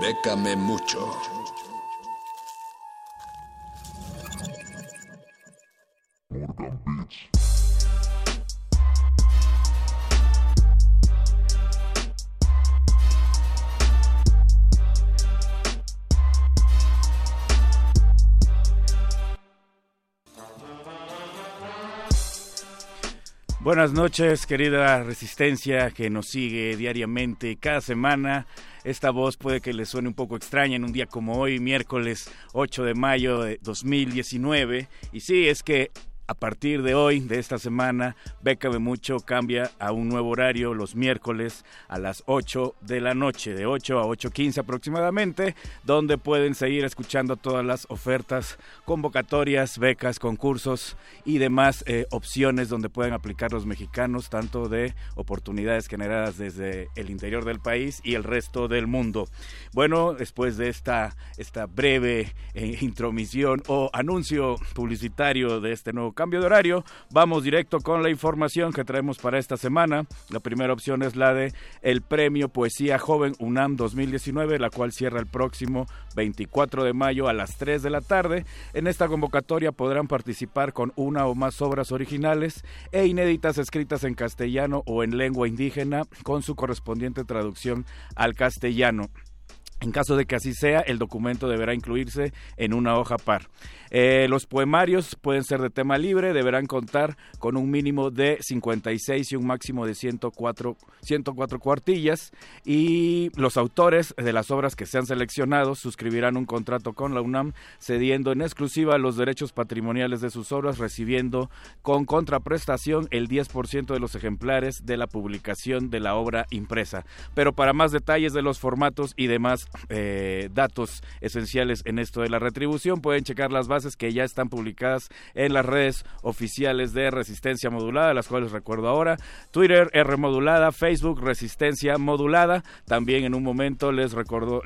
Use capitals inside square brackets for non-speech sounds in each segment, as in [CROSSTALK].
Bécame mucho. Buenas noches, querida resistencia que nos sigue diariamente cada semana esta voz puede que le suene un poco extraña en un día como hoy, miércoles 8 de mayo de 2019. Y sí, es que a partir de hoy, de esta semana, Bécame Mucho cambia a un nuevo horario los miércoles a las 8 de la noche, de 8 a 8.15 aproximadamente, donde pueden seguir escuchando todas las ofertas, convocatorias, becas, concursos y demás eh, opciones donde pueden aplicar los mexicanos, tanto de oportunidades generadas desde el interior del país y el resto del mundo. Bueno, después de esta, esta breve eh, intromisión o anuncio publicitario de este nuevo cambio de horario, vamos directo con la información que traemos para esta semana. La primera opción es la de el Premio Poesía Joven UNAM 2019, la cual cierra el próximo 24 de mayo a las 3 de la tarde. En esta convocatoria podrán participar con una o más obras originales e inéditas escritas en castellano o en lengua indígena con su correspondiente traducción al castellano. En caso de que así sea, el documento deberá incluirse en una hoja par. Eh, los poemarios pueden ser de tema libre, deberán contar con un mínimo de 56 y un máximo de 104, 104 cuartillas y los autores de las obras que sean seleccionados suscribirán un contrato con la UNAM cediendo en exclusiva los derechos patrimoniales de sus obras, recibiendo con contraprestación el 10% de los ejemplares de la publicación de la obra impresa. Pero para más detalles de los formatos y demás eh, datos esenciales en esto de la retribución. Pueden checar las bases que ya están publicadas en las redes oficiales de Resistencia Modulada, las cuales recuerdo ahora. Twitter R Modulada, Facebook Resistencia Modulada. También en un momento les,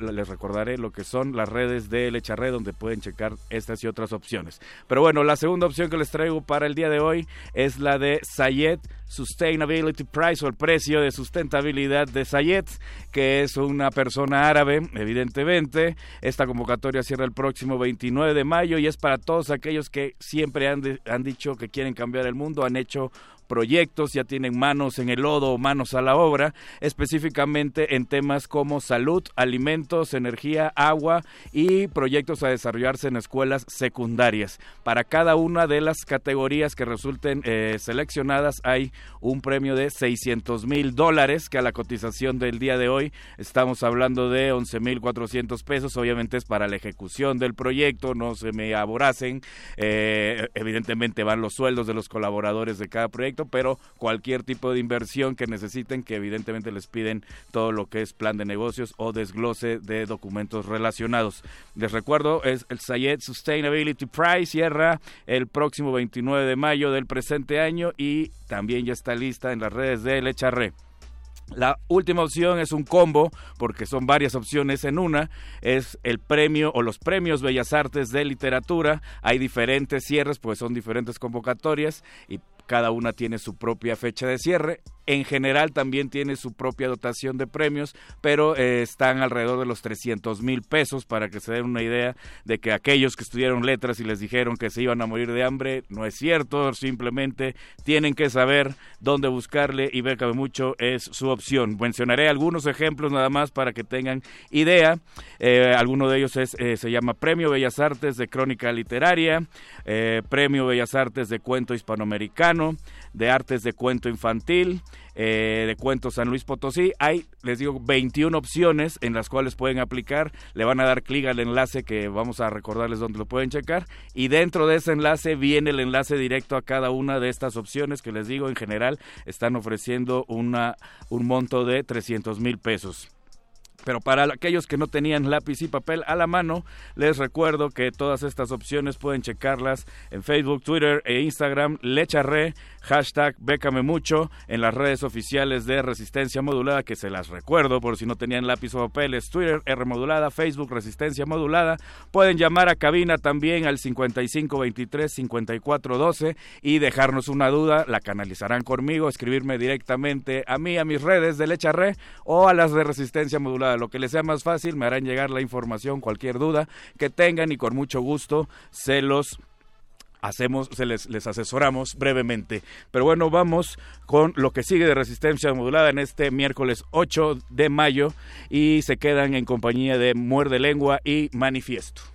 les recordaré lo que son las redes de Lecharre, donde pueden checar estas y otras opciones. Pero bueno, la segunda opción que les traigo para el día de hoy es la de Sayed Sustainability Price o el precio de sustentabilidad de Sayed, que es una persona árabe, evidentemente. Esta convocatoria cierra el próximo 29 de mayo y es para todos aquellos que siempre han, han dicho que quieren cambiar el mundo, han hecho proyectos, ya tienen manos en el lodo manos a la obra, específicamente en temas como salud, alimentos, energía, agua y proyectos a desarrollarse en escuelas secundarias. Para cada una de las categorías que resulten eh, seleccionadas hay un premio de 600 mil dólares, que a la cotización del día de hoy estamos hablando de 11 mil 400 pesos, obviamente es para la ejecución del proyecto, no se me aboracen, eh, evidentemente van los sueldos de los colaboradores de cada proyecto, pero cualquier tipo de inversión que necesiten, que evidentemente les piden todo lo que es plan de negocios o desglose de documentos relacionados. Les recuerdo, es el Sayed Sustainability Prize, cierra el próximo 29 de mayo del presente año y también ya está lista en las redes de Lecharre. La última opción es un combo, porque son varias opciones en una. Es el premio o los premios Bellas Artes de Literatura. Hay diferentes cierres, pues son diferentes convocatorias y cada una tiene su propia fecha de cierre en general también tiene su propia dotación de premios, pero eh, están alrededor de los 300 mil pesos para que se den una idea de que aquellos que estudiaron letras y les dijeron que se iban a morir de hambre, no es cierto, simplemente tienen que saber dónde buscarle y Bécame Mucho es su opción. Mencionaré algunos ejemplos nada más para que tengan idea. Eh, alguno de ellos es, eh, se llama Premio Bellas Artes de Crónica Literaria, Premio Bellas Artes de Cuento Hispanoamericano, de Artes de Cuento Infantil, eh, de Cuento San Luis Potosí. Hay, les digo, 21 opciones en las cuales pueden aplicar. Le van a dar clic al enlace que vamos a recordarles dónde lo pueden checar. Y dentro de ese enlace viene el enlace directo a cada una de estas opciones que les digo, en general están ofreciendo una, un monto de 300 mil pesos. Pero para aquellos que no tenían lápiz y papel a la mano, les recuerdo que todas estas opciones pueden checarlas en Facebook, Twitter e Instagram, Lecharre, hashtag Bécame Mucho, en las redes oficiales de Resistencia Modulada, que se las recuerdo por si no tenían lápiz o papel, es Twitter, R Modulada, Facebook, Resistencia Modulada. Pueden llamar a cabina también al 5523-5412 y dejarnos una duda, la canalizarán conmigo, escribirme directamente a mí, a mis redes de Lecharre o a las de Resistencia Modulada lo que les sea más fácil, me harán llegar la información, cualquier duda que tengan y con mucho gusto se los hacemos, se les, les asesoramos brevemente. Pero bueno, vamos con lo que sigue de resistencia modulada en este miércoles 8 de mayo y se quedan en compañía de Muerde Lengua y Manifiesto.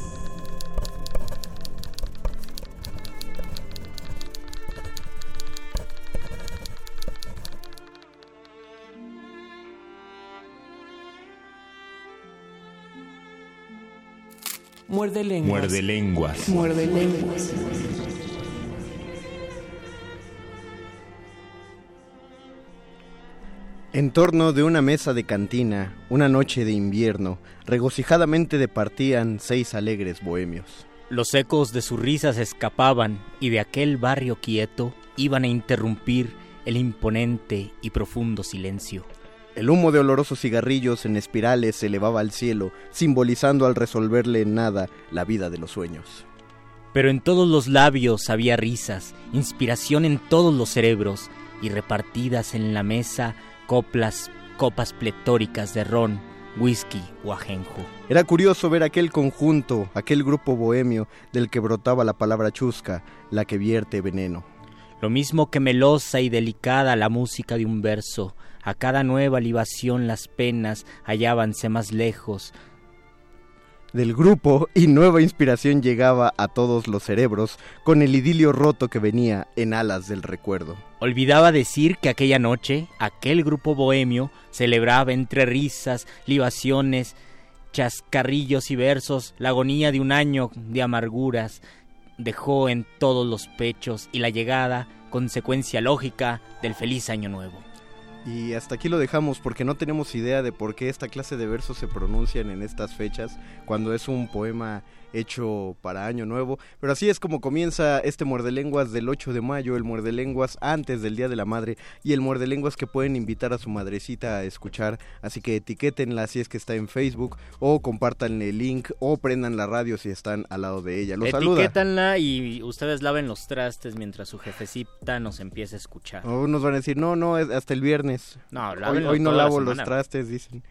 Muerde lenguas. Muerde lenguas. Muerde lenguas. En torno de una mesa de cantina, una noche de invierno, regocijadamente departían seis alegres bohemios. Los ecos de sus risas escapaban y de aquel barrio quieto iban a interrumpir el imponente y profundo silencio. El humo de olorosos cigarrillos en espirales se elevaba al cielo, simbolizando al resolverle en nada la vida de los sueños. Pero en todos los labios había risas, inspiración en todos los cerebros, y repartidas en la mesa coplas, copas pletóricas de ron, whisky o ajenjo. Era curioso ver aquel conjunto, aquel grupo bohemio del que brotaba la palabra chusca, la que vierte veneno. Lo mismo que melosa y delicada la música de un verso, a cada nueva libación las penas hallábanse más lejos, del grupo y nueva inspiración llegaba a todos los cerebros con el idilio roto que venía en alas del recuerdo. Olvidaba decir que aquella noche aquel grupo bohemio celebraba entre risas, libaciones, chascarrillos y versos la agonía de un año de amarguras, dejó en todos los pechos y la llegada, consecuencia lógica, del feliz año nuevo. Y hasta aquí lo dejamos porque no tenemos idea de por qué esta clase de versos se pronuncian en estas fechas, cuando es un poema hecho para Año Nuevo. Pero así es como comienza este Muerdelenguas del 8 de mayo, el Muerdelenguas antes del Día de la Madre y el Muerdelenguas que pueden invitar a su madrecita a escuchar. Así que etiquétenla si es que está en Facebook o compartan el link o prendan la radio si están al lado de ella. Los Etiquétanla y ustedes laven los trastes mientras su jefecita nos empiece a escuchar. O nos van a decir, no, no, hasta el viernes. No, hoy, hoy no lavo los trastes, dicen.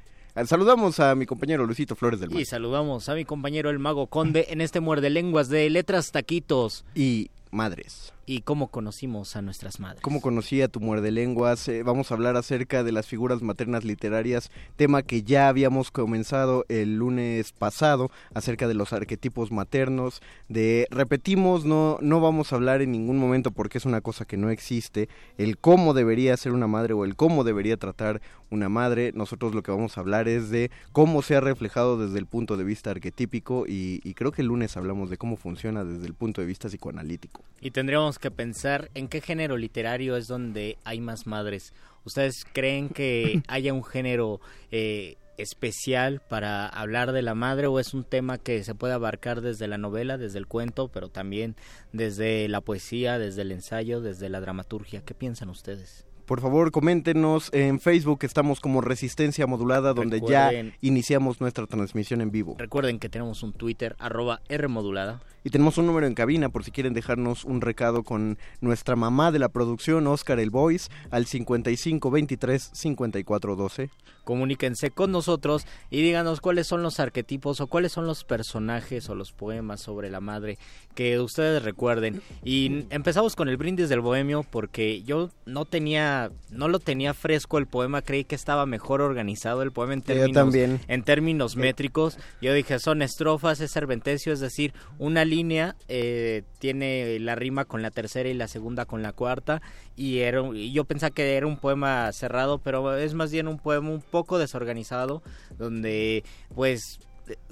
Saludamos a mi compañero Luisito Flores del Mar. Y saludamos a mi compañero el Mago Conde en este muerde lenguas de letras taquitos. Y madres. ¿Y cómo conocimos a nuestras madres? ¿Cómo conocí a tu muerde lenguas? Eh, vamos a hablar acerca de las figuras maternas literarias, tema que ya habíamos comenzado el lunes pasado, acerca de los arquetipos maternos, de repetimos, no, no vamos a hablar en ningún momento porque es una cosa que no existe, el cómo debería ser una madre o el cómo debería tratar una madre. Nosotros lo que vamos a hablar es de cómo se ha reflejado desde el punto de vista arquetípico y, y creo que el lunes hablamos de cómo funciona desde el punto de vista psicoanalítico. Y tendríamos que pensar en qué género literario es donde hay más madres. ¿Ustedes creen que [LAUGHS] haya un género eh, especial para hablar de la madre o es un tema que se puede abarcar desde la novela, desde el cuento, pero también desde la poesía, desde el ensayo, desde la dramaturgia? ¿Qué piensan ustedes? Por favor, coméntenos en Facebook, estamos como Resistencia Modulada, donde ya iniciamos nuestra transmisión en vivo. Recuerden que tenemos un Twitter, arroba Rmodulada. Y tenemos un número en cabina por si quieren dejarnos un recado con nuestra mamá de la producción, Oscar El Voice, al 5523-5412. Comuníquense con nosotros y díganos cuáles son los arquetipos o cuáles son los personajes o los poemas sobre la madre que ustedes recuerden. Y empezamos con el brindis del bohemio porque yo no tenía, no lo tenía fresco el poema, creí que estaba mejor organizado el poema en términos, En términos métricos. Yo dije, son estrofas, es serventecio, es decir, una línea eh, tiene la rima con la tercera y la segunda con la cuarta y, era, y yo pensaba que era un poema cerrado, pero es más bien un poema un poco desorganizado donde pues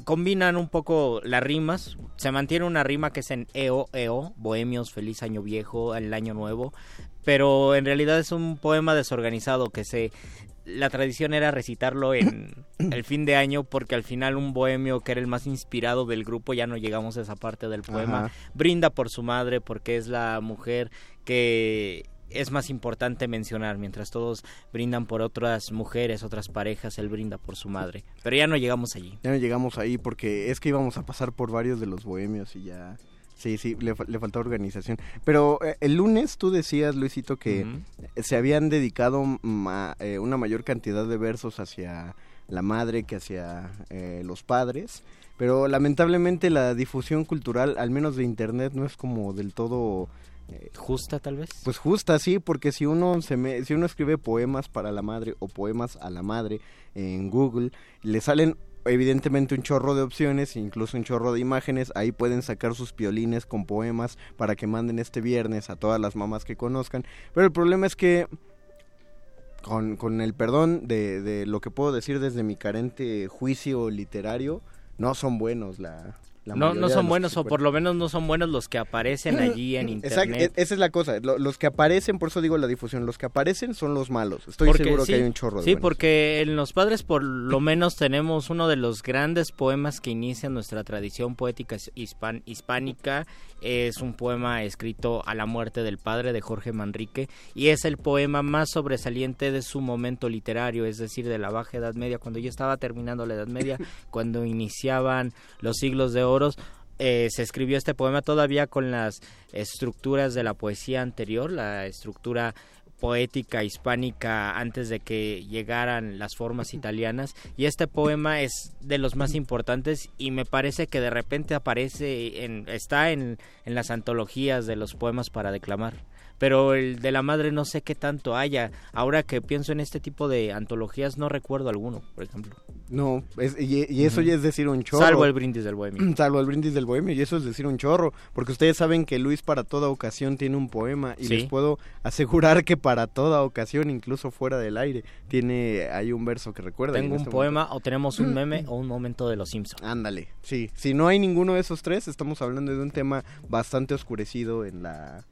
combinan un poco las rimas. Se mantiene una rima que es en EO, EO, Bohemios, Feliz Año Viejo, el Año Nuevo. Pero en realidad es un poema desorganizado que se la tradición era recitarlo en [COUGHS] el fin de año porque al final un bohemio que era el más inspirado del grupo, ya no llegamos a esa parte del poema, brinda por su madre porque es la mujer que es más importante mencionar, mientras todos brindan por otras mujeres, otras parejas, él brinda por su madre. Pero ya no llegamos allí. Ya no llegamos ahí porque es que íbamos a pasar por varios de los bohemios y ya Sí, sí, le, le faltó organización. Pero eh, el lunes tú decías, Luisito, que se habían dedicado ma- eh, una mayor cantidad de versos hacia la madre que hacia eh, los padres. Pero lamentablemente la difusión cultural, al menos de internet, no es como del todo eh, Justa, tal vez. pues justa, sí, porque si uno se me, si uno escribe poemas para la madre o poemas a la madre en Google, le salen evidentemente un chorro de opciones, incluso un chorro de imágenes, ahí pueden sacar sus piolines con poemas para que manden este viernes a todas las mamás que conozcan, pero el problema es que con, con el perdón de, de lo que puedo decir desde mi carente juicio literario, no son buenos la... no, no son buenos, o por lo menos no son buenos los que aparecen allí en Exacto, internet. e- esa es la cosa. lo- los que aparecen, por eso digo la difusión, los que aparecen son los malos. Estoy Porque seguro sí, que hay un chorro de Sí, buenos. porque en Los Padres por lo menos tenemos uno de los grandes poemas que inicia nuestra tradición poética his- hispan- hispánica. Es un poema escrito a la muerte del padre de Jorge Manrique y es el poema más sobresaliente de su momento literario, es decir, de la Baja Edad Media, cuando ya estaba terminando la Edad Media, [LAUGHS] cuando iniciaban los siglos de eh, se escribió este poema todavía con las estructuras de la poesía anterior, la estructura poética hispánica antes de que llegaran las formas italianas. Y este poema es de los más importantes y me parece que de repente aparece en está en las antologías de los poemas para declamar pero el de la madre no sé qué tanto haya ahora que pienso en este tipo de antologías no recuerdo alguno por ejemplo No, es- y, y eso ya es decir un chorro. salvo el brindis del bohemio [CLEARS THROAT] Salvo el brindis del bohemio, y eso es decir un chorro. Porque ustedes saben que Luis para toda ocasión tiene un poema, y Sí. les puedo asegurar que para toda ocasión, incluso fuera del aire, tiene hay un verso que recuerda. tengo en un este poema o tenemos un meme [CLEARS THROAT] o un momento de los Simpsons Ándale, sí. Si no hay ninguno de esos tres, estamos hablando de un tema bastante oscurecido en la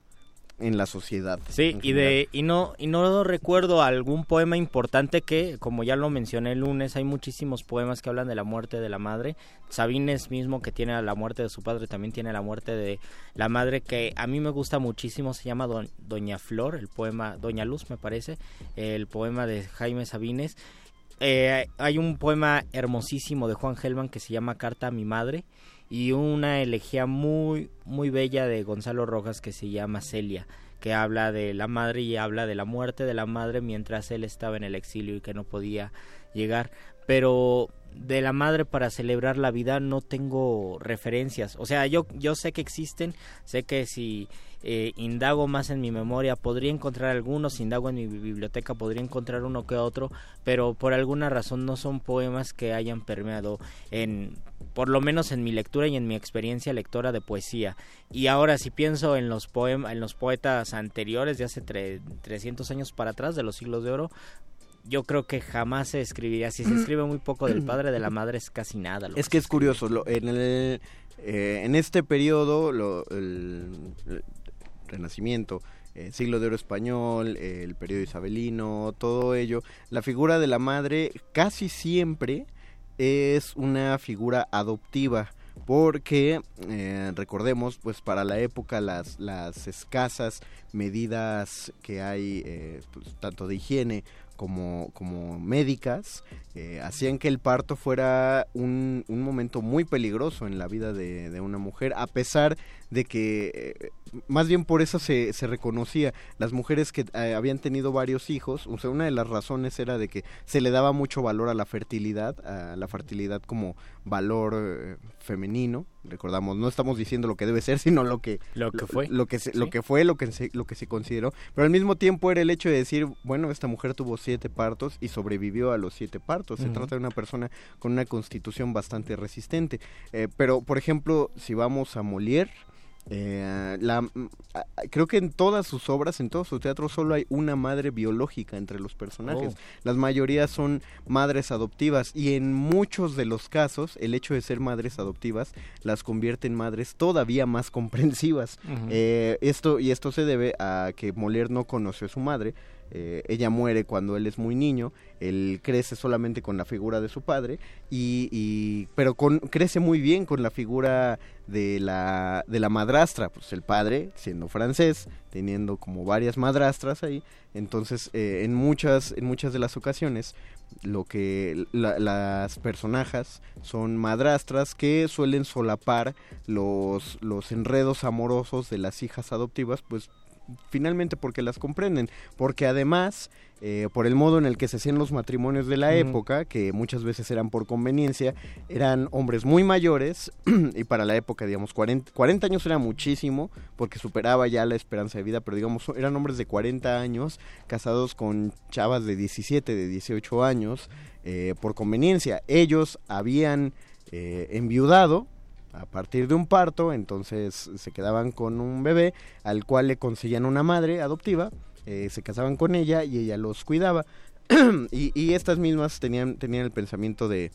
en la sociedad. Sí, y de y no y no recuerdo algún poema importante que, como ya lo mencioné el lunes, hay muchísimos poemas que hablan de la muerte de la madre. Sabines mismo que tiene la muerte de su padre, también tiene la muerte de la madre que a mí me gusta muchísimo, se llama Doña Flor, el poema Doña Luz me parece, el poema de Jaime Sabines. Eh, hay un poema hermosísimo de Juan Gelman que se llama Carta a mi madre y una elegía muy muy bella de Gonzalo Rojas que se llama Celia que habla de la madre y habla de la muerte de la madre mientras él estaba en el exilio y que no podía llegar. Pero de la madre para celebrar la vida no tengo referencias. O sea yo yo sé que existen sé que si eh, indago más en mi memoria podría encontrar algunos indago en mi biblioteca podría encontrar uno que otro pero por alguna razón no son poemas que hayan permeado en por lo menos en mi lectura y en mi experiencia lectora de poesía. Y ahora si pienso en los poemas en los poetas anteriores de hace tre- 300 años para atrás de los siglos de oro yo creo que jamás se escribiría. Si se escribe muy poco del padre de la [CLEARS THROAT] madre es casi nada lo Es que es curioso, lo- en, el, eh, en este periodo, lo- el Renacimiento, eh, siglo de oro español, el periodo isabelino, todo ello, la figura de la madre casi siempre es una figura adoptiva. Porque, eh, recordemos, pues para la época las, las escasas medidas que hay, eh, pues, tanto de higiene como, como médicas, eh, hacían que el parto fuera un, un momento muy peligroso en la vida de, de una mujer, a pesar de que, eh, más bien por eso se, se reconocía, las mujeres que eh, habían tenido varios hijos, o sea, una de las razones era de que se le daba mucho valor a la fertilidad, a la fertilidad como valor eh, femenino, recordamos, no estamos diciendo lo que debe ser, [LAUGHS] sino lo que, Lo que fue. lo que, se- lo que fue, lo que, se, lo que se consideró, pero al mismo tiempo era el hecho de decir, bueno, esta mujer tuvo siete partos y sobrevivió a los siete partos. Se trata de una persona con una constitución bastante resistente. Eh, pero, por ejemplo, si vamos a Molière, eh, la, mm, a- a- creo que en todas sus obras, en todo su teatro, solo hay una madre biológica entre los personajes. Oh. Las mayorías son madres adoptivas y en muchos de los casos el hecho de ser madres adoptivas las convierte en madres todavía más [LAUGHS] comprensivas. Eh, esto y esto se debe a que Molière no conoció a su madre. Eh, ella muere cuando él es muy niño, él crece solamente con la figura de su padre, y, y pero con, crece muy bien con la figura de la, de la madrastra, pues el padre siendo francés, teniendo como varias madrastras ahí, entonces eh, en, muchas, en muchas de las ocasiones lo que la- las personajes son madrastras que suelen solapar los, los enredos amorosos de las hijas adoptivas, pues finalmente porque las comprenden, porque además eh, por el modo en el que se hacían los matrimonios de la época, que muchas veces eran por conveniencia, eran hombres muy mayores [CLEARS THROAT] y para la época, digamos, 40, 40 años era muchísimo porque superaba ya la esperanza de vida, pero digamos, eran hombres de 40 años casados con chavas de 17, de 18 años eh, por conveniencia. Ellos habían eh, enviudado a partir de un parto, entonces se quedaban con un bebé al cual le conseguían una madre adoptiva, eh, se casaban con ella y ella los cuidaba. [CLEARS THROAT] y, y estas mismas tenían, tenían el pensamiento de,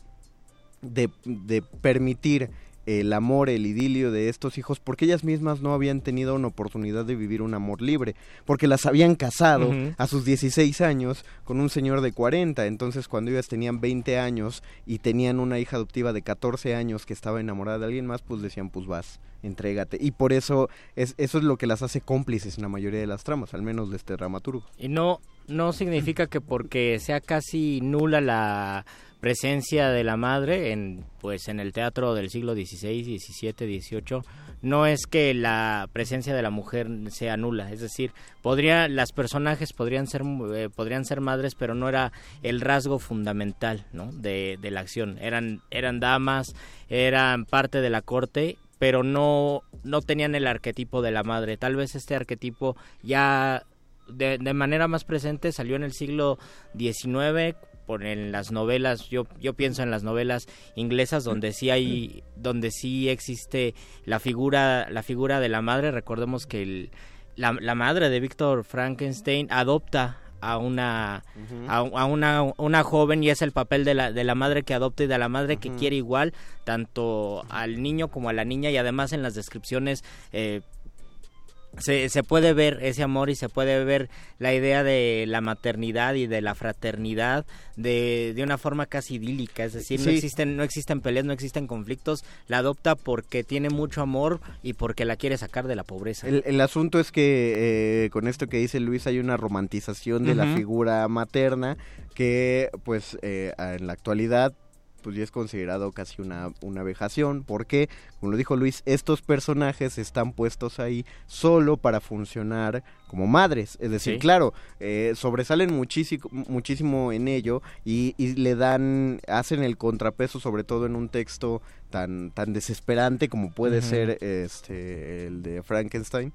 de, de permitir el amor, el idilio de estos hijos, porque ellas mismas no habían tenido una oportunidad de vivir un amor libre, porque las habían casado a sus 16 años con un señor de 40, entonces cuando ellas tenían 20 años y tenían una hija adoptiva de 14 años que estaba enamorada de alguien más, pues decían, pues vas, entrégate. Y por eso es, eso es lo que las hace cómplices en la mayoría de las tramas, al menos de este dramaturgo. Y no, no significa que porque sea casi nula la presencia de la madre en pues en el teatro del siglo XVI, XVII, XVIII, no es que la presencia de la mujer sea nula, es decir, podría las personajes podrían ser eh, podrían ser madres, pero no era el rasgo fundamental, ¿no? de, de la acción. Eran eran damas, eran parte de la corte pero no, no tenían el arquetipo de la madre. Tal vez este arquetipo ya de, de manera más presente salió en el siglo XIX por en las novelas yo yo pienso en las novelas inglesas donde sí hay donde sí existe la figura la figura de la madre. Recordemos que el- la, la madre de Víctor Frankenstein adopta a una a, a una, una joven y es el papel de la, de la madre que adopta y de la madre que quiere igual tanto al niño como a la niña. Y además en las descripciones eh, se, se puede ver ese amor y se puede ver la idea de la maternidad y de la fraternidad de, de una forma casi idílica, es decir, no existen no existen peleas, no existen conflictos, la adopta porque tiene mucho amor y porque la quiere sacar de la pobreza. El, el asunto es que eh, con esto que dice Luis hay una romantización de la figura materna que pues eh, en la actualidad pues ya es considerado casi una, una vejación. Porque como lo dijo Luis estos personajes están puestos ahí solo para funcionar como madres. Es decir Sí. claro eh, sobresalen muchísimo muchísimo en ello y, y le dan hacen el contrapeso sobre todo en un texto tan tan desesperante como puede ser este el de Frankenstein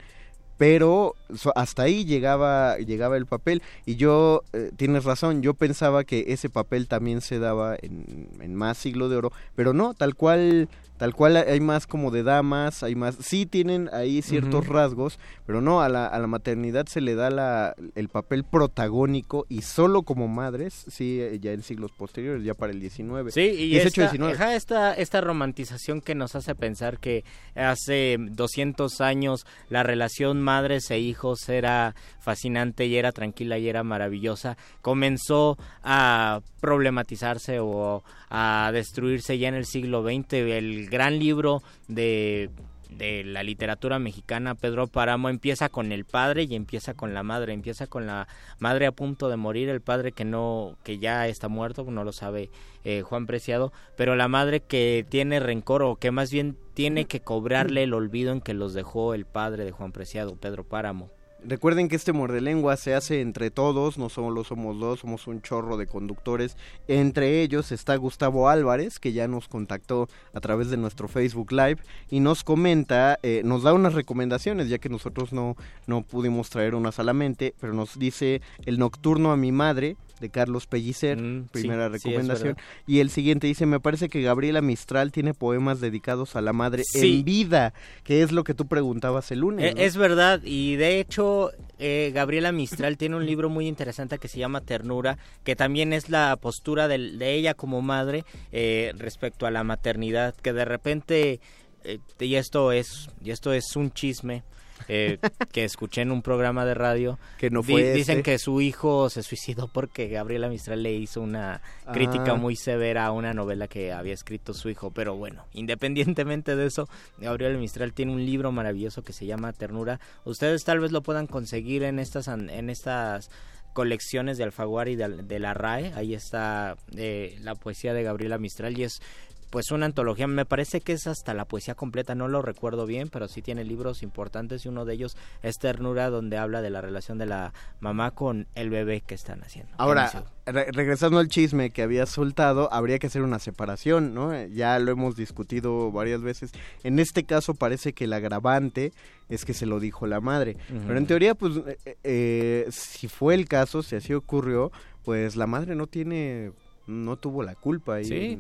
pero hasta ahí llegaba llegaba el papel y yo eh, tienes razón yo pensaba que ese papel también se daba en, en más siglo de oro pero no tal cual tal cual hay más como de damas hay más sí tienen ahí ciertos rasgos pero no a la, a la maternidad se le da la, el papel protagónico y solo como madres sí eh, ya en siglos posteriores ya para el 19 Sí, y 18, esta, 19. ajá, esta, esta romantización que nos hace pensar que hace 200 años la relación madres e hijos era fascinante y era tranquila y era maravillosa, comenzó a problematizarse o a destruirse ya en el siglo XX. El gran libro de de la literatura mexicana, Pedro Páramo, empieza con el padre y empieza con la madre, empieza con la madre a punto de morir, el padre que no, que ya está muerto, no lo sabe eh, Juan Preciado, pero la madre que tiene rencor o que más bien tiene que cobrarle el olvido en que los dejó el padre de Juan Preciado, Pedro Páramo. Recuerden que este muerde lengua se hace entre todos, no solo somos dos, somos un chorro de conductores. Entre ellos está Gustavo Álvarez, que ya nos contactó a través de nuestro Facebook Live y nos comenta, eh, nos da unas recomendaciones, ya que nosotros no, no pudimos traer unas a la mente, pero nos dice El Nocturno a mi madre de Carlos Pellicer, Mm, primera sí, recomendación. y el siguiente dice, me parece que Gabriela Mistral tiene poemas dedicados a la madre Sí. en vida, que es lo que tú preguntabas el lunes. Eh, ¿no? Es verdad, y de hecho eh, Gabriela Mistral tiene un libro muy interesante que se llama Ternura, que también es la postura del- de, ella como madre eh, respecto a la maternidad, que de repente, eh, y esto es, y esto es un chisme, eh, que escuché en un programa de radio. Que no Di- fue Dicen este. que su hijo se suicidó porque Gabriela Mistral le hizo una crítica Ah. muy severa a una novela que había escrito su hijo. Pero bueno, independientemente de eso, Gabriela Mistral tiene un libro maravilloso que se llama Ternura. Ustedes tal vez lo puedan conseguir en estas, en estas colecciones de Alfaguara y de, de la RAE. Ahí está eh, la poesía de Gabriela Mistral y es pues una antología. Me parece que es hasta la poesía completa, no lo recuerdo bien, pero sí tiene libros importantes y uno de ellos es Ternura, donde habla de la relación de la mamá con el bebé que están haciendo. Ahora, re- regresando al chisme que había soltado, habría que hacer una separación, ¿no? Ya lo hemos discutido varias veces. En este caso parece que el agravante es que se lo dijo la madre. Pero en teoría, pues, eh, eh, si fue el caso, si así ocurrió, pues la madre no tiene, no tuvo la culpa. ahí Sí,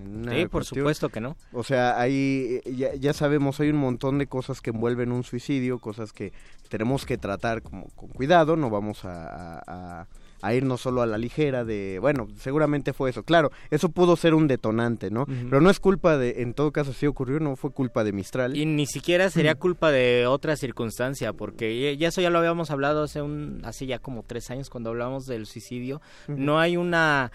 por supuesto que no. O sea, ahí eh, ya, ya sabemos, hay un montón de cosas que envuelven un suicidio, cosas que tenemos que tratar como con cuidado, no vamos a, a- irnos solo a la ligera de, bueno, seguramente fue eso. Claro, eso pudo ser un detonante, ¿no? Pero no es culpa de, en todo caso, si ocurrió, no fue culpa de Mistral. Y ni siquiera sería culpa de otra circunstancia, porque ya- eso ya lo habíamos hablado hace un, hace ya como tres años cuando hablamos del suicidio. No hay una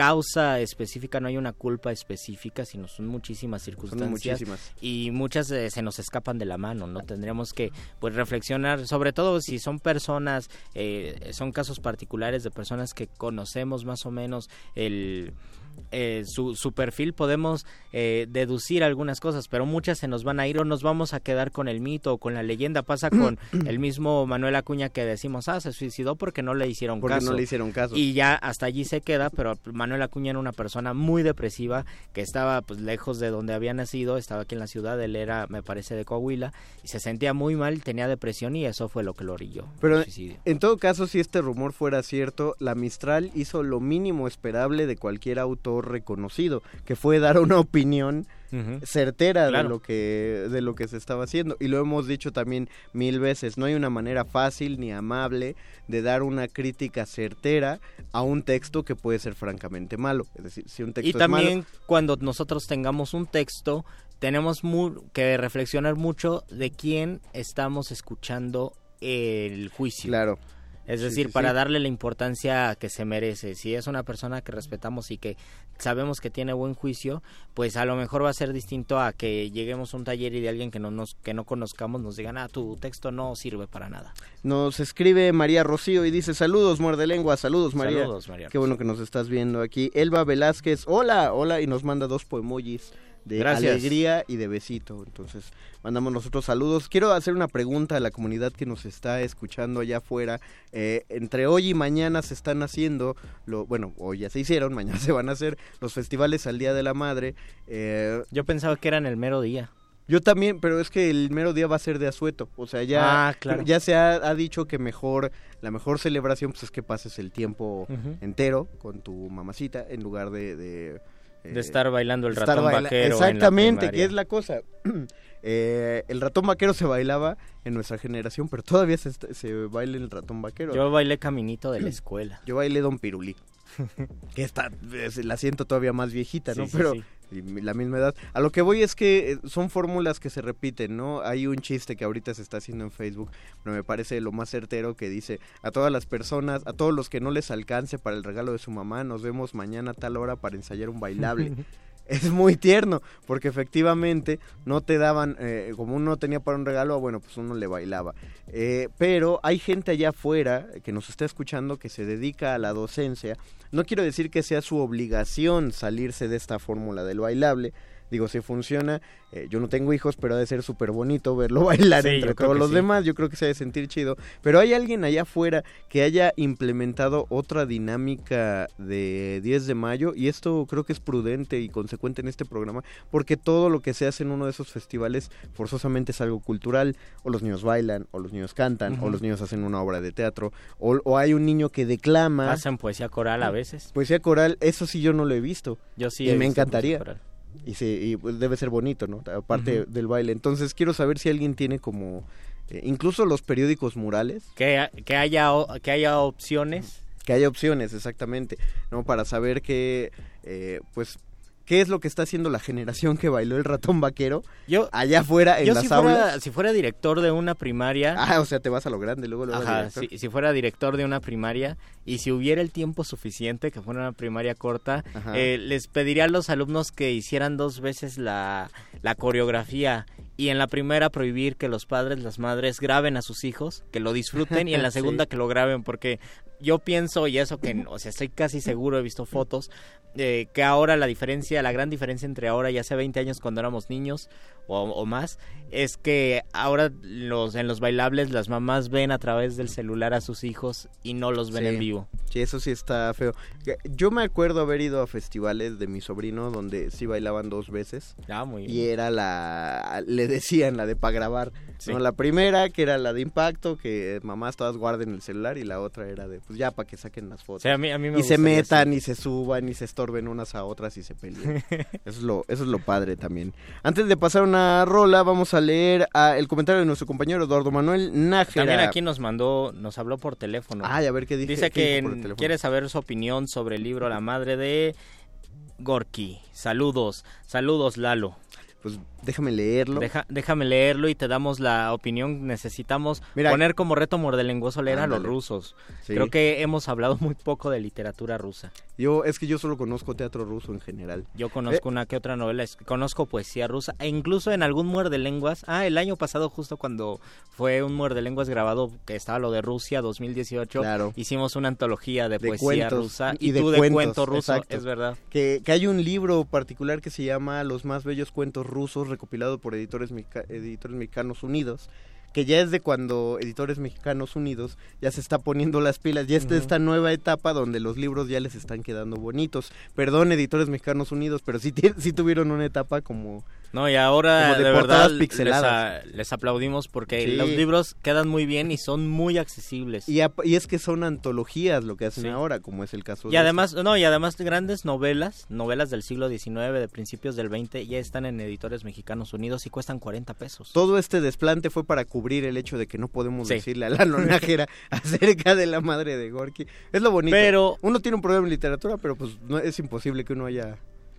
causa específica, no hay una culpa específica, sino son muchísimas Son circunstancias muchísimas. y muchas eh, se nos escapan de la mano, ¿no? Tendríamos que pues reflexionar, sobre todo si son personas, eh, son casos particulares de personas que conocemos más o menos el eh, su, su perfil podemos eh, deducir algunas cosas, pero muchas se nos van a ir o nos vamos a quedar con el mito o con la leyenda. Pasa [CLEARS THROAT] con el mismo Manuel Acuña que decimos, ah, se suicidó porque no le hicieron Porque caso. no le hicieron caso. Y ya hasta allí se queda, pero Manuel Acuña era una persona muy depresiva que estaba pues lejos de donde había nacido, estaba aquí en la ciudad, él era, me parece, de Coahuila, y se sentía muy mal, tenía depresión y eso fue lo que lo orilló. Pero en todo caso, si este rumor fuera cierto, la Mistral hizo lo mínimo esperable de cualquier autor reconocido, que fue dar una opinión certera Claro. de lo que de lo que se estaba haciendo y lo hemos dicho también mil veces no hay una manera fácil ni amable de dar una crítica certera a un texto que puede ser francamente malo es decir si un texto Y es también malo cuando nosotros tengamos un texto, tenemos mu- que reflexionar mucho de quién estamos escuchando el juicio. claro Es Sí, decir, sí, para sí. darle la importancia que se merece. Si es una persona que respetamos y que sabemos que tiene buen juicio, pues a lo mejor va a ser distinto a que lleguemos a un taller y de alguien que no nos que no conozcamos nos digan, "Ah, tu texto no sirve para nada." nos escribe María Rocío y dice saludos muerde lengua saludos María Saludos, María. qué bueno que nos estás viendo aquí Elba Velázquez hola hola y nos manda dos poemojis de Gracias. alegría y de besito. Entonces, mandamos nosotros saludos. Quiero hacer una pregunta a la comunidad que nos está escuchando allá afuera. Eh, entre hoy y mañana se están haciendo, lo, bueno, hoy ya se hicieron, [LAUGHS] mañana se van a hacer los festivales al Día de la Madre. Eh, Yo pensaba que era en el mero día. yo también, pero es que el mero día va a ser de asueto. O sea, ya, Ah, claro. ya se ha, ha dicho que mejor, la mejor celebración pues es que pases el tiempo entero con tu mamacita en lugar de... de eh, De estar bailando el ratón baila- vaquero. en la Exactamente, que es la cosa. [CLEARS THROAT] Eh, el ratón vaquero se bailaba en nuestra generación, pero todavía se, se baila el ratón vaquero. Yo bailé caminito de la escuela. Yo bailé Don Pirulí. [LAUGHS] que está, es- la siento todavía más viejita, ¿no? Sí, pero sí. la misma edad. A lo que voy es que eh, son fórmulas que se repiten, ¿no? Hay un chiste que ahorita se está haciendo en Facebook, pero me parece lo más certero que dice a todas las personas, a todos los que no les alcance para el regalo de su mamá, nos vemos mañana a tal hora para ensayar un bailable. [LAUGHS] es muy tierno, porque efectivamente no te daban, eh, como uno tenía para un regalo, bueno, pues uno le bailaba. Eh, pero hay gente allá afuera que nos está escuchando que se dedica a la docencia. No quiero decir que sea su obligación salirse de esta fórmula del bailable. Digo, si funciona, eh, yo no tengo hijos, pero ha de ser súper bonito verlo [LAUGHS] bailar Sí, entre todos los sí. demás. Yo creo que se ha de sentir chido. Pero hay alguien allá afuera que haya implementado otra dinámica de 10 de mayo y esto creo que es prudente y consecuente en este programa porque todo lo que se hace en uno de esos festivales forzosamente es algo cultural o los niños bailan o los niños cantan o los niños hacen una obra de teatro o, o hay un niño que declama Hacen poesía coral a veces. poesía coral eso sí yo no lo he visto Yo sí y he me visto encantaría. Y, se, y pues debe ser bonito no aparte del baile. Entonces quiero saber si alguien tiene como eh, incluso los periódicos murales. Que, que haya que haya opciones. que haya opciones exactamente no para saber que eh, pues qué es lo que está haciendo la generación que bailó el ratón vaquero Yo, allá afuera en yo las si fuera, aulas. si fuera director de una primaria, Ah, o sea, te vas a lo grande, luego lo Ajá, si, si fuera director de una primaria y si hubiera el tiempo suficiente, que fuera una primaria corta, eh, les pediría a los alumnos que hicieran dos veces la, la coreografía y en la primera prohibir que los padres, las madres graben a sus hijos, que lo disfruten y en la [LAUGHS] Sí. segunda que lo graben porque yo pienso y eso que, o sea, estoy casi seguro, he visto fotos, eh, que ahora la diferencia, la gran diferencia entre ahora y hace 20 años cuando éramos niños o, o más, es que ahora los en los bailables las mamás ven a través del celular a sus hijos y no los ven Sí. en vivo. Sí, eso sí está feo. Yo me acuerdo haber ido a festivales de mi sobrino donde sí bailaban dos veces. Ah, muy Y era la, le decían la de para grabar. Sí. ¿no? La primera que era la de impacto, que mamás todas guarden el celular y la otra era de, pues ya para que saquen las O fotos. sea, a mí, a mí me y se metan y se suban y se estorben unas a otras y se peleen. [LAUGHS] eso, es lo, eso es lo padre también. Antes de pasar una rola, vamos a leer a el comentario de nuestro compañero Eduardo Manuel Nájera. También aquí nos mandó, nos habló por teléfono. Ay, a ver qué dice. Dice que quiere saber su opinión sobre el libro La madre de Gorky. Saludos, saludos Lalo. Pues déjame leerlo. Deja- déjame leerlo y te damos la opinión. Necesitamos Mira- poner como reto mordelenguoso leer a los rusos. Sí. Creo que hemos hablado muy poco de literatura rusa. Yo, es que yo solo conozco teatro ruso en general. Yo conozco Eh. una que otra novela, conozco poesía rusa e incluso en algún muerde lenguas. Ah, el año pasado justo cuando fue un muerde lenguas grabado que estaba lo de Rusia 2018, Claro. hicimos una antología de, De poesía cuentos rusa y y, de tú de cuentos, cuento ruso, exacto. es verdad. Que, que hay un libro particular que se llama Los más bellos cuentos rusos, recopilado por Editores, Mexica- Editores Mexicanos Unidos, que ya es de cuando Editores Mexicanos Unidos ya se está poniendo las pilas, ya está Ujú. esta nueva etapa donde los libros ya les están quedando bonitos. Perdón, Editores Mexicanos Unidos, pero sí, sí tuvieron una etapa como... No, y ahora de de, les, pixeladas. a- les aplaudimos porque Sí. los libros quedan muy bien y son muy accesibles. Y, ap- y es que son antologías lo que hacen Sí. ahora, como es el caso Y de además, no, y además grandes novelas, novelas del siglo XIX, de principios del XX, ya están en Editores Mexicanos Unidos y cuestan 40 pesos. todo este desplante fue para cubrir el hecho de que no podemos Sí. decirle a la lonajera [LAUGHS] acerca de la madre de Gorky. Es lo bonito. Pero- uno tiene un problema en literatura, pero pues no es imposible que uno haya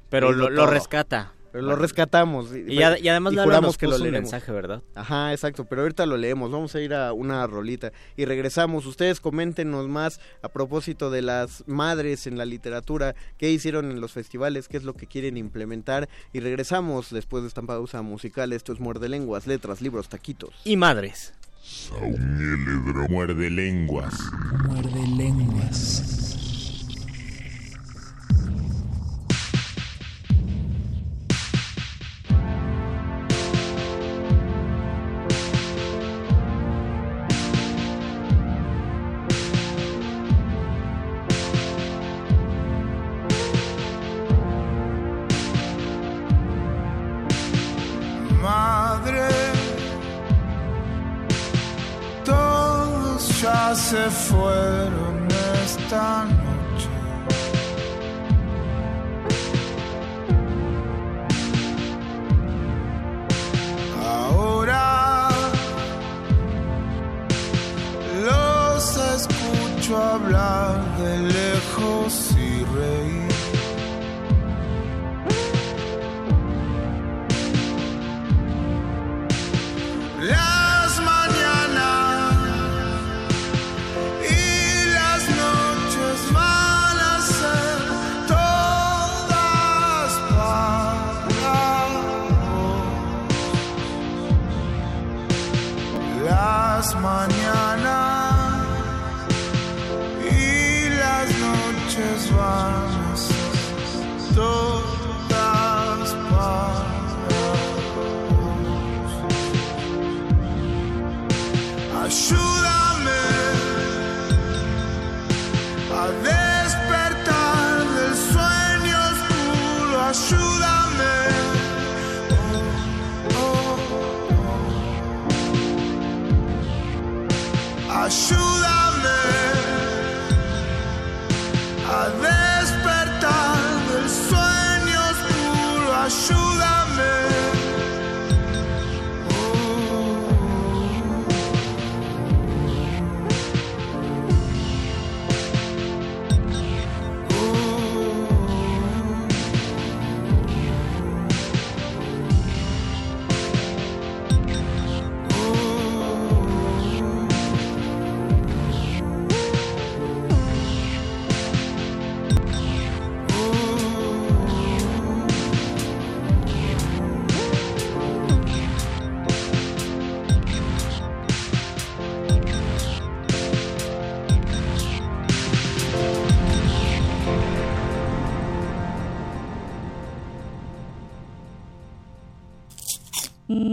Pero lo, lo rescata. Pero lo rescatamos. Y, ad- y además y Lalo juramos nos que lo un leeremos. mensaje, ¿verdad? Ajá, exacto, pero ahorita lo leemos. Vamos a ir a una rolita y regresamos. Ustedes coméntenos más a propósito de las madres en la literatura, qué hicieron en los festivales, qué es lo que quieren implementar y regresamos después de esta pausa musical. Esto es Muerde Lenguas, Letras, Libros, Taquitos. Y madres. Muerde lenguas. Muerde lenguas. Ya se fueron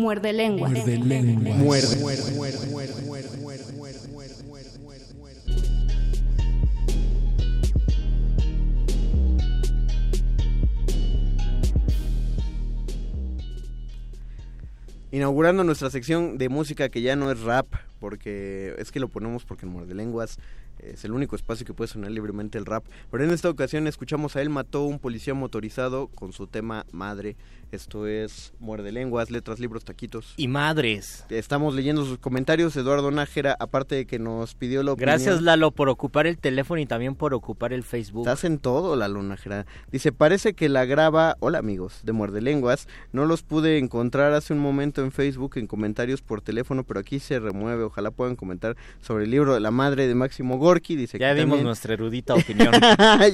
Muerde lenguas. Muerde lenguas. Muerde, muerde, muerde, muerde, muerde, muerde, muerde, muerde, muerde, muerde. Inaugurando nuestra sección de música que ya no es rap, porque es que lo ponemos porque en Muerde Lenguas es el único espacio que puede sonar libremente el rap. Pero en esta ocasión escuchamos a él mató un policía motorizado con su tema madre. Esto es Muerde Lenguas, letras, libros, taquitos. Y madres. Estamos leyendo sus comentarios. Eduardo Nájera, aparte de que nos pidió la opinión. Gracias Lalo por ocupar el teléfono y también por ocupar el Facebook. Estás en todo, Lalo Nájera. Dice, parece que la graba, hola amigos, de Muerde Lenguas. No los pude encontrar hace un momento en Facebook en comentarios por teléfono, pero aquí se remueve. Ojalá puedan comentar sobre el libro de la madre de Máximo Gorky. Dice Ya que dimos también- nuestra erudita [LAUGHS] opinión.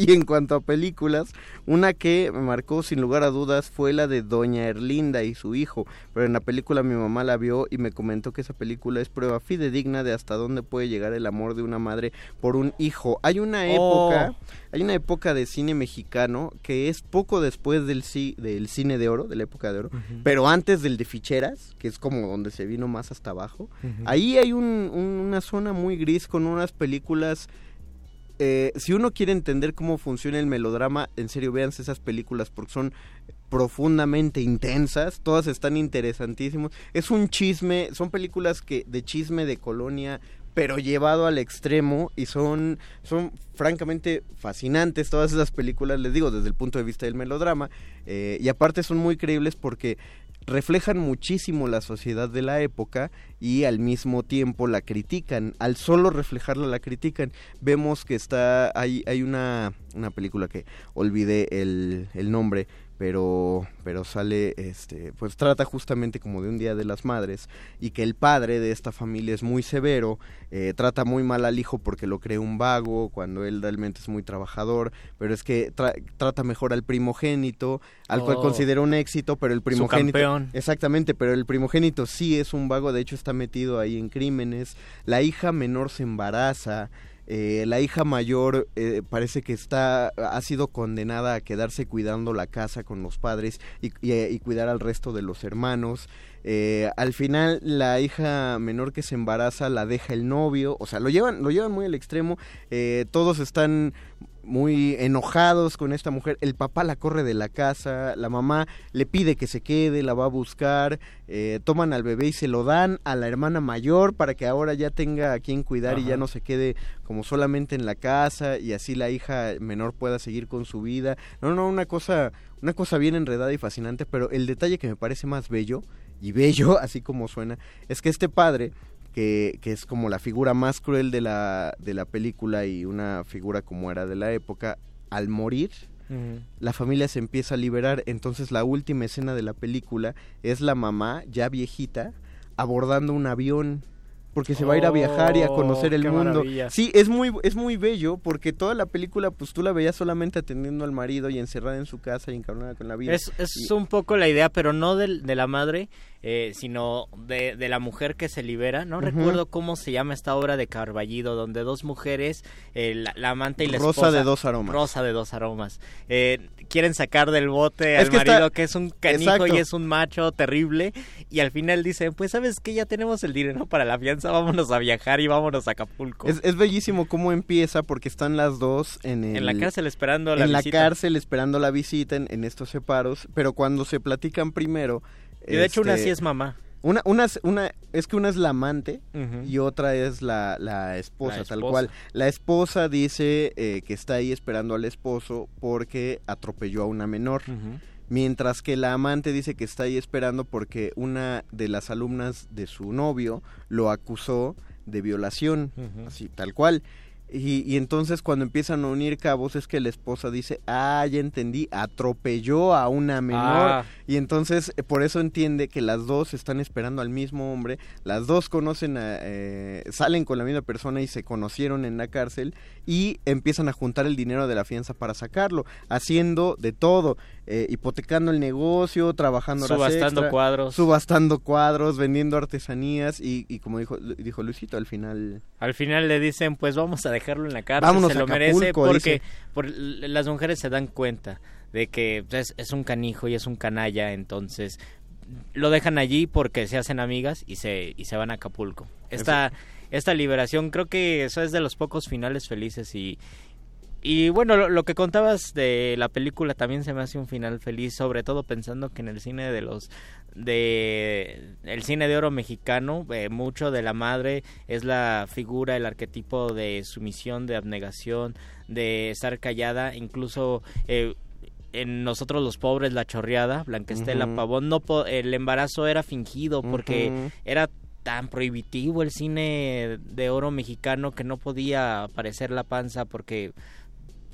y en cuanto a películas, una que me marcó sin lugar a dudas fue la de Doña Erlinda y su hijo, pero en la película mi mamá la vio y me comentó que esa película es prueba fidedigna de hasta dónde puede llegar el amor de una madre por un hijo. Hay una Oh. Hay una época de cine mexicano que es poco después del ci- del cine de oro, de la época de oro, pero antes del de ficheras, que es como donde se vino más hasta abajo. Ahí hay un- un- una zona muy gris con unas películas eh, si uno quiere entender cómo funciona el melodrama, en serio, véanse esas películas porque son profundamente intensas, todas están interesantísimos. Es un chisme, son películas que de chisme de colonia, pero llevado al extremo y son son francamente fascinantes todas esas películas, les digo, desde el punto de vista del melodrama eh, y aparte son muy creíbles porque reflejan muchísimo la sociedad de la época y al mismo tiempo la critican. Al solo reflejarla la critican. Vemos que está hay hay una una película que olvidé el, el nombre, pero pero sale este pues trata justamente como de un día de las madres y que el padre de esta familia es muy severo, eh, trata muy mal al hijo porque lo cree un vago cuando él realmente es muy trabajador, pero es que tra- trata mejor al primogénito, al cual Oh. considera un éxito, pero el primogénito campeón. Exactamente, pero el primogénito sí es un vago, de hecho está metido ahí en crímenes. La hija menor se embaraza. Eh, la hija mayor eh, parece que está ha sido condenada a quedarse cuidando la casa con los padres y, y cuidar al resto de los hermanos. Eh, al final la hija menor que se embaraza la deja el novio, o sea, lo llevan lo llevan muy al extremo. eh, todos están muy enojados con esta mujer. El papá la corre de la casa, la mamá le pide que se quede, la va a buscar, eh, toman al bebé y se lo dan a la hermana mayor para que ahora ya tenga a quien cuidar y ya no se quede como solamente en la casa y así la hija menor pueda seguir con su vida. No, no, una cosa, una cosa bien enredada y fascinante, pero el detalle que me parece más bello y bello, [LAUGHS] así como suena, es que este padre que, que es como la figura más cruel de la, de la película y una figura como era de la época, al morir, la familia se empieza a liberar. Entonces la última escena de la película es la mamá, ya viejita, abordando un avión. Porque se va a ir a viajar y a conocer Oh, el mundo. maravilla. Sí, es muy, es muy bello porque toda la película, pues tú la veías solamente atendiendo al marido y encerrada en su casa y encabronada con la vida. Es, es Y- un poco la idea, pero no del- de, la madre, eh, sino de, de la mujer que se libera. No recuerdo cómo se llama esta obra de Carballido, donde dos mujeres, eh, la, la amante y la Rosa esposa... de dos aromas. Rosa de dos aromas. eh, quieren sacar del bote Es al que está- marido que es un canijo Exacto. y es un macho terrible. Y al final dicen, pues sabes que ya tenemos el dinero para la fianza, vámonos a viajar y vámonos a Acapulco. Es, es bellísimo cómo empieza porque están las dos en el, en la cárcel esperando la en la visita. cárcel esperando la visita en, en estos separos, pero cuando se platican primero... Y de hecho una este, sí es mamá. Una, una, es- una, es que una es la amante y otra es la, la esposa, La tal cual. La esposa dice eh, que está ahí esperando al esposo porque atropelló a una menor. Mientras que la amante dice que está ahí esperando porque una de las alumnas de su novio lo acusó de violación, así tal cual. Y, y entonces cuando empiezan a unir cabos es que la esposa dice, ah, ya entendí, atropelló a una menor. Ah. Y entonces eh, por eso entiende que las dos están esperando al mismo hombre, las dos conocen, a, eh, salen con la misma persona y se conocieron en la cárcel y empiezan a juntar el dinero de la fianza para sacarlo, haciendo de todo, eh, hipotecando el negocio, trabajando horas Subastando extra, cuadros. subastando cuadros, vendiendo artesanías y, y como dijo, dijo Luisito, al final... Al final le dicen, pues vamos a dejarlo en la cárcel, Vámonos se lo merece, porque dice. por, las mujeres se dan cuenta de que pues, es, es un canijo y es un canalla, entonces lo dejan allí porque se hacen amigas y se, y se van a Acapulco. Esta, esta liberación, creo que eso es de los pocos finales felices y, y bueno, lo, lo, que contabas de la película también se me hace un final feliz, sobre todo pensando que en el cine de los de el cine de oro mexicano, eh, mucho de la madre es la figura, el arquetipo de sumisión, de abnegación, de estar callada, incluso eh, en nosotros los pobres la chorreada, Blanquestela Ujú. Pavón, no po- el embarazo era fingido porque era tan prohibitivo el cine de oro mexicano que no podía aparecer la panza porque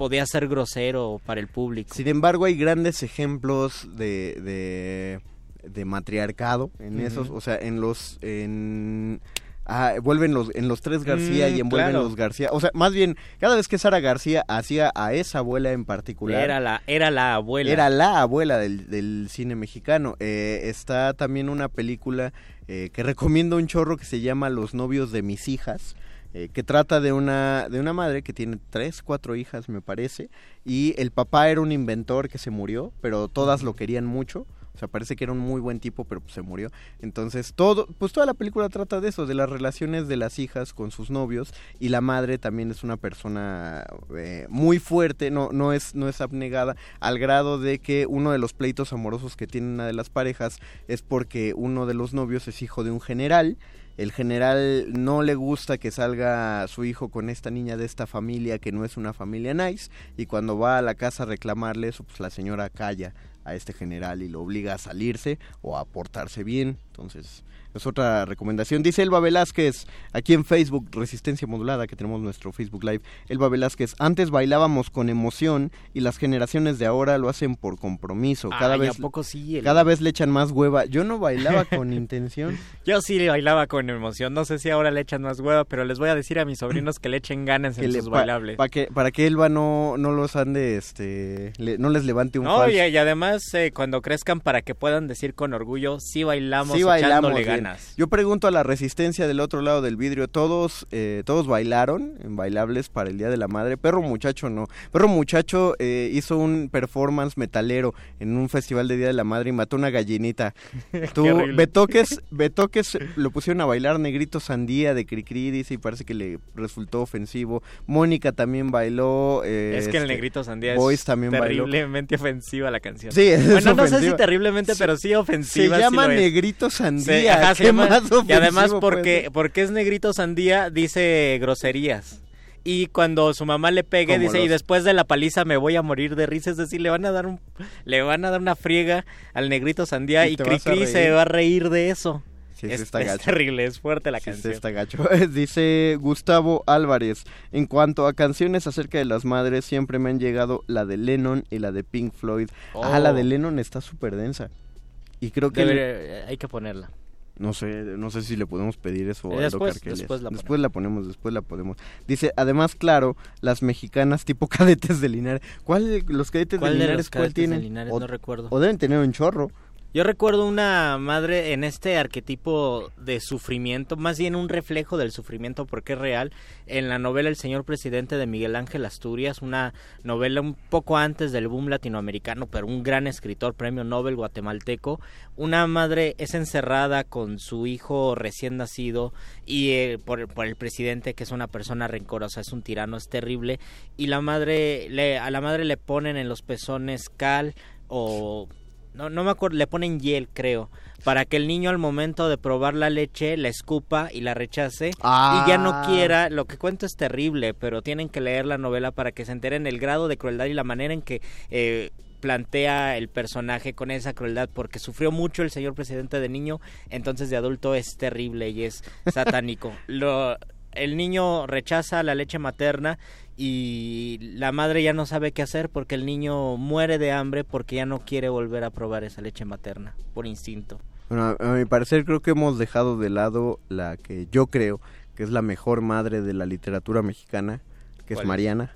podía ser grosero para el público. Sin embargo, hay grandes ejemplos de, de, de matriarcado en esos, o sea, en los... En, ah, vuelven los en los tres García Mm, y envuelven claro. los García. O sea, más bien, cada vez que Sara García hacía a esa abuela en particular. Era la, era la abuela. Era la abuela del, del cine mexicano. Eh, está también una película eh, que recomiendo un chorro que se llama Los novios de mis hijas. Eh, que trata de una de una madre que tiene tres cuatro hijas me parece y el papá era un inventor que se murió pero todas lo querían mucho. O sea parece que era un muy buen tipo pero pues, se murió. Entonces todo pues toda la película trata de eso de las relaciones de las hijas con sus novios y la madre también es una persona eh, muy fuerte no no es no es abnegada al grado de que uno de los pleitos amorosos que tiene una de las parejas es porque uno de los novios es hijo de un general el general no le gusta que salga su hijo con esta niña de esta familia que no es una familia nice y cuando va a la casa a reclamarle eso pues la señora calla a este general y lo obliga a salirse o a portarse bien. Entonces es otra recomendación. Dice Elba Velázquez, aquí en Facebook, Resistencia Modulada, que tenemos nuestro Facebook Live. Elba Velázquez, antes bailábamos con emoción y las generaciones de ahora lo hacen por compromiso. Cada, Ay, vez, ¿a poco sí? El- cada vez le echan más hueva. Yo no bailaba [LAUGHS] con intención. Yo sí bailaba con emoción. No sé si ahora le echan más hueva, pero les voy a decir a mis sobrinos que le echen ganas en sus pa- bailables. pa que, para que Elba no, no los ande, este, le- no les levante un No, y, y además eh, cuando crezcan para que puedan decir con orgullo, sí bailamos, Sí bailamos echándole bien. Yo pregunto a la resistencia del otro lado del vidrio, todos eh, todos bailaron en bailables para el Día de la Madre. Perro Muchacho no. Perro Muchacho eh, hizo un performance metalero en un festival de Día de la Madre y mató una gallinita. [LAUGHS] Tú. Betoques, Betoques lo pusieron a bailar Negrito Sandía de Cricri, dice, y parece que le resultó ofensivo. Mónica también bailó. eh, es que el este, negrito sandía Boys es también bailó. terriblemente ofensiva la canción. Sí, es bueno, no sé si terriblemente, pero sí Se ofensiva. sí llama. Negrito Se- Sandía. ajá, se ¿Qué llama- más y además porque, porque es negrito sandía, dice groserías. Y cuando su mamá le pegue, Como dice, y después de la paliza me voy a morir de risa. Es decir, le van a dar un, le van a dar una friega al negrito sandía Y y, Cricri se va a reír de eso. Sí, es, está es gacho. terrible, es fuerte la Sí, canción. está gacho. [LAUGHS] Dice Gustavo Álvarez, en cuanto a canciones acerca de las madres, siempre me han llegado la de Lennon y la de Pink Floyd. Ah, Oh. la de Lennon está súper densa. Y creo que... Debería- hay que ponerla. No sé, no sé si le podemos pedir eso a después- después la después la ponemos, después la ponemos. Dice, además, claro, las mexicanas tipo [LAUGHS] cadetes de Linares. ¿Cuál, los cadetes ¿Cuál de de Linares, los cuál cadetes de tienen? Linares? o, No recuerdo. o deben tener un chorro. Yo recuerdo una madre en este arquetipo de sufrimiento, más bien un reflejo del sufrimiento porque es real, en la novela El señor presidente de Miguel Ángel Asturias, una novela un poco antes del boom latinoamericano, pero un gran escritor, premio Nobel guatemalteco. Una madre es encerrada con su hijo recién nacido y eh, por, por el presidente que es una persona rencorosa, es un tirano, es terrible, y la madre le, a la madre le ponen en los pezones cal o no, no me acuerdo, le ponen hiel, creo, para que el niño al momento de probar la leche la escupa y la rechace y ya no Ah. quiera. Lo que cuento es terrible, pero tienen que leer la novela para que se enteren el grado de crueldad y la manera en que eh, plantea el personaje con esa crueldad, porque sufrió mucho el señor presidente de niño, entonces de adulto es terrible y es satánico. [LAUGHS] Lo, el niño rechaza la leche materna y la madre ya no sabe qué hacer porque el niño muere de hambre porque ya no quiere volver a probar esa leche materna por instinto. Bueno, a, mi parecer creo que hemos dejado de lado la que yo creo que es la mejor madre de la literatura mexicana, que es. Mariana.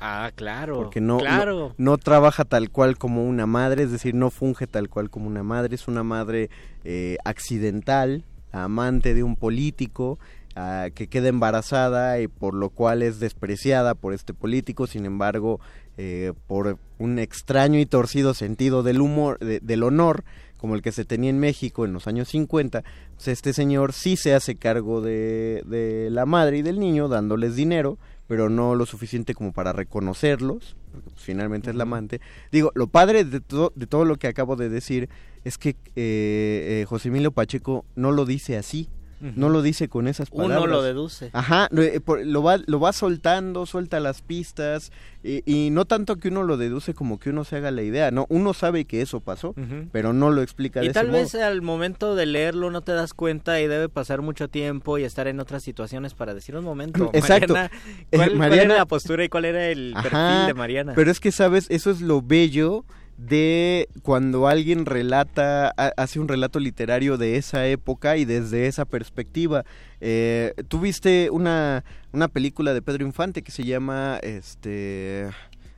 Ah, claro. Porque no, claro. no, no trabaja tal cual como una madre, es decir, no funge tal cual como una madre, es una madre eh, accidental, amante de un político, ah, que queda embarazada y por lo cual es despreciada por este político, sin embargo, eh, por un extraño y torcido sentido del humor, de- del honor, como el que se tenía en México en los años 50, pues este señor sí se hace cargo de, de la madre y del niño dándoles dinero, pero no lo suficiente como para reconocerlos, porque pues, finalmente es la amante. Digo, lo padre de, todo de todo lo que acabo de decir es que eh, eh, José Emilio Pacheco no lo dice así, no lo dice con esas palabras. Uno lo deduce. Ajá, lo, eh, lo va, lo va soltando, suelta las pistas, y, y no tanto que uno lo deduce como que uno se haga la idea, no, uno sabe que eso pasó, pero no lo explica de Y ese tal modo. vez al momento de leerlo no te das cuenta y debe pasar mucho tiempo y estar en otras situaciones para decir un momento. [CLEARS THROAT] Exacto. Mariana, Eh, ¿cuál, cuál era la postura y cuál era el perfil de Mariana? Pero es que, ¿sabes? Eso es lo bello de cuando alguien relata, ha- hace un relato literario de esa época y desde esa perspectiva. Eh, Tú viste una, una película de Pedro Infante que se llama, este...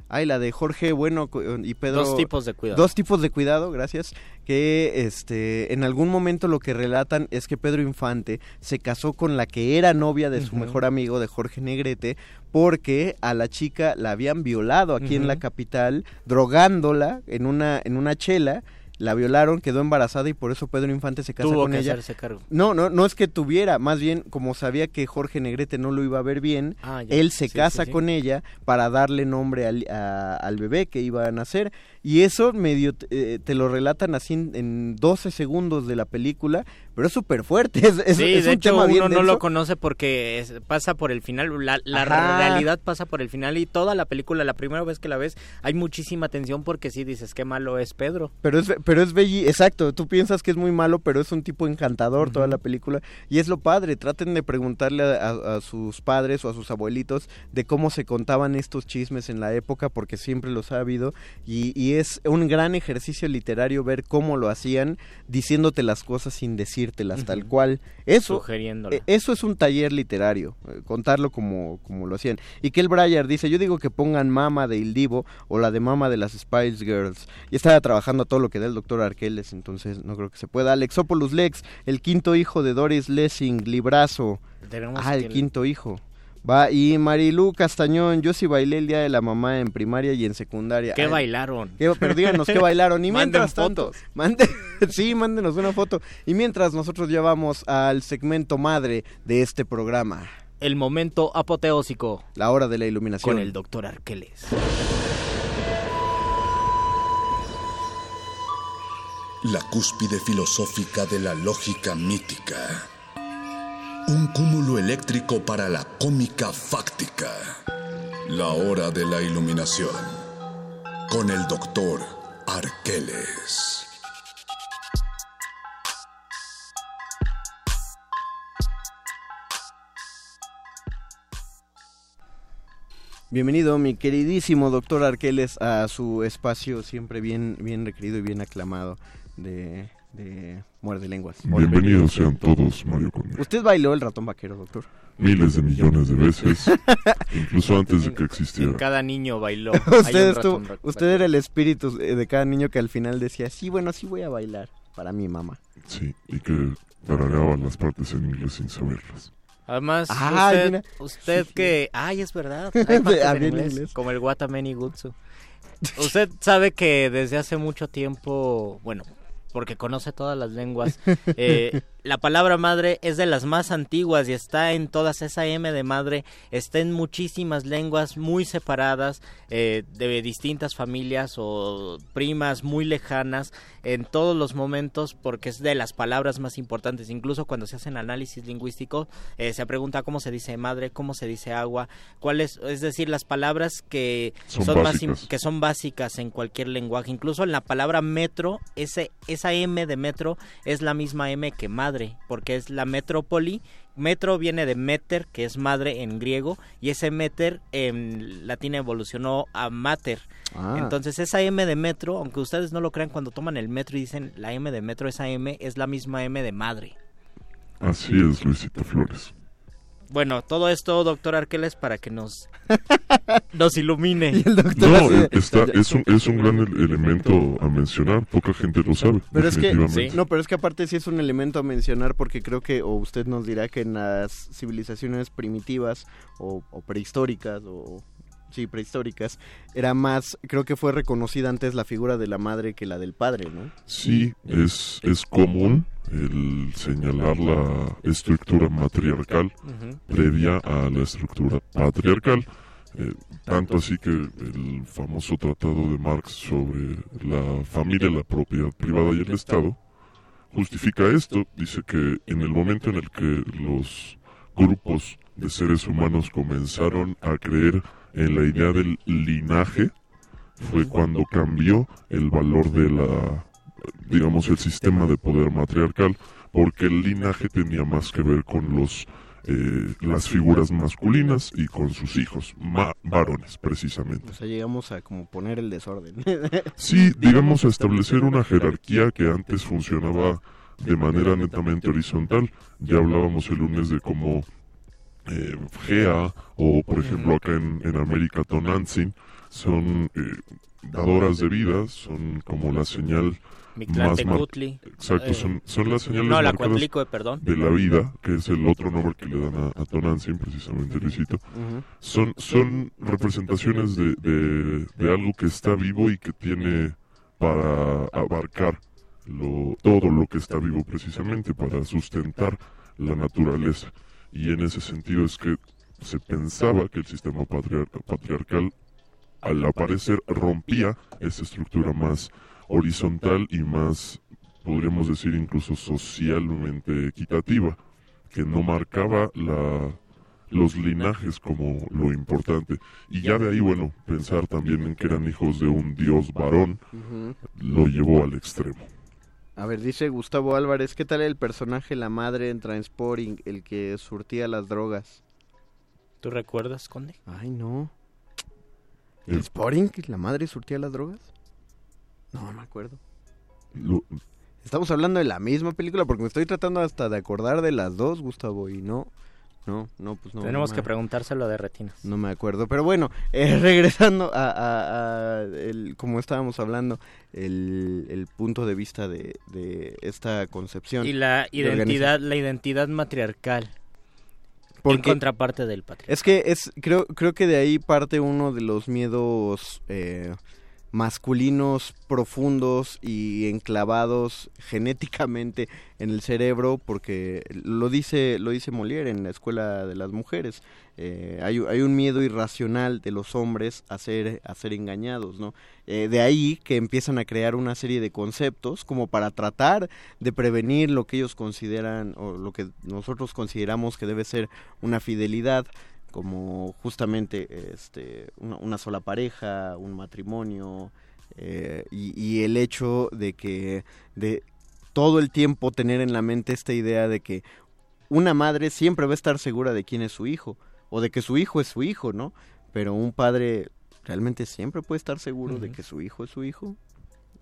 Ay, la de Jorge Bueno y Pedro... Dos tipos de cuidado. Dos tipos de cuidado, gracias. Que este, en algún momento lo que relatan es que Pedro Infante se casó con la que era novia de su mejor amigo, de Jorge Negrete, porque a la chica la habían violado aquí en la capital, drogándola en una, en una chela. La violaron, quedó embarazada y por eso Pedro Infante se casa Tuvo con que ella. hacerse cargo. No, no, no es que tuviera, más bien como sabía que Jorge Negrete no lo iba a ver bien, Ah, él se Sí, casa sí, sí. con ella para darle nombre al, a- al bebé que iba a nacer y eso medio eh, te lo relatan así en, en 12 segundos de la película, pero es súper fuerte, [LAUGHS] es, es- sí, es de un hecho tema bien uno no lo conoce porque es- pasa por el final, la, la realidad pasa por el final y toda la película, la primera vez que la ves, hay muchísima tensión porque sí dices qué malo es Pedro. Pero es, pero es belli, exacto, tú piensas que es muy malo, pero es un tipo encantador toda la película. Y es lo padre, traten de preguntarle a, a- a sus padres o a sus abuelitos de cómo se contaban estos chismes en la época, porque siempre los ha habido. Y, y es un gran ejercicio literario ver cómo lo hacían, diciéndote las cosas sin decírtelas tal Ujú. cual. Eso, eh, eso es un taller literario, eh, contarlo como, como lo hacían. Y que el dice, yo digo que pongan Mama de Il Divo o la de Mama de las Spice Girls. Y estaba trabajando a todo lo que da el doctor Arqueles, entonces no creo que se pueda. Alexopoulos Lex, el quinto hijo de Doris Lessing, Librazo. Tenemos Ah, el quinto hijo. Va, y Marilu Castañón, yo sí bailé el día de la mamá en primaria y en secundaria. ¿Qué Ay, bailaron? ¿Qué- pero díganos qué [LAUGHS] bailaron. Y mientras tanto, mande- [LAUGHS] sí, mándenos una foto. Y mientras nosotros ya vamos al segmento madre de este programa, El momento apoteósico la hora de la iluminación. con el doctor Arqueles. La cúspide filosófica de la lógica mítica. Un cúmulo eléctrico para la cómica fáctica. La hora de la iluminación. Con el doctor Arqueles. Bienvenido, mi queridísimo doctor Arqueles, a su espacio siempre bien, bien requerido y bien aclamado de, de Muerde Lenguas. Bienvenidos sean todos, Mario Conde. ¿Usted bailó el ratón vaquero, doctor? Miles de millones de veces, incluso antes de que existiera. Cada niño bailó. [LAUGHS] Usted, estuvo- usted era el espíritu eh, de cada niño que al final decía, sí, bueno, sí voy a bailar para mi mamá. Sí, y que tarareaban las partes en inglés sin saberlas. Además, Ah, usted, mira. usted Sí, sí. que... Ay, es verdad. [LAUGHS] Hay partes en inglés, inglés. Como el Watameni Gutsu. Usted sabe que desde hace mucho tiempo, bueno, porque conoce todas las lenguas, eh, [LAUGHS] la palabra madre es de las más antiguas y está en todas, esa M de madre está en muchísimas lenguas muy separadas, eh, de distintas familias o primas muy lejanas, en todos los momentos, porque es de las palabras más importantes. Incluso cuando se hacen análisis lingüístico, eh, se pregunta cómo se dice madre, cómo se dice agua, cuáles, es decir, las palabras que Son son, más que son básicas en cualquier lenguaje. Incluso en la palabra metro, ese, esa M de metro es la misma M que madre, porque es la metrópoli. Metro viene de meter, que es madre en griego, y ese meter en latín evolucionó a mater. Ah. Entonces esa M de metro, aunque ustedes no lo crean cuando toman el metro y dicen la M de metro, esa M es la misma M de madre. Así es, Luisito Flores. Bueno, todo esto, doctor Arqueles, para que nos, [LAUGHS] nos ilumine. Y el doctor No, así está, es, un, es un gran ele- elemento a mencionar, poca gente lo sabe. Pero es que, no, pero es que aparte sí es un elemento a mencionar porque creo que, o usted nos dirá que en las civilizaciones primitivas o, o prehistóricas o sí, prehistóricas, era más, creo que fue reconocida antes la figura de la madre que la del padre, ¿no? Sí, es, es común el señalar la estructura matriarcal previa a la estructura patriarcal. Eh, tanto así que el famoso tratado de Marx sobre la familia, la propiedad privada y el Estado justifica esto. Dice que en el momento en el que los grupos de seres humanos comenzaron a creer en la idea del linaje, fue cuando cambió el valor de la, digamos, el sistema de poder matriarcal, porque el linaje tenía más que ver con los eh, las figuras masculinas y con sus hijos, ma- varones precisamente. O sea, llegamos a como poner el desorden. [LAUGHS] Sí, digamos, a establecer una jerarquía que antes funcionaba de manera netamente horizontal. Ya hablábamos el lunes de cómo eh, Gea o, por ejemplo, acá en, en América, Tonantzin, son eh, dadoras de vida, son como la señal más. Exacto, Eh, son, son las señales no, la perdón. de la vida, que es el otro nombre que le dan a, a Tonantzin, precisamente Luisito. Son, son representaciones de, de, de algo que está vivo y que tiene para abarcar lo, todo lo que está vivo precisamente, para sustentar la naturaleza. Y en ese sentido es que se pensaba que el sistema patriar- patriarcal, al aparecer, rompía esa estructura más horizontal y más, podríamos decir, incluso socialmente equitativa, que no marcaba la, los linajes como lo importante. Y ya de ahí, bueno, pensar también en que eran hijos de un dios varón, lo llevó al extremo. A ver, dice Gustavo Álvarez, ¿qué tal el personaje la madre en Transporting, el que surtía las drogas? ¿Tú recuerdas, Conde? Ay, no. El- ¿Transporting? ¿La madre surtía las drogas? No, no me acuerdo. Lo- Estamos hablando de la misma película porque me estoy tratando hasta de acordar de las dos, Gustavo, y no, no, no, pues no. Tenemos no que me- preguntárselo de retinas. No me acuerdo, pero bueno, eh, [LAUGHS] regresando a, a- a el, como estábamos hablando, el, el punto de vista de, de esta concepción. Y la identidad, la identidad matriarcal. en contraparte del patriarcal. Es que es creo creo que de ahí parte uno de los miedos eh, masculinos profundos y enclavados genéticamente en el cerebro porque lo dice lo dice Molière en la escuela de las mujeres Eh, hay, hay un miedo irracional de los hombres a ser a ser engañados no Eh, de ahí que empiezan a crear una serie de conceptos como para tratar de prevenir lo que ellos consideran o lo que nosotros consideramos que debe ser una fidelidad como justamente este una, una sola pareja un matrimonio eh, y, y el hecho de que de todo el tiempo tener en la mente esta idea de que una madre siempre va a estar segura de quién es su hijo o de que su hijo es su hijo no pero un padre realmente siempre puede estar seguro de que su hijo es su hijo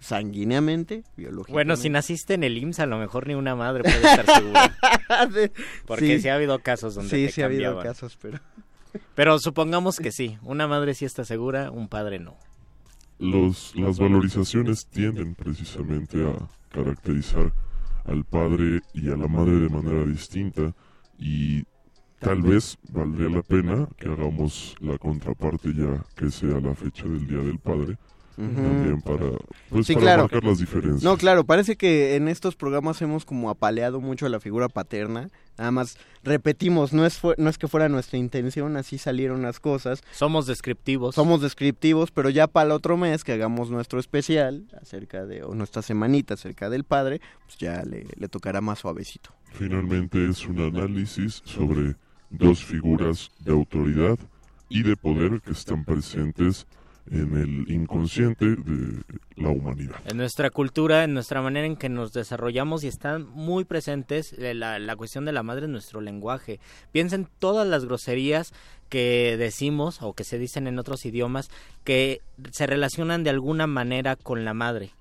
sanguíneamente biológicamente Bueno, si naciste en el IMSS, a lo mejor ni una madre puede estar segura. [LAUGHS] Porque Sí. sí. ha habido casos donde sí te sí ha habido cambiaban. casos pero [LAUGHS] Pero supongamos que sí. Una madre sí está segura, un padre no. los, las valorizaciones tienden precisamente a caracterizar al padre y a la madre de manera distinta y tal vez valdría la pena que hagamos la contraparte ya que sea la fecha del Día del Padre También para, pues, Sí, para claro. marcar las diferencias. No, claro, parece que en estos programas hemos como apaleado mucho a la figura paterna. Nada más repetimos, no es, fue- no es que fuera nuestra intención, así salieron las cosas. Somos descriptivos. Somos descriptivos, pero ya para el otro mes que hagamos nuestro especial acerca de, o nuestra semanita acerca del padre, pues ya le, le tocará más suavecito. Finalmente es un análisis sobre dos figuras de autoridad y de poder que están presentes en el inconsciente de la humanidad. En nuestra cultura, en nuestra manera en que nos desarrollamos y están muy presentes eh, la, la cuestión de la madre en nuestro lenguaje. Piensen todas las groserías que decimos o que se dicen en otros idiomas que se relacionan de alguna manera con la madre.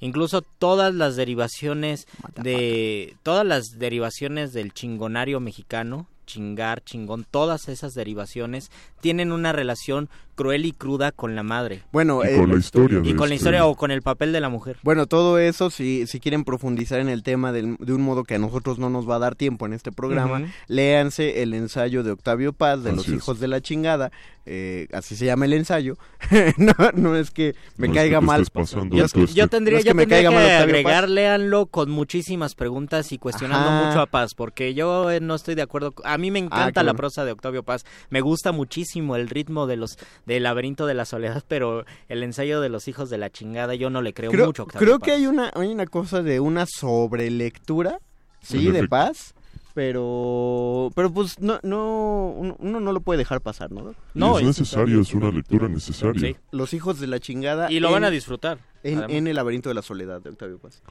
Incluso todas las derivaciones de todas las derivaciones del chingonario mexicano, chingar, chingón, todas esas derivaciones tienen una relación cruel y cruda con la madre. Bueno, Y eh, con la historia Y con la este- historia o con el papel de la mujer. Bueno, todo eso, si, si quieren profundizar en el tema del- de un modo que a nosotros no nos va a dar tiempo en este programa, Ujú. léanse el ensayo de Octavio Paz de Así Los es. Hijos de la Chingada, eh, así se llama el ensayo. [LAUGHS] no, no es que me No es caiga que mal. pasando Yo-. Yo tendría, No es yo que me tendría caiga que mal Octavio agregar, Paz. léanlo con muchísimas preguntas y cuestionando Ajá. mucho a Paz, porque yo eh, no estoy de acuerdo. A mí me encanta Ah, qué la prosa de Octavio Paz. Me gusta muchísimo el ritmo de los del laberinto de la soledad, pero el ensayo de los hijos de la chingada yo no le creo, Creo, mucho. Octavio creo Paz. que hay una, hay una cosa de una sobrelectura, sí, de paz, pero pero pues no, no uno, uno no lo puede dejar pasar, ¿no? No, es es- necesario, es una lectura necesaria. Sí. Los hijos de la chingada. Y lo en- van a disfrutar. En, en el laberinto de la soledad de Octavio Paz.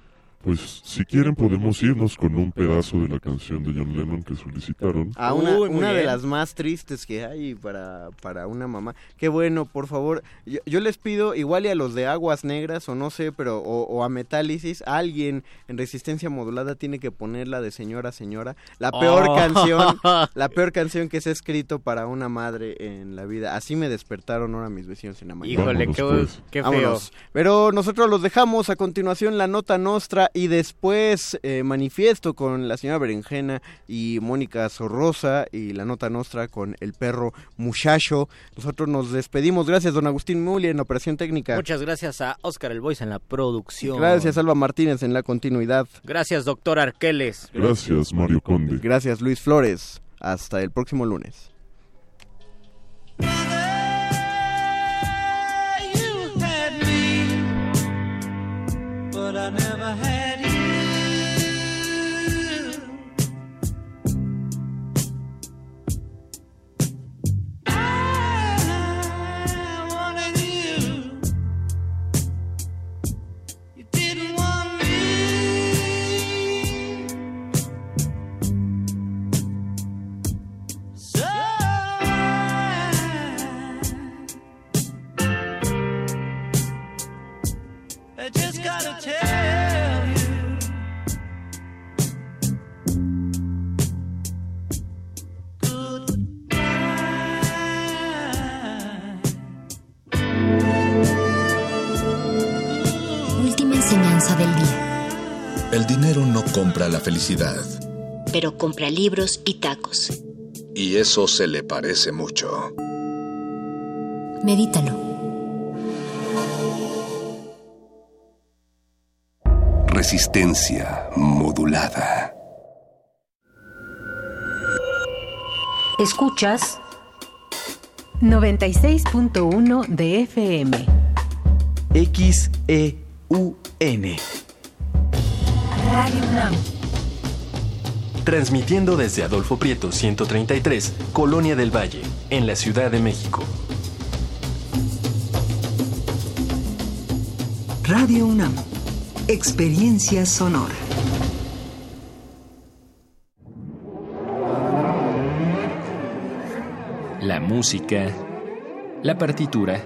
Pues si quieren podemos irnos con un pedazo de la canción de John Lennon que solicitaron. A una, Uy, muy una de las más tristes que hay para, para una mamá. Qué bueno, por favor. Yo, yo les pido, igual y a los de Aguas Negras, o no sé, pero o, o a Metálisis, alguien en resistencia modulada tiene que ponerla de señora a señora. La peor Oh. canción, [LAUGHS] la peor canción que se ha escrito para una madre en la vida. Así me despertaron ahora mis vecinos en la mañana. Híjole, Vámonos, qué, pues. qué feo. Vámonos. Pero nosotros los dejamos a continuación la nota nostra y después eh, manifiesto con la señora Berenjena y Mónica Sorrosa y la nota nostra con el perro muchacho. Nosotros nos despedimos. Gracias, don Agustín Muli en operación técnica. Muchas gracias a Oscar El Voice en la producción. Gracias, Alba Martínez en la continuidad. Gracias, doctor Arqueles. Gracias, Mario Conde. Gracias, Luis Flores. Hasta el próximo lunes. You had me, but I never had del día. El dinero no compra la felicidad. Pero compra libros y tacos. Y eso se le parece mucho. Medítalo. Resistencia modulada. Escuchas 96.1 de FM. XEUN. Radio UNAM. Transmitiendo desde Adolfo Prieto 133, Colonia del Valle, en la Ciudad de México. Radio UNAM. Experiencia sonora. La música, la partitura,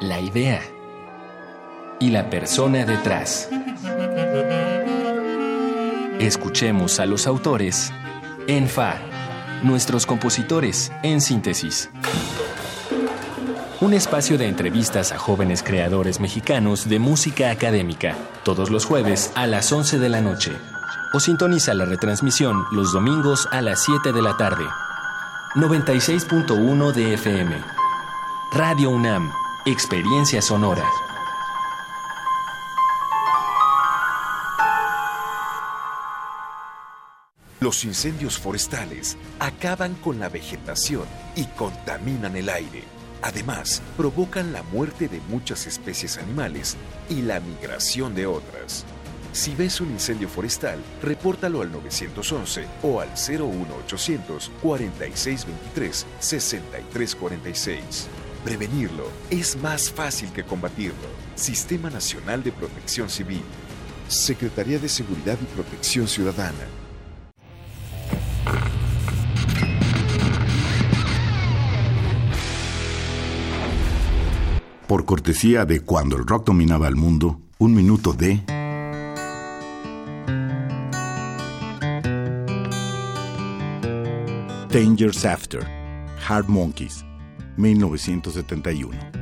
la idea y la persona detrás. Escuchemos a los autores en Fa, nuestros compositores en síntesis. Un espacio de entrevistas a jóvenes creadores mexicanos de música académica, todos los jueves a las 11 de la noche. O sintoniza la retransmisión los domingos a las 7 de la tarde. 96.1 de FM. Radio UNAM, Experiencia Sonora. Los incendios forestales acaban con la vegetación y contaminan el aire. Además, provocan la muerte de muchas especies animales y la migración de otras. Si ves un incendio forestal, repórtalo al 911 o al 01800 4623 6346. Prevenirlo es más fácil que combatirlo. Sistema Nacional de Protección Civil. Secretaría de Seguridad y Protección Ciudadana. Por cortesía de cuando el rock dominaba el mundo, un minuto de... Dangers After, Hard Monkeys, 1971.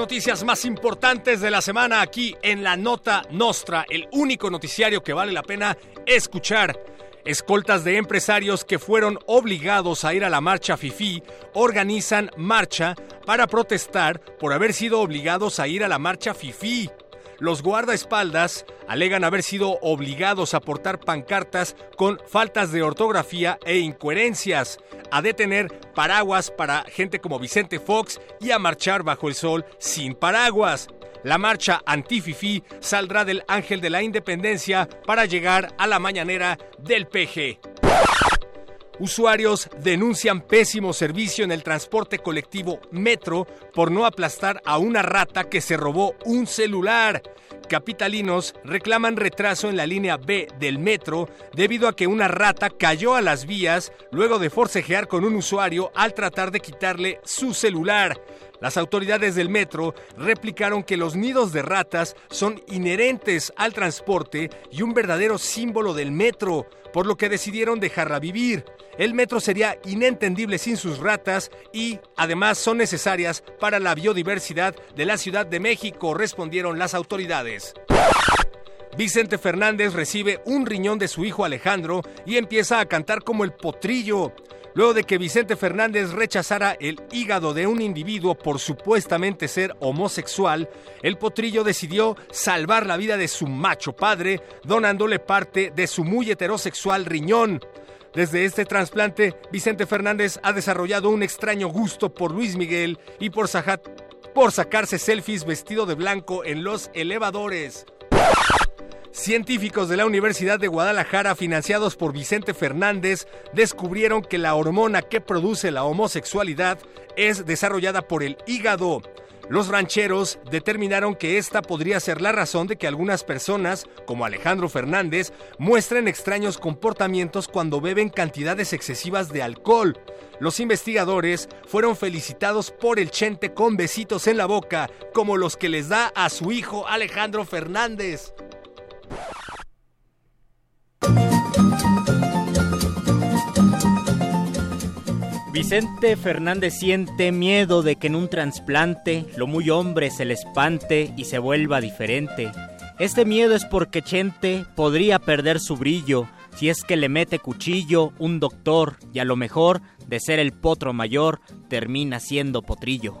Noticias más importantes de la semana aquí en la Nota Nostra, el único noticiario que vale la pena escuchar. Escoltas de empresarios que fueron obligados a ir a la marcha FIFI organizan marcha para protestar por haber sido obligados a ir a la marcha FIFI. Los guardaespaldas alegan haber sido obligados a portar pancartas con faltas de ortografía e incoherencias, a detener paraguas para gente como Vicente Fox y a marchar bajo el sol sin paraguas. La marcha anti-FIFI saldrá del Ángel de la Independencia para llegar a la mañanera del PG. Usuarios denuncian pésimo servicio en el transporte colectivo Metro por no aplastar a una rata que se robó un celular. Capitalinos reclaman retraso en la línea B del metro debido a que una rata cayó a las vías luego de forcejear con un usuario al tratar de quitarle su celular. Las autoridades del metro replicaron que los nidos de ratas son inherentes al transporte y un verdadero símbolo del metro, por lo que decidieron dejarla vivir. El metro sería inentendible sin sus ratas y además son necesarias para la biodiversidad de la Ciudad de México, respondieron las autoridades. Vicente Fernández recibe un riñón de su hijo Alejandro y empieza a cantar como el potrillo. Luego de que Vicente Fernández rechazara el hígado de un individuo por supuestamente ser homosexual, el potrillo decidió salvar la vida de su macho padre, donándole parte de su muy heterosexual riñón. Desde este trasplante, Vicente Fernández ha desarrollado un extraño gusto por Luis Miguel y por, por sacarse selfies vestido de blanco en los elevadores. Científicos de la Universidad de Guadalajara, financiados por Vicente Fernández, descubrieron que la hormona que produce la homosexualidad es desarrollada por el hígado. Los rancheros determinaron que esta podría ser la razón de que algunas personas, como Alejandro Fernández, muestren extraños comportamientos cuando beben cantidades excesivas de alcohol. Los investigadores fueron felicitados por el chente con besitos en la boca, como los que les da a su hijo Alejandro Fernández. Vicente Fernández siente miedo de que en un trasplante lo muy hombre se le espante y se vuelva diferente. Este miedo es porque Chente podría perder su brillo si es que le mete cuchillo un doctor y a lo mejor de ser el potro mayor termina siendo potrillo.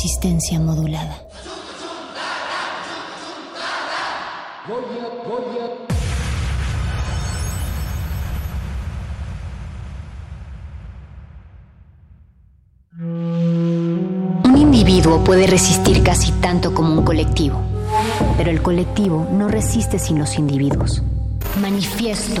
Resistencia modulada. Un individuo puede resistir casi tanto como un colectivo, pero el colectivo no resiste sin los individuos. Manifiesto.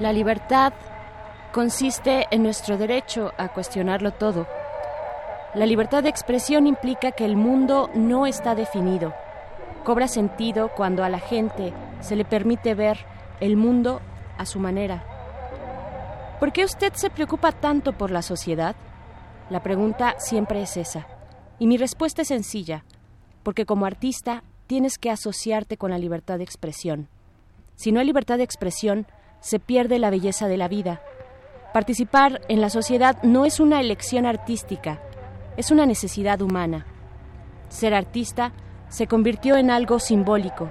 La libertad consiste en nuestro derecho a cuestionarlo todo. La libertad de expresión implica que el mundo no está definido. Cobra sentido cuando a la gente se le permite ver el mundo a su manera. ¿Por qué usted se preocupa tanto por la sociedad? La pregunta siempre es esa. Y mi respuesta es sencilla, porque como artista tienes que asociarte con la libertad de expresión. Si no hay libertad de expresión, se pierde la belleza de la vida. Participar en la sociedad no es una elección artística, es una necesidad humana. Ser artista se convirtió en algo simbólico.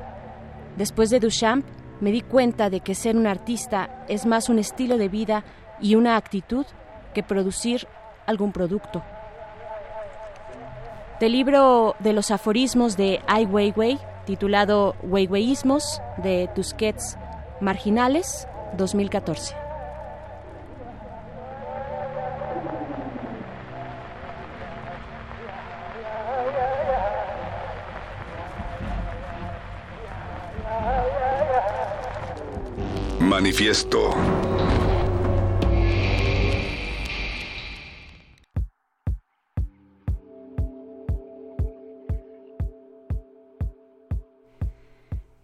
Después de Duchamp, me di cuenta de que ser un artista es más un estilo de vida y una actitud que producir algún producto. Del libro de los aforismos de Ai Weiwei, titulado Weiweiismos de Tusquets Marginales, 2014. Manifiesto.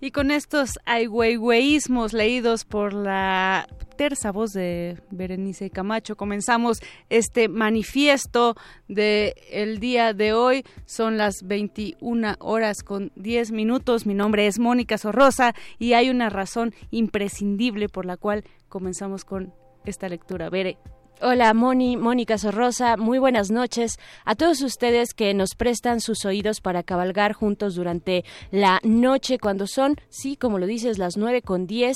Y con estos aihuehueísmos leídos por la terza voz de Berenice Camacho, comenzamos este manifiesto de el día de hoy. Son las 21 horas con 10 minutos. Mi nombre es Mónica Sorrosa y hay una razón imprescindible por la cual comenzamos con esta lectura. Bere, Hola, Moni, Mónica Sorrosa, muy buenas noches a todos ustedes que nos prestan sus oídos para cabalgar juntos durante la noche cuando son, sí, como lo dices, las nueve con diez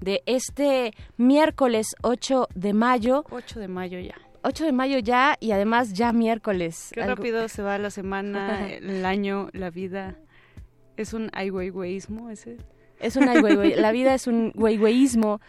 de este miércoles 8 de mayo. 8 de mayo ya. 8 de mayo ya y además ya miércoles. Qué Algo- rápido se va la semana, [LAUGHS] el año, la vida. Es un aihuehueísmo ese. Es un ay, güey, güey. La vida es un güeygüeyismo.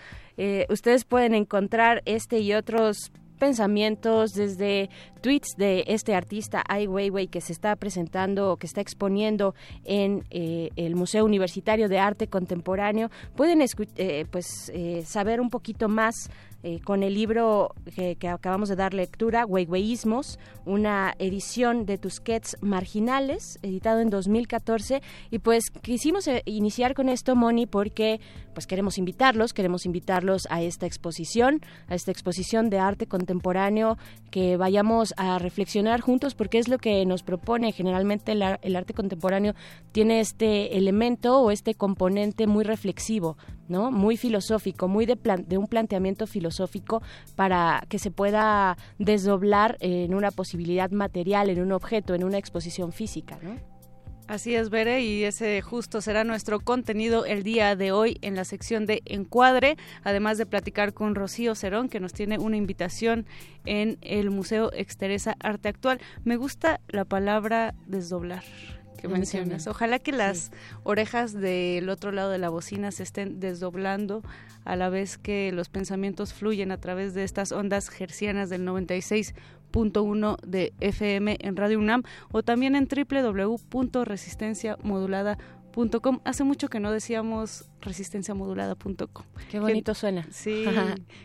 Eh, ustedes pueden encontrar este y otros pensamientos desde tweets de este artista Ai Weiwei que se está presentando o que está exponiendo en eh, el Museo Universitario de Arte Contemporáneo. Pueden eh, pues eh, saber un poquito más eh, con el libro que, que acabamos de dar lectura, Weiweiismos, una edición de Tusquets Marginales, editado en 2014. Y pues quisimos eh, iniciar con esto, Moni, porque pues queremos invitarlos, queremos invitarlos a esta exposición, a esta exposición de arte contemporáneo, que vayamos a reflexionar juntos, porque es lo que nos propone generalmente el, el arte contemporáneo, tiene este elemento o este componente muy reflexivo, ¿no? Muy filosófico, muy de, plan- de un planteamiento filosófico para que se pueda desdoblar en una posibilidad material, en un objeto, en una exposición física. Así es, Bere, y ese justo será nuestro contenido el día de hoy en la sección de Encuadre, además de platicar con Rocío Cerón, que nos tiene una invitación en el Museo Exteresa Arte Actual. Me gusta la palabra desdoblar que mencionas. Ojalá que Sí. las orejas del otro lado de la bocina se estén desdoblando a la vez que los pensamientos fluyen a través de estas ondas gercianas del 100.1 de FM en Radio UNAM o también en www.resistenciamodulada.com. Hace mucho que no decíamos resistenciamodulada.com. Qué bonito suena. Sí.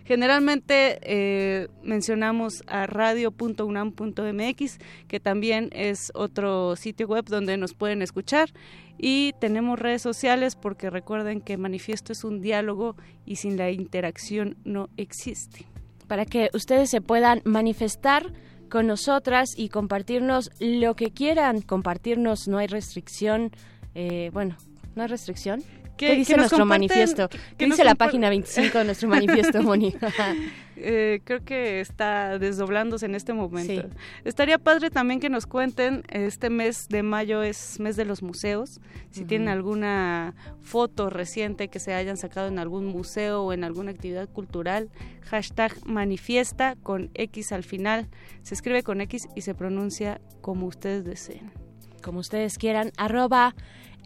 Generalmente eh, mencionamos a radio.unam.mx, que también es otro sitio web donde nos pueden escuchar. Y tenemos redes sociales porque recuerden que Manifiesto es un diálogo y sin la interacción no existe. Para que ustedes se puedan manifestar con nosotras y compartirnos lo que quieran, compartirnos, no hay restricción. Eh, bueno, no hay restricción. ¿Qué, dice nuestro manifiesto? ¿Qué dice la página 25 de nuestro manifiesto, [LAUGHS] Moni? eh, creo que está desdoblándose en este momento. Estaría padre también que nos cuenten, este mes de mayo es mes de los museos, si tienen alguna foto reciente que se hayan sacado en algún museo o en alguna actividad cultural, hashtag manifiesta con X al final, se escribe con X y se pronuncia como ustedes deseen. Como ustedes quieran, arroba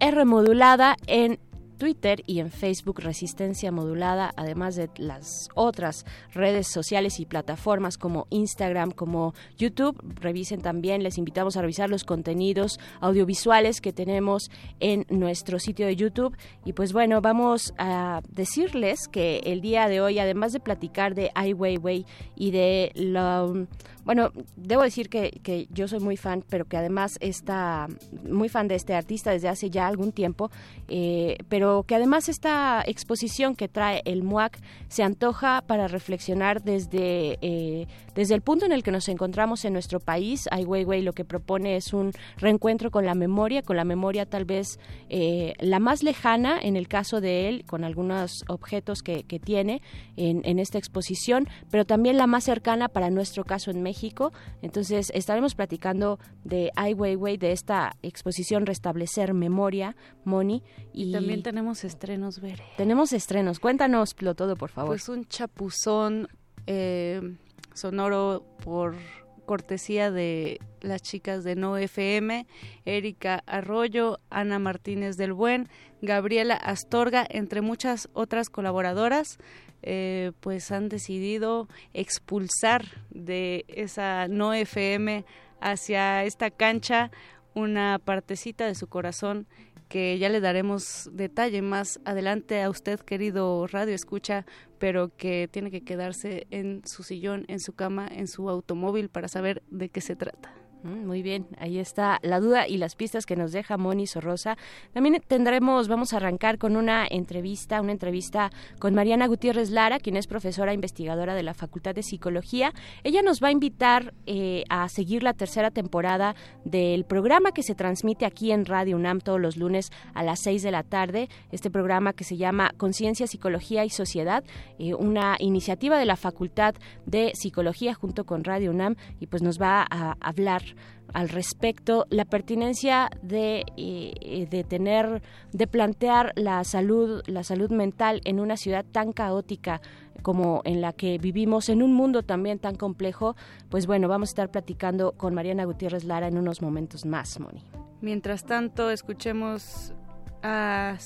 R modulada en Twitter y en Facebook Resistencia Modulada, además de las otras redes sociales y plataformas como Instagram, como YouTube. Revisen también, les invitamos a revisar los contenidos audiovisuales que tenemos en nuestro sitio de YouTube. Y pues bueno, vamos a decirles que el día de hoy, además de platicar de Ai Weiwei y de lo bueno, debo decir que, que, yo soy muy fan, pero que además está muy fan de este artista desde hace ya algún tiempo, eh, pero que además esta exposición que trae el MUAC se antoja para reflexionar desde, eh, desde el punto en el que nos encontramos en nuestro país. Ai Weiwei lo que propone es un reencuentro con la memoria, con la memoria tal vez eh, la más lejana en el caso de él, con algunos objetos que, que tiene en, en esta exposición, pero también la más cercana para nuestro caso en México entonces estaremos platicando de Ai Weiwei, de esta exposición Restablecer Memoria, Moni. Y, también tenemos estrenos, ver. Tenemos estrenos. Cuéntanoslo todo, por favor. Pues un chapuzón eh, sonoro por cortesía de las chicas de No FM, Erika Arroyo, Ana Martínez del Buen, Gabriela Astorga, entre muchas otras colaboradoras. Eh, pues han decidido expulsar de esa no FM hacia esta cancha una partecita de su corazón que ya le daremos detalle más adelante a usted, querido Radio Escucha, pero que tiene que quedarse en su sillón, en su cama, en su automóvil para saber de qué se trata. Mm, muy bien, ahí está la duda y las pistas que nos deja Moni Sorrosa. También tendremos, vamos a arrancar con una entrevista, una entrevista con Mariana Gutiérrez Lara, quien es profesora investigadora de la Facultad de Psicología. Ella nos va a invitar eh, a seguir la tercera temporada del programa que se transmite aquí en Radio UNAM todos los lunes a las seis de la tarde. Este programa que se llama Conciencia, Psicología y Sociedad, eh, una iniciativa de la Facultad de Psicología junto con Radio UNAM y pues nos va a hablar al respecto, la pertinencia de, eh, de tener, de plantear la salud, la salud mental en una ciudad tan caótica como en la que vivimos, en un mundo también tan complejo, pues bueno, vamos a estar platicando con Mariana Gutiérrez Lara en unos momentos más, Moni. Mientras tanto, escuchemos a,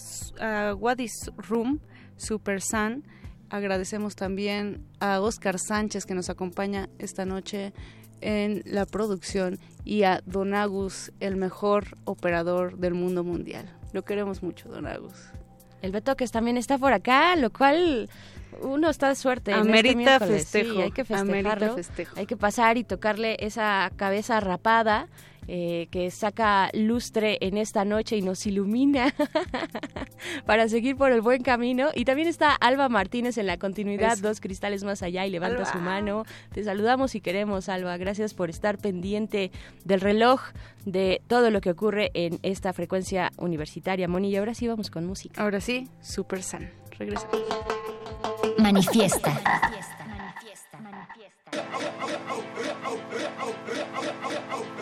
a What is Room, Super Sun. Agradecemos también a Oscar Sánchez que nos acompaña esta noche en la producción y a Don Agus, el mejor operador del mundo mundial. Lo queremos mucho, Don Agus. El Beto que también está por acá, lo cual uno está de suerte. Amerita este festejo. hay que festejarlo. Hay que pasar y tocarle esa cabeza rapada eh, que saca lustre en esta noche y nos ilumina [LAUGHS] para seguir por el buen camino. Y también está Alba Martínez en la continuidad, dos cristales más allá y levanta su mano. Te saludamos y queremos, Alba. Gracias por estar pendiente del reloj, de todo lo que ocurre en esta frecuencia universitaria. Moni, y ahora sí vamos con música. Ahora sí, Super San. Regresa. Manifiesta. Manifiesta. UNAM.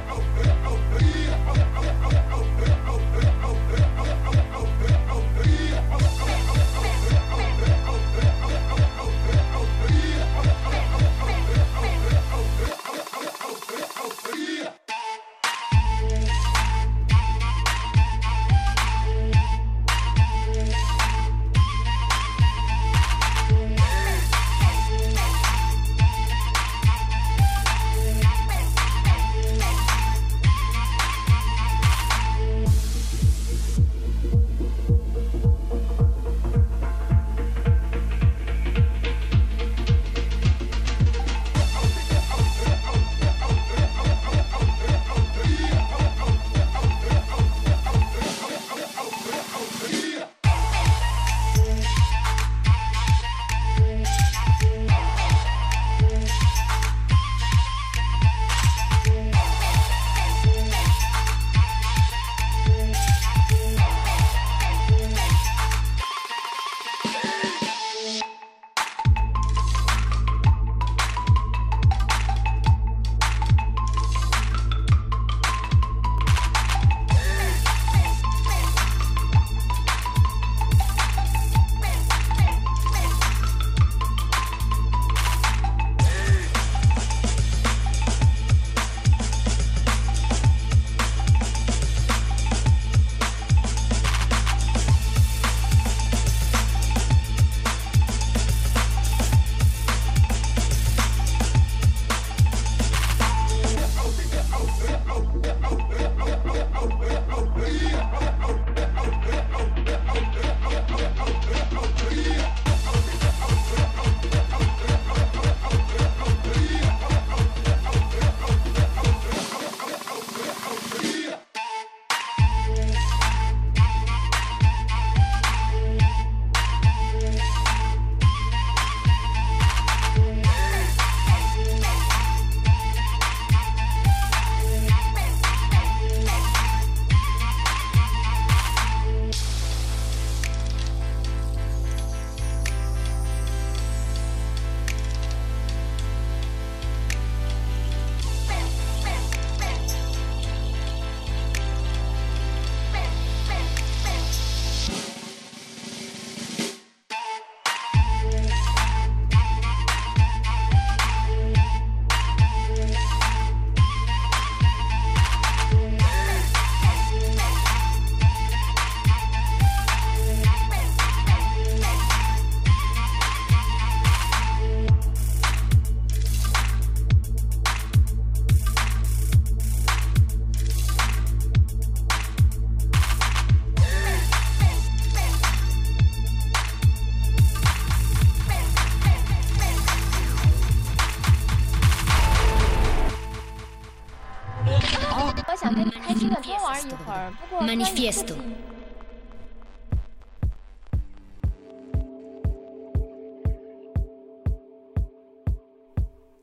Manifiesto.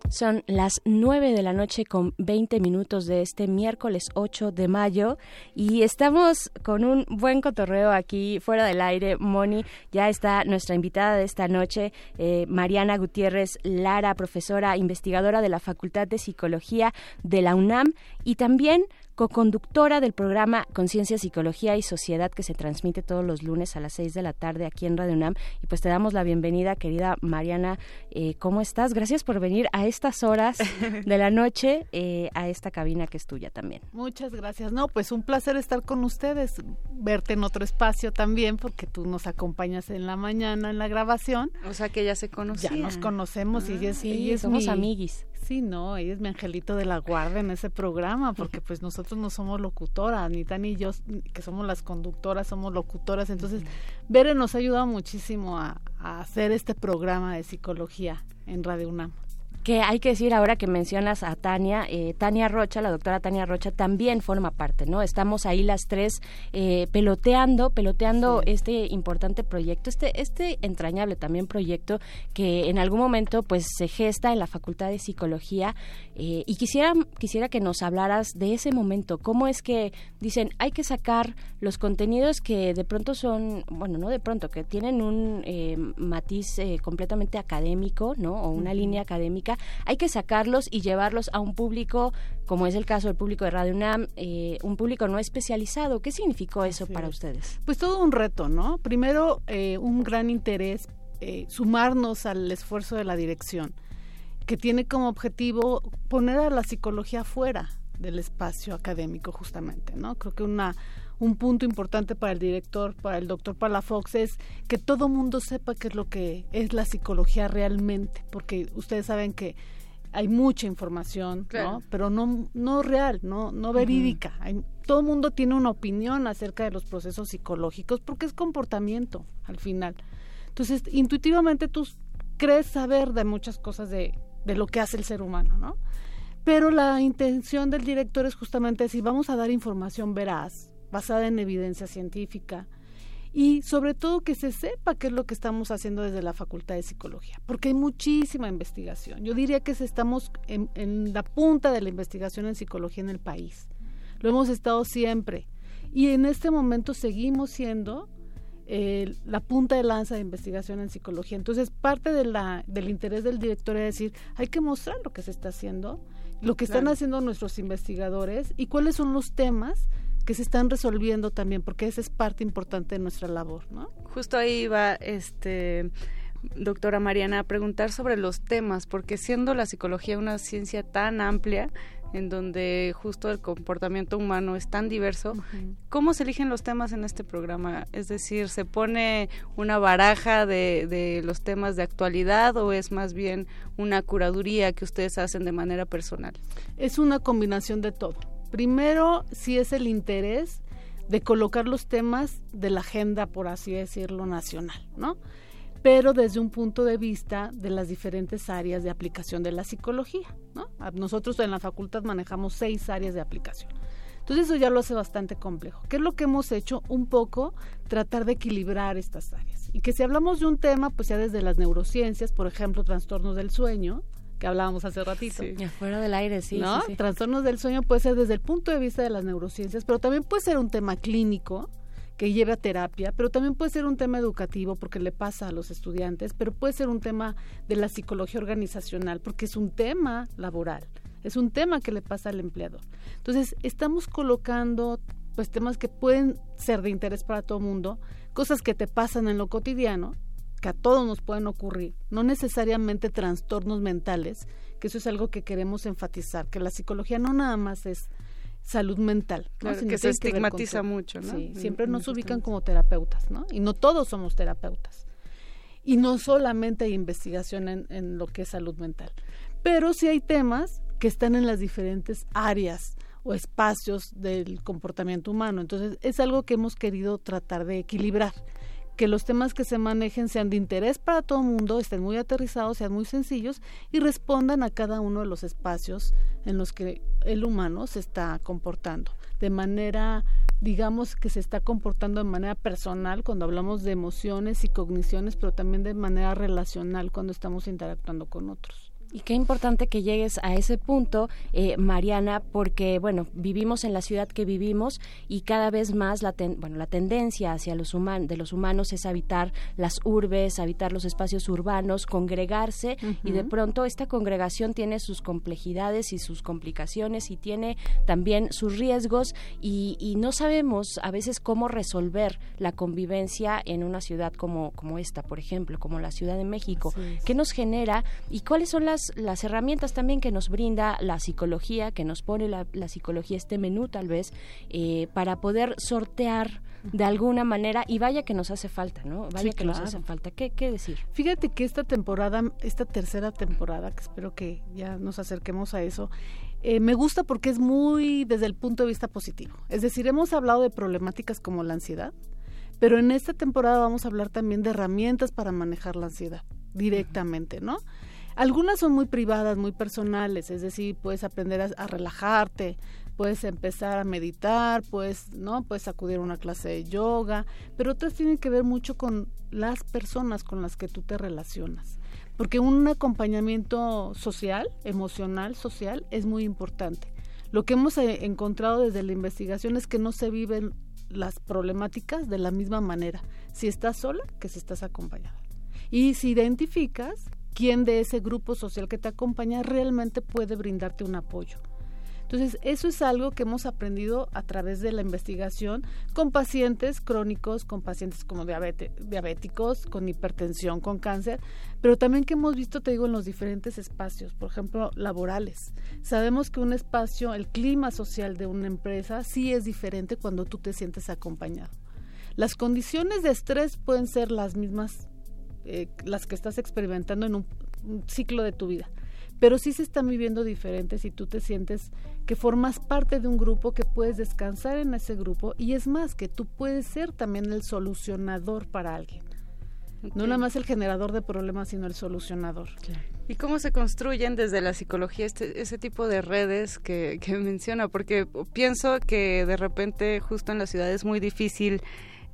Son las 9 de la noche con 20 minutos de este miércoles 8 de mayo y estamos con un buen cotorreo aquí fuera del aire. Moni, ya está nuestra invitada de esta noche, eh, Mariana Gutiérrez Lara, profesora investigadora de la Facultad de Psicología de la UNAM y también co-conductora del programa Conciencia, Psicología y Sociedad que se transmite todos los lunes a las 6 de la tarde aquí en Radio UNAM. Y pues te damos la bienvenida, querida Mariana. Eh, ¿Cómo estás? Gracias por venir a estas horas de la noche eh, a esta cabina que es tuya también. Muchas gracias. No, pues un placer estar con ustedes, verte en otro espacio también, porque tú nos acompañas en la mañana en la grabación. O sea que ya se conocían. Ya nos conocemos y ella es, Sí, es somos mi- amiguis. Sí, no, ella es mi angelito de la guardia en ese programa, porque pues nosotros no somos locutoras, ni Tani y yo, que somos las conductoras, somos locutoras. Entonces, Bere nos ha ayudado muchísimo a, a hacer este programa de psicología en Radio UNAM. Que hay que decir ahora que mencionas a Tania, eh, Tania Rocha, la doctora Tania Rocha también forma parte, ¿no? Estamos ahí las tres eh, peloteando, peloteando este importante proyecto, este, este entrañable también proyecto que en algún momento pues se gesta en la Facultad de Psicología eh, y quisiera, quisiera que nos hablaras de ese momento, cómo es que dicen hay que sacar los contenidos que de pronto son, bueno, no de pronto, que tienen un eh, matiz eh, completamente académico, ¿no? O una línea académica, hay que sacarlos y llevarlos a un público, como es el caso del público de Radio UNAM, eh, un público no especializado. ¿Qué significó eso para ustedes? Pues todo un reto, ¿no? Primero, eh, un gran interés, eh, sumarnos al esfuerzo de la dirección, que tiene como objetivo poner a la psicología fuera del espacio académico, justamente, ¿no? Creo que una un punto importante para el director, para el doctor Palafox, es que todo mundo sepa qué es lo que es la psicología realmente, porque ustedes saben que hay mucha información, Claro. ¿no? Pero no, no real, no, no verídica. Hay- todo el mundo tiene una opinión acerca de los procesos psicológicos porque es comportamiento al final. Entonces, intuitivamente tú crees saber de muchas cosas de, de lo que hace el ser humano, ¿no? Pero la intención del director es justamente decir, vamos a dar información veraz, basada en evidencia científica, y sobre todo que se sepa qué es lo que estamos haciendo desde la Facultad de Psicología, porque hay muchísima investigación. Yo diría que estamos en, en la punta de la investigación en psicología en el país. Lo hemos estado siempre. Y en este momento seguimos siendo eh, la punta de lanza de investigación en psicología. Entonces, parte de la, del interés del director es decir, hay que mostrar lo que se está haciendo, lo que están Claro. haciendo nuestros investigadores y cuáles son los temas que se están resolviendo también, porque esa es parte importante de nuestra labor, ¿no? Justo ahí va, este, doctora Mariana, a preguntar sobre los temas, porque siendo la psicología una ciencia tan amplia, en donde justo el comportamiento humano es tan diverso, ¿cómo se eligen los temas en este programa? Es decir, ¿se pone una baraja de, de los temas de actualidad o es más bien una curaduría que ustedes hacen de manera personal? Es una combinación de todo. Primero, si es el interés de colocar los temas de la agenda, por así decirlo, nacional, ¿no? Pero desde un punto de vista de las diferentes áreas de aplicación de la psicología, ¿no? Nosotros en la facultad manejamos seis áreas de aplicación. Entonces eso ya lo hace bastante complejo. ¿Qué es lo que hemos hecho? Un poco tratar de equilibrar estas áreas. Y que si hablamos de un tema, pues ya desde las neurociencias, por ejemplo, trastornos del sueño, que hablábamos hace ratito. Y afuera del aire, sí. ¿no? sí, sí. Trastornos del sueño puede ser desde el punto de vista de las neurociencias, pero también puede ser un tema clínico que lleve a terapia, pero también puede ser un tema educativo porque le pasa a los estudiantes, pero puede ser un tema de la psicología organizacional porque es un tema laboral, es un tema que le pasa al empleador. Entonces, estamos colocando pues temas que pueden ser de interés para todo el mundo, cosas que te pasan en lo cotidiano, que a todos nos pueden ocurrir, no necesariamente trastornos mentales, que eso es algo que queremos enfatizar, que la psicología no nada más es salud mental, ¿no? Claro, que se estigmatiza mucho, ¿no? Sí, siempre nos ubican como terapeutas, ¿no? Y no todos somos terapeutas. Y no solamente hay investigación en, en lo que es salud mental, pero sí hay temas que están en las diferentes áreas o espacios del comportamiento humano. Entonces, es algo que hemos querido tratar de equilibrar que los temas que se manejen sean de interés para todo el mundo, estén muy aterrizados, sean muy sencillos y respondan a cada uno de los espacios en los que el humano se está comportando. De manera, digamos que se está comportando de manera personal cuando hablamos de emociones y cogniciones, pero también de manera relacional cuando estamos interactuando con otros. Y qué importante que llegues a ese punto, eh, Mariana, porque bueno, vivimos en la ciudad que vivimos y cada vez más la bueno, la tendencia hacia los humanos de los humanos es habitar las urbes, habitar los espacios urbanos, congregarse y de pronto esta congregación tiene sus complejidades y sus complicaciones y tiene también sus riesgos y, y no sabemos a veces cómo resolver la convivencia en una ciudad como como esta, por ejemplo, como la Ciudad de México. ¿Qué nos genera y cuáles son las las, herramientas también que nos brinda la psicología, que nos pone la, psicología, este menú tal vez, eh, para poder sortear de alguna manera y vaya que nos hace falta, ¿no? Vaya que nos hace falta. ¿Qué, ¿Qué decir? Fíjate que esta temporada, esta tercera temporada, que espero que ya nos acerquemos a eso, eh, me gusta porque es muy desde el punto de vista positivo. Es decir, hemos hablado de problemáticas como la ansiedad, pero en esta temporada vamos a hablar también de herramientas para manejar la ansiedad directamente, ¿no? Algunas son muy privadas, muy personales, es decir, puedes aprender a, relajarte, puedes empezar a meditar, puedes, ¿no? Puedes acudir a una clase de yoga, pero otras tienen que ver mucho con las personas con las que tú te relacionas. Porque un acompañamiento social, emocional, social, es muy importante. Lo que hemos eh, encontrado desde la investigación es que no se viven las problemáticas de la misma manera, si estás sola que si estás acompañada. Y si identificas quién de ese grupo social que te acompaña realmente puede brindarte un apoyo. Entonces, eso es algo que hemos aprendido a través de la investigación con pacientes crónicos, con pacientes como diabéticos, con hipertensión, con cáncer, pero también que hemos visto, te digo, en los diferentes espacios, por ejemplo, laborales. Sabemos que un espacio, el clima social de una empresa, sí es diferente cuando tú te sientes acompañado. Las condiciones de estrés pueden ser las mismas eh, las que estás experimentando en un, ciclo de tu vida. Pero sí se están viviendo diferentes y tú te sientes que formas parte de un grupo, que puedes descansar en ese grupo y es más, que tú puedes ser también el solucionador para alguien. No nada más el generador de problemas, sino el solucionador. ¿Y cómo se construyen desde la psicología este, ese tipo de redes que, que [LAUGHS] menciona? Porque pienso que de repente justo en la ciudad es muy difícil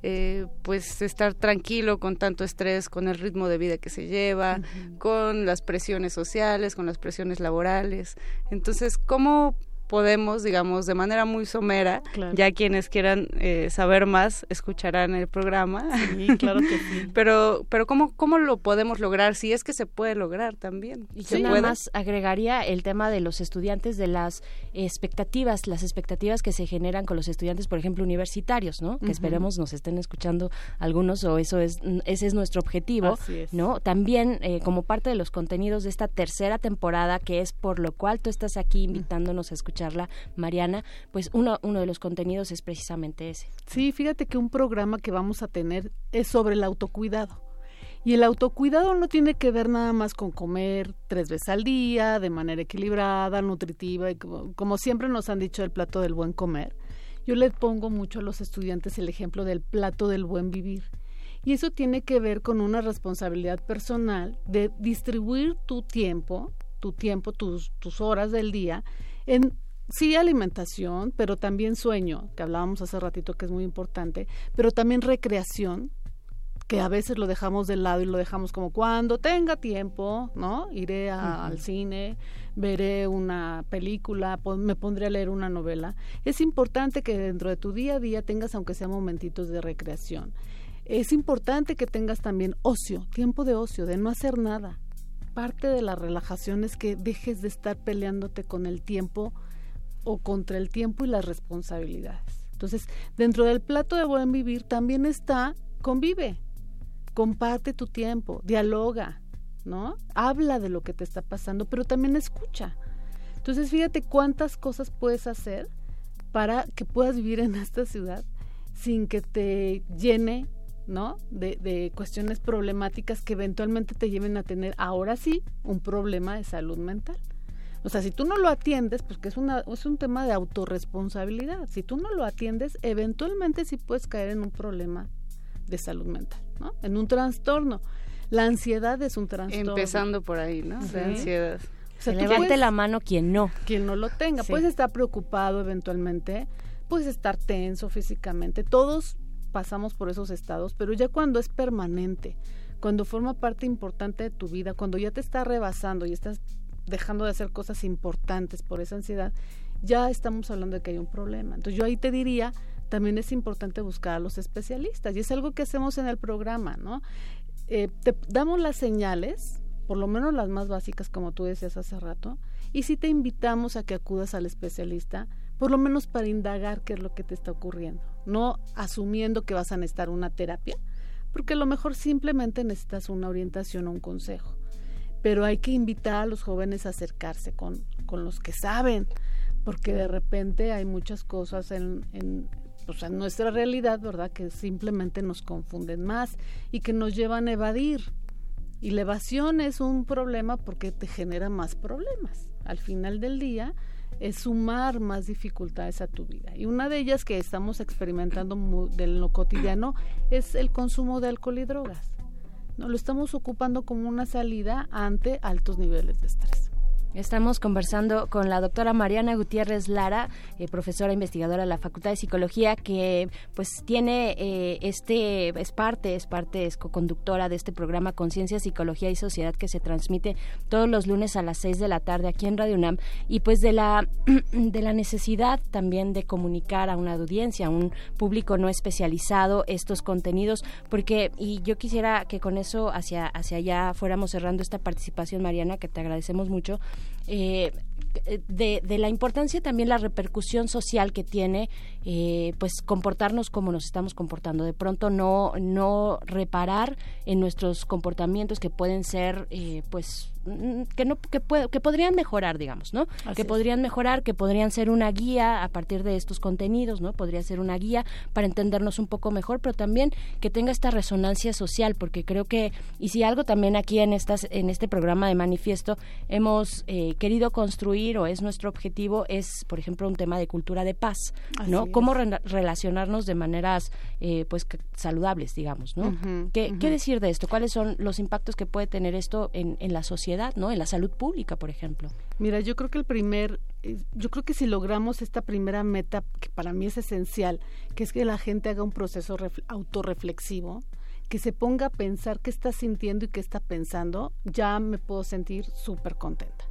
eh, pues estar tranquilo con tanto estrés, con el ritmo de vida que se lleva, con las presiones sociales, con las presiones laborales. Entonces, ¿cómo podemos, digamos, de manera muy somera, ya quienes quieran eh, saber más escucharán el programa. Sí, [LAUGHS] claro que sí. pero, pero ¿cómo, ¿cómo lo podemos lograr? Si es que se puede lograr también. Y yo nada más agregaría el tema de los estudiantes, de las expectativas, las expectativas que se generan con los estudiantes, por ejemplo, universitarios, ¿no? Que esperemos nos estén escuchando algunos o eso es, ese es nuestro objetivo, ¿no? También eh, como parte de los contenidos de esta tercera temporada, que es por lo cual tú estás aquí invitándonos a escuchar charla, Mariana, pues uno, uno de los contenidos es precisamente ese. Sí, fíjate que un programa que vamos a tener es sobre el autocuidado. Y el autocuidado no tiene que ver nada más con comer tres veces al día, de manera equilibrada, nutritiva, y como, siempre nos han dicho el plato del buen comer. Yo le pongo mucho a los estudiantes el ejemplo del plato del buen vivir. Y eso tiene que ver con una responsabilidad personal de distribuir tu tiempo, tu tiempo, tus, tus horas del día, en sí alimentación, pero también sueño, que hablábamos hace ratito que es muy importante, pero también recreación, que a veces lo dejamos de lado y lo dejamos como cuando tenga tiempo, ¿no? Iré al cine, veré una película, me pondré a leer una novela. Es importante que dentro de tu día a día tengas aunque sea momentitos de recreación. Es importante que tengas también ocio, tiempo de ocio, de no hacer nada. Parte de la relajación es que dejes de estar peleándote con el tiempo o contra el tiempo y las responsabilidades. Entonces, dentro del plato de buen vivir también está convive, comparte tu tiempo, dialoga, ¿no? Habla de lo que te está pasando, pero también escucha. Entonces, fíjate cuántas cosas puedes hacer para que puedas vivir en esta ciudad sin que te llene, ¿no? De, de cuestiones problemáticas que eventualmente te lleven a tener ahora sí un problema de salud mental. O sea, si tú no lo atiendes, pues que es, una, es un tema de autorresponsabilidad. Si tú no lo atiendes, eventualmente sí puedes caer en un problema de salud mental, ¿no? En un trastorno. La ansiedad es un trastorno. Empezando por ahí, ¿no? De ansiedad. O sea, levante la mano quien no. Quien no lo tenga. Puedes estar preocupado eventualmente, puedes estar tenso físicamente. Todos pasamos por esos estados, pero ya cuando es permanente, cuando forma parte importante de tu vida, cuando ya te está rebasando y estás dejando de hacer cosas importantes por esa ansiedad, ya estamos hablando de que hay un problema. Entonces yo ahí te diría, también es importante buscar a los especialistas y es algo que hacemos en el programa, ¿no? Eh, te damos las señales, por lo menos las más básicas, como tú decías hace rato, y si te invitamos a que acudas al especialista, por lo menos para indagar qué es lo que te está ocurriendo, no asumiendo que vas a necesitar una terapia, porque a lo mejor simplemente necesitas una orientación o un consejo. Pero hay que invitar a los jóvenes a acercarse con, con los que saben, porque de repente hay muchas cosas en, en, pues en nuestra realidad, ¿verdad?, que simplemente nos confunden más y que nos llevan a evadir. Y la evasión es un problema porque te genera más problemas. Al final del día, es sumar más dificultades a tu vida. Y una de ellas que estamos experimentando de lo cotidiano es el consumo de alcohol y drogas. No lo estamos ocupando como una salida ante altos niveles de estrés. Estamos conversando con la doctora Mariana Gutiérrez Lara, eh, profesora investigadora de la Facultad de Psicología, que pues tiene eh, este, es parte, es parte, es co-conductora de este programa Conciencia, Psicología y Sociedad que se transmite todos los lunes a las 6 de la tarde aquí en Radio UNAM. Y pues de la, [CLEARS THROAT] de la necesidad también de comunicar a una audiencia, a un público no especializado estos contenidos, porque, y yo quisiera que con eso hacia, hacia allá fuéramos cerrando esta participación, Mariana, que te agradecemos mucho eh, de, de, la importancia también la repercusión social que tiene eh, pues comportarnos como nos estamos comportando. De pronto no no reparar en nuestros comportamientos que pueden ser eh, pues que no que, que podrían mejorar digamos no que podrían mejorar que podrían ser una guía a partir de estos contenidos no podría ser una guía para entendernos un poco mejor pero también que tenga esta resonancia social porque creo que y si algo también aquí en estas en este programa de manifiesto hemos eh, querido construir o es nuestro objetivo es, por ejemplo, un tema de cultura de paz, ¿no? Cómo relacionarnos de maneras, eh, pues, saludables, digamos, ¿no? ¿Qué, decir de esto? ¿Cuáles son los impactos que puede tener esto en, en la sociedad, ¿no? En la salud pública, por ejemplo. Mira, yo creo que el primer, eh, yo creo que si logramos esta primera meta, que para mí es esencial, que es que la gente haga un proceso autorreflexivo, que se ponga a pensar qué está sintiendo y qué está pensando, ya me puedo sentir súper contenta.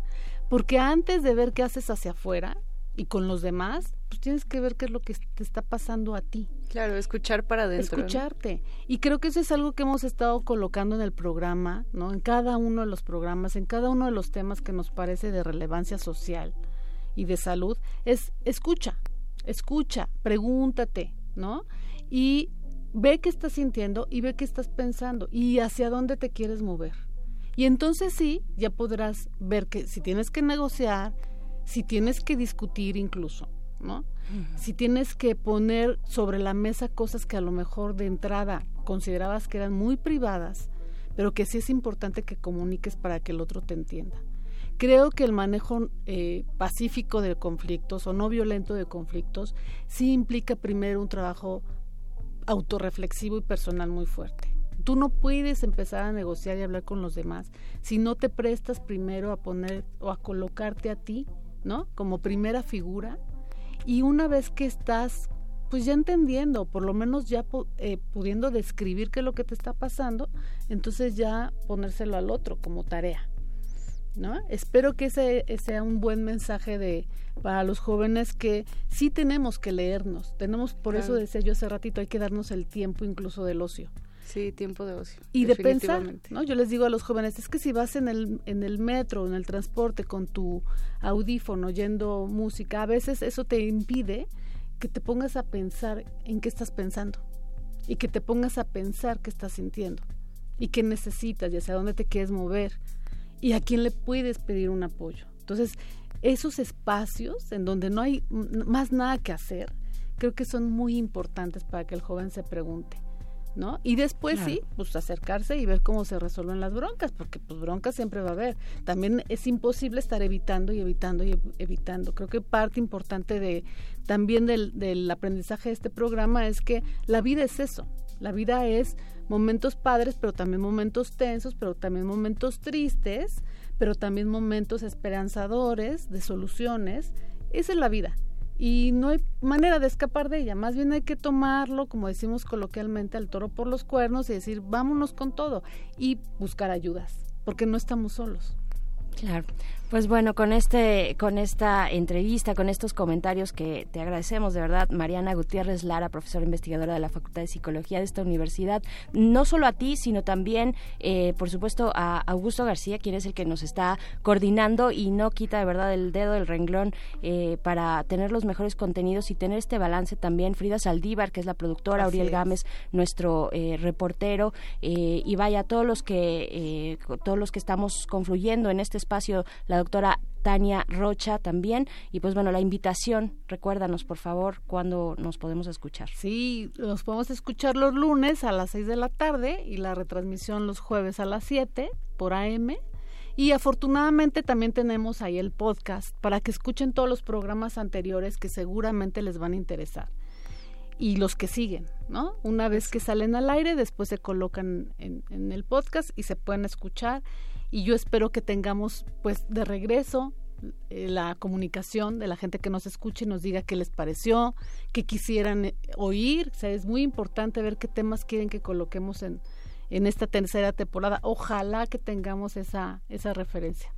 Porque antes de ver qué haces hacia afuera y con los demás, pues tienes que ver qué es lo que te está pasando a ti. Claro, escuchar para adentro. Escucharte. Y creo que eso es algo que hemos estado colocando en el programa, ¿no? En cada uno de los programas, en cada uno de los temas que nos parece de relevancia social y de salud, es escucha, escucha, pregúntate, ¿no? Y ve qué estás sintiendo y ve qué estás pensando y hacia dónde te quieres mover. Y entonces sí, ya podrás ver que si tienes que negociar, si tienes que discutir incluso, ¿no? Si tienes que poner sobre la mesa cosas que a lo mejor de entrada considerabas que eran muy privadas, pero que sí es importante que comuniques para que el otro te entienda. Creo que el manejo eh, pacífico de conflictos o no violento de conflictos sí implica primero un trabajo autorreflexivo y personal muy fuerte. Tú no puedes empezar a negociar y hablar con los demás si no te prestas primero a poner o a colocarte a ti, ¿no? Como primera figura. Y una vez que estás, pues ya entendiendo, por lo menos ya eh, pudiendo describir qué es lo que te está pasando, entonces ya ponérselo al otro como tarea. ¿No? Espero que ese, sea un buen mensaje de para los jóvenes que sí tenemos que leernos, tenemos, por eso decía yo hace ratito, hay que darnos el tiempo incluso del ocio. Sí, tiempo de ocio. Y de pensar, ¿no? Yo les digo a los jóvenes, es que si vas en el, en el metro, en el transporte con tu audífono oyendo música, a veces eso te impide que te pongas a pensar en qué estás pensando y que te pongas a pensar qué estás sintiendo y qué necesitas y hacia dónde te quieres mover y a quién le puedes pedir un apoyo. Entonces, esos espacios en donde no hay más nada que hacer, creo que son muy importantes para que el joven se pregunte ¿no? Y después sí, pues acercarse y ver cómo se resuelven las broncas, porque pues broncas siempre va a haber. También es imposible estar evitando y evitando y evitando. Creo que parte importante de también del, del aprendizaje de este programa es que la vida es eso. La vida es momentos padres, pero también momentos tensos, pero también momentos tristes, pero también momentos esperanzadores de soluciones. Esa es la vida. Y no hay manera de escapar de ella. Más bien hay que tomarlo, como decimos coloquialmente, al toro por los cuernos y decir, vámonos con todo y buscar ayudas, porque no estamos solos. Claro. Pues bueno, con este, con esta entrevista, con estos comentarios que te agradecemos de verdad, Mariana Gutiérrez Lara, profesora investigadora de la Facultad de Psicología de esta universidad, no solo a ti, sino también, eh, por supuesto, a Augusto García, quien es el que nos está coordinando y no quita de verdad el dedo del renglón eh, para tener los mejores contenidos y tener este balance también. Frida Saldívar, que es la productora, Uriel Gámez, nuestro eh, reportero, y vaya todos los que todos los que estamos confluyendo en este espacio, la doctora Tania Rocha también. Y pues bueno, la invitación, recuérdanos por favor cuándo nos podemos escuchar. Sí, nos podemos escuchar los lunes a las 6 de la tarde y la retransmisión los jueves a las 7 por AM. Y afortunadamente también tenemos ahí el podcast para que escuchen todos los programas anteriores que seguramente les van a interesar. Y los que siguen, ¿no? Una vez que salen al aire, después se colocan en, en el podcast y se pueden escuchar y yo espero que tengamos pues de regreso eh, la comunicación de la gente que nos escuche y nos diga qué les pareció, qué quisieran eh, oír. O sea, es muy importante ver qué temas quieren que coloquemos en, en esta tercera temporada. Ojalá que tengamos esa, esa referencia.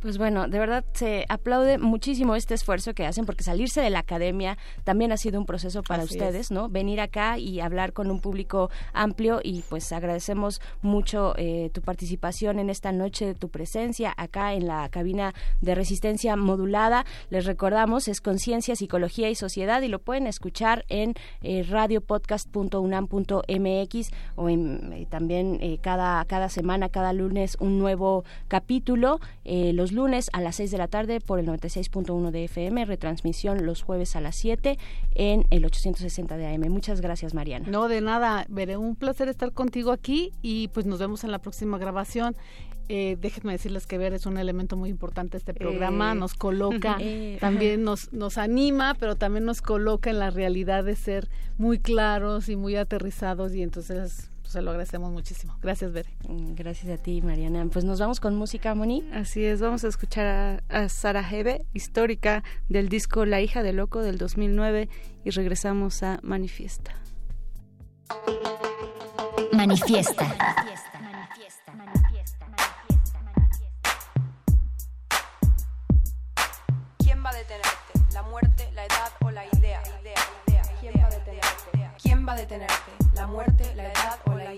Pues bueno, de verdad se aplaude muchísimo este esfuerzo que hacen porque salirse de la academia también ha sido un proceso para ustedes, ¿no? Venir acá y hablar con un público amplio y pues agradecemos mucho eh, tu participación en esta noche, tu presencia acá en la cabina de resistencia modulada. Les recordamos, es Conciencia, Psicología y Sociedad y lo pueden escuchar en eh, radiopodcast.unam.mx o en, eh, también eh, cada, cada semana, cada lunes un nuevo capítulo. los lunes a las 6 de la tarde por el 96.1 de FM, retransmisión los jueves a las 7 en el 860 de AM. Muchas gracias, Mariana. No, de nada, veré un placer estar contigo aquí y pues nos vemos en la próxima grabación. Eh, déjenme decirles que ver es un elemento muy importante este programa, eh. nos coloca, [LAUGHS] eh. también nos, nos anima, pero también nos coloca en la realidad de ser muy claros y muy aterrizados y entonces se lo agradecemos muchísimo. Gracias, Bere. Mm, gracias a ti, Mariana. Pues nos vamos con música, Moni. Así es, vamos a escuchar a, Sara Hebe, histórica del disco La hija de loco del 2009 y regresamos a Manifiesta. Manifiesta. ¿Quién va a detenerte? ¿La muerte, la edad o la idea? ¿Quién va a detenerte? ¿Quién va a detenerte? ¿La muerte, la edad o la?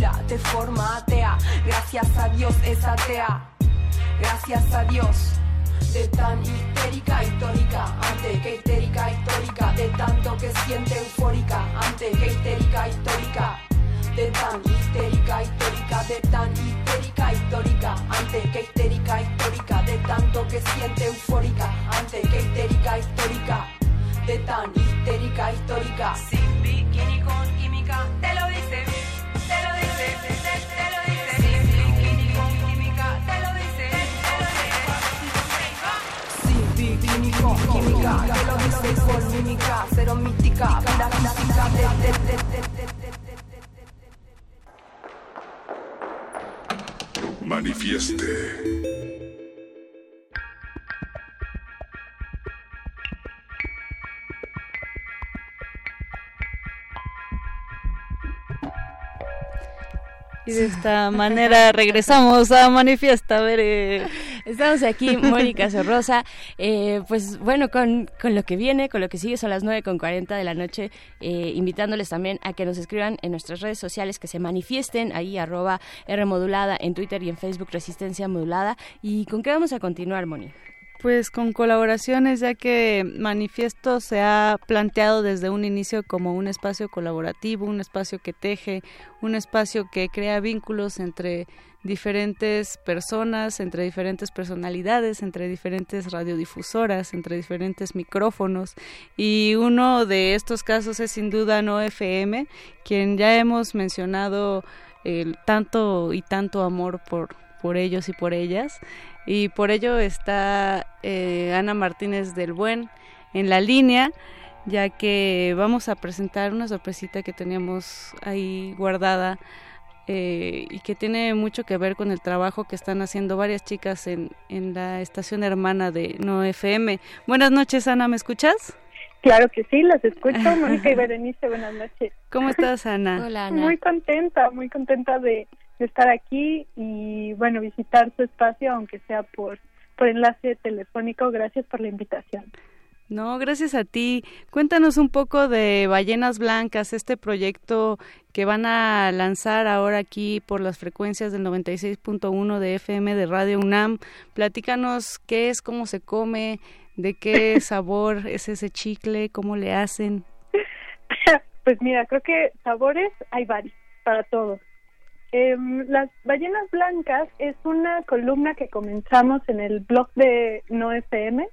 de forma atea. Gracias a Dios es atea. Gracias a Dios. De tan histérica histórica, antes que histérica histórica, de tanto que siente eufórica, antes que histérica histórica, de tan histérica histórica, de tan histérica histórica, antes que histérica histórica, de tanto que siente eufórica, antes que histérica histórica, de tan histérica histórica, sin bikini con química, te lo dice, química, te lo dice, con mímica, cero mística, pura física. Manifieste. Y de esta manera regresamos a Manifiesta. A ver, estamos aquí, Mónica Sorrosa. Eh, pues bueno, con, con, lo que viene, con lo que sigue, son las 9 con 40 de la noche, eh, invitándoles también a que nos escriban en nuestras redes sociales, que se manifiesten ahí, arroba R modulada en Twitter y en Facebook, Resistencia Modulada. ¿Y con qué vamos a continuar, Mónica? Pues con colaboraciones, ya que Manifiesto se ha planteado desde un inicio como un espacio colaborativo, un espacio que teje, un espacio que crea vínculos entre diferentes personas, entre diferentes personalidades, entre diferentes radiodifusoras, entre diferentes micrófonos. Y uno de estos casos es sin duda No FM, quien ya hemos mencionado el tanto y tanto amor por, por ellos y por ellas y por ello está eh, Ana Martínez del Buen en la línea ya que vamos a presentar una sorpresita que teníamos ahí guardada eh, y que tiene mucho que ver con el trabajo que están haciendo varias chicas en, en la estación hermana de No FM. Buenas noches, Ana, ¿me escuchas? Claro que sí, las escucho. [LAUGHS] Mónica y Berenice, buenas noches. ¿Cómo estás, Ana? Hola, Ana. Muy contenta, muy contenta de, estar aquí y bueno, visitar su espacio, aunque sea por, por enlace telefónico. Gracias por la invitación. No, gracias a ti. Cuéntanos un poco de Ballenas Blancas, este proyecto que van a lanzar ahora aquí por las frecuencias del 96.1 de FM de Radio UNAM. Platícanos qué es, cómo se come, de qué [LAUGHS] sabor es ese chicle, cómo le hacen. [LAUGHS] Pues mira, creo que sabores hay varios para todos. Eh, las ballenas blancas es una columna que comenzamos en el blog de No FM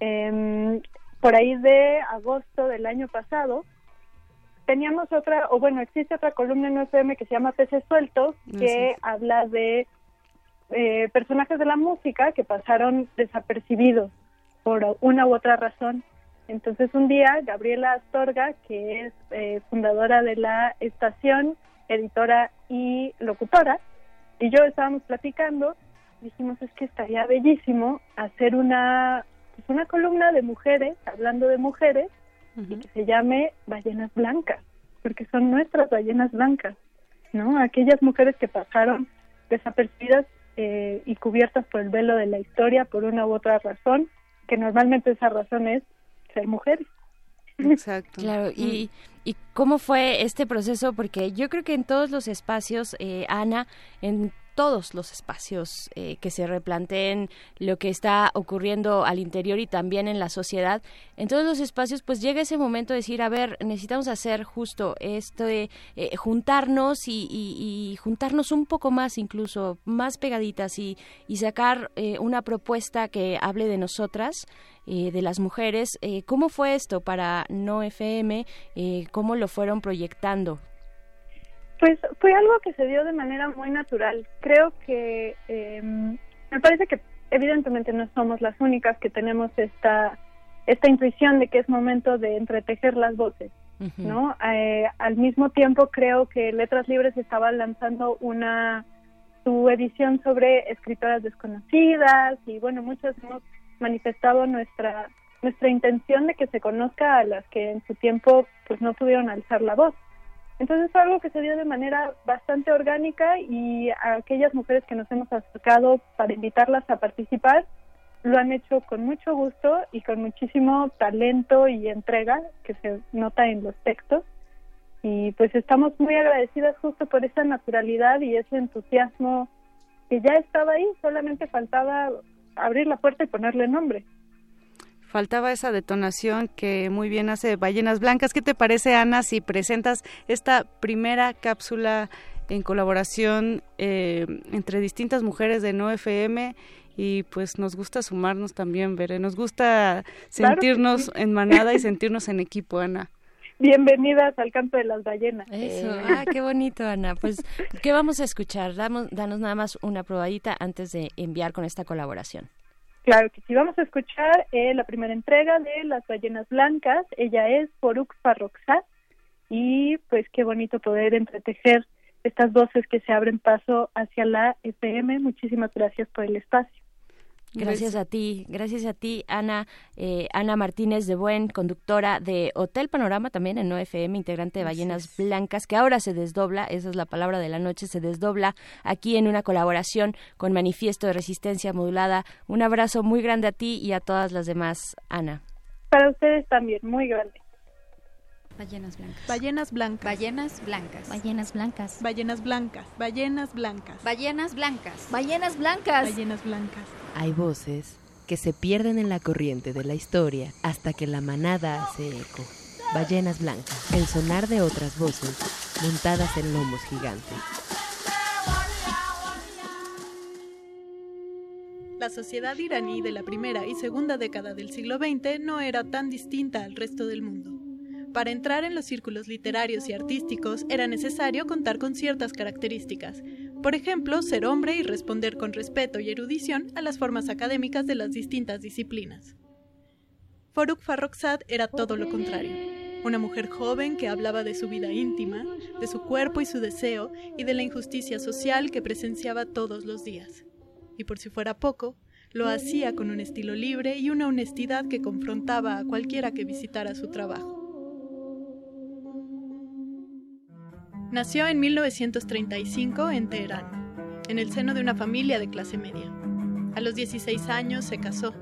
em, por ahí de agosto del año pasado. Teníamos otra, o bueno, existe otra columna en No FM que se llama Peces Sueltos, que habla de eh, personajes de la música que pasaron desapercibidos por una u otra razón. Entonces un día Gabriela Astorga, que es eh, fundadora de la estación, editora y locutora, y yo estábamos platicando, dijimos es que estaría bellísimo hacer una, pues una columna de mujeres, hablando de mujeres, y que se llame Ballenas Blancas, porque son nuestras ballenas blancas, ¿no? Aquellas mujeres que pasaron desapercibidas eh, y cubiertas por el velo de la historia por una u otra razón, que normalmente esa razón es ser mujeres. Exacto. Claro, y, y cómo fue este proceso, porque yo creo que en todos los espacios, eh, Ana, en todos los espacios eh, que se replanteen lo que está ocurriendo al interior y también en la sociedad, en todos los espacios pues llega ese momento de decir, a ver, necesitamos hacer justo esto de eh, juntarnos y, juntarnos un poco más incluso, más pegaditas y, y sacar una propuesta que hable de nosotras eh, de las mujeres. Eh, ¿Cómo fue esto para No FM? Eh, ¿Cómo lo fueron proyectando? Pues fue algo que se dio de manera muy natural. Creo que em, me parece que evidentemente no somos las únicas que tenemos esta esta intuición de que es momento de entretejer las voces, ¿no? al mismo tiempo creo que Letras Libres estaba lanzando una su edición sobre escritoras desconocidas y bueno muchas hemos manifestado nuestra nuestra intención de que se conozca a las que en su tiempo pues no pudieron alzar la voz. Entonces fue algo que se dio de manera bastante orgánica y a aquellas mujeres que nos hemos acercado para invitarlas a participar lo han hecho con mucho gusto y con muchísimo talento y entrega que se nota en los textos. Y pues estamos muy agradecidas justo por esa naturalidad y ese entusiasmo que ya estaba ahí, solamente faltaba abrir la puerta y ponerle nombre. Faltaba esa detonación que muy bien hace Ballenas Blancas. ¿Qué te parece, Ana, si presentas esta primera cápsula en colaboración eh, entre distintas mujeres de No FM? Y pues nos gusta sumarnos también, Veré. Nos gusta sentirnos en manada y sentirnos en equipo, Ana. Bienvenidas al canto de las ballenas. Eso, ah, qué bonito, Ana. Pues, ¿qué vamos a escuchar? Damos, danos nada más una probadita antes de enviar con esta colaboración. Claro que sí, vamos a escuchar eh, la primera entrega de Las Ballenas Blancas. Ella es Poruk Farroxat y pues qué bonito poder entretejer estas voces que se abren paso hacia la FM. Muchísimas gracias por el espacio. Gracias a ti, gracias a ti, Ana, eh, Ana Martínez de Buen, conductora de Hotel Panorama también en OFM, integrante de Ballenas Blancas, que ahora se desdobla, esa es la palabra de la noche, se desdobla aquí en una colaboración con Manifiesto de Resistencia Modulada. Un abrazo muy grande a ti y a todas las demás, Ana. Para ustedes también, muy grande. Ballenas blancas. Ballenas blancas. Ballenas blancas. Ballenas blancas. Ballenas blancas. Ballenas blancas. Ballenas blancas. Ballenas blancas. Ballenas blancas. Hay voces que se pierden en la corriente de la historia hasta que la manada hace eco. Ballenas blancas. El sonar de otras voces montadas en lomos gigantes. La sociedad iraní de la primera y segunda década del siglo XX no era tan distinta al resto del mundo. Para entrar en los círculos literarios y artísticos era necesario contar con ciertas características, por ejemplo, ser hombre y responder con respeto y erudición a las formas académicas de las distintas disciplinas. Foruk Farrokhzad era todo lo contrario, una mujer joven que hablaba de su vida íntima, de su cuerpo y su deseo y de la injusticia social que presenciaba todos los días. Y por si fuera poco, lo hacía con un estilo libre y una honestidad que confrontaba a cualquiera que visitara su trabajo. Nació en 1935 en Teherán, en el seno de una familia de clase media. A los 16 años se casó.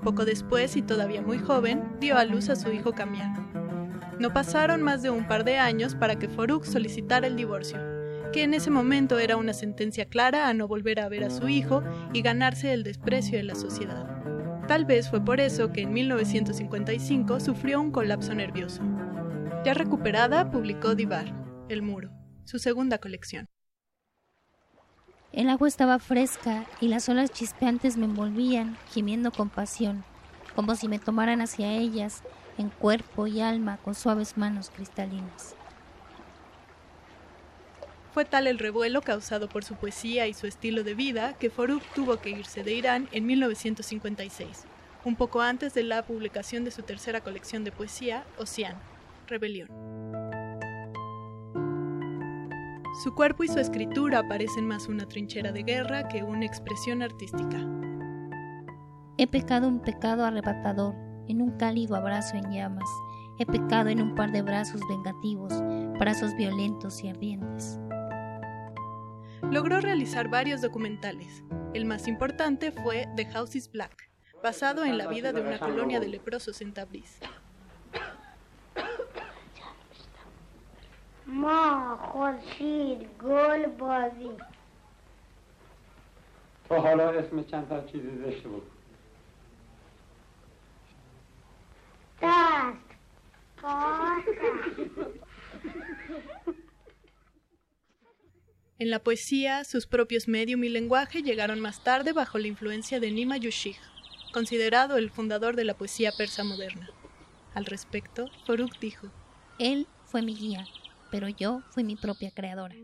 Poco después, y todavía muy joven, dio a luz a su hijo Kamian. No pasaron más de un par de años para que Foruk solicitara el divorcio, que en ese momento era una sentencia clara a no volver a ver a su hijo y ganarse el desprecio de la sociedad. Tal vez fue por eso que en 1955 sufrió un colapso nervioso. Ya recuperada, publicó Divar, el muro, su segunda colección. El agua estaba fresca y las olas chispeantes me envolvían, gimiendo con pasión, como si me tomaran hacia ellas, en cuerpo y alma, con suaves manos cristalinas. Fue tal el revuelo causado por su poesía y su estilo de vida que Foruk tuvo que irse de Irán en 1956, un poco antes de la publicación de su tercera colección de poesía, Ocean, Rebelión. Su cuerpo y su escritura parecen más una trinchera de guerra que una expresión artística. He pecado un pecado arrebatador, en un cálido abrazo en llamas. He pecado en un par de brazos vengativos, brazos violentos y ardientes. Logró realizar varios documentales. El más importante fue The House is Black, basado en la vida de una colonia de leprosos en Tabriz. ما خورشید گل بازی تو حالا اسم چند تا چیزی زشت بود دست En la poesía, sus propios medium y lenguaje llegaron más tarde bajo la influencia de Nima Yushig, considerado el fundador de la poesía persa moderna. Al respecto, Foruk dijo: Él fue mi guía, pero yo fui mi propia creadora.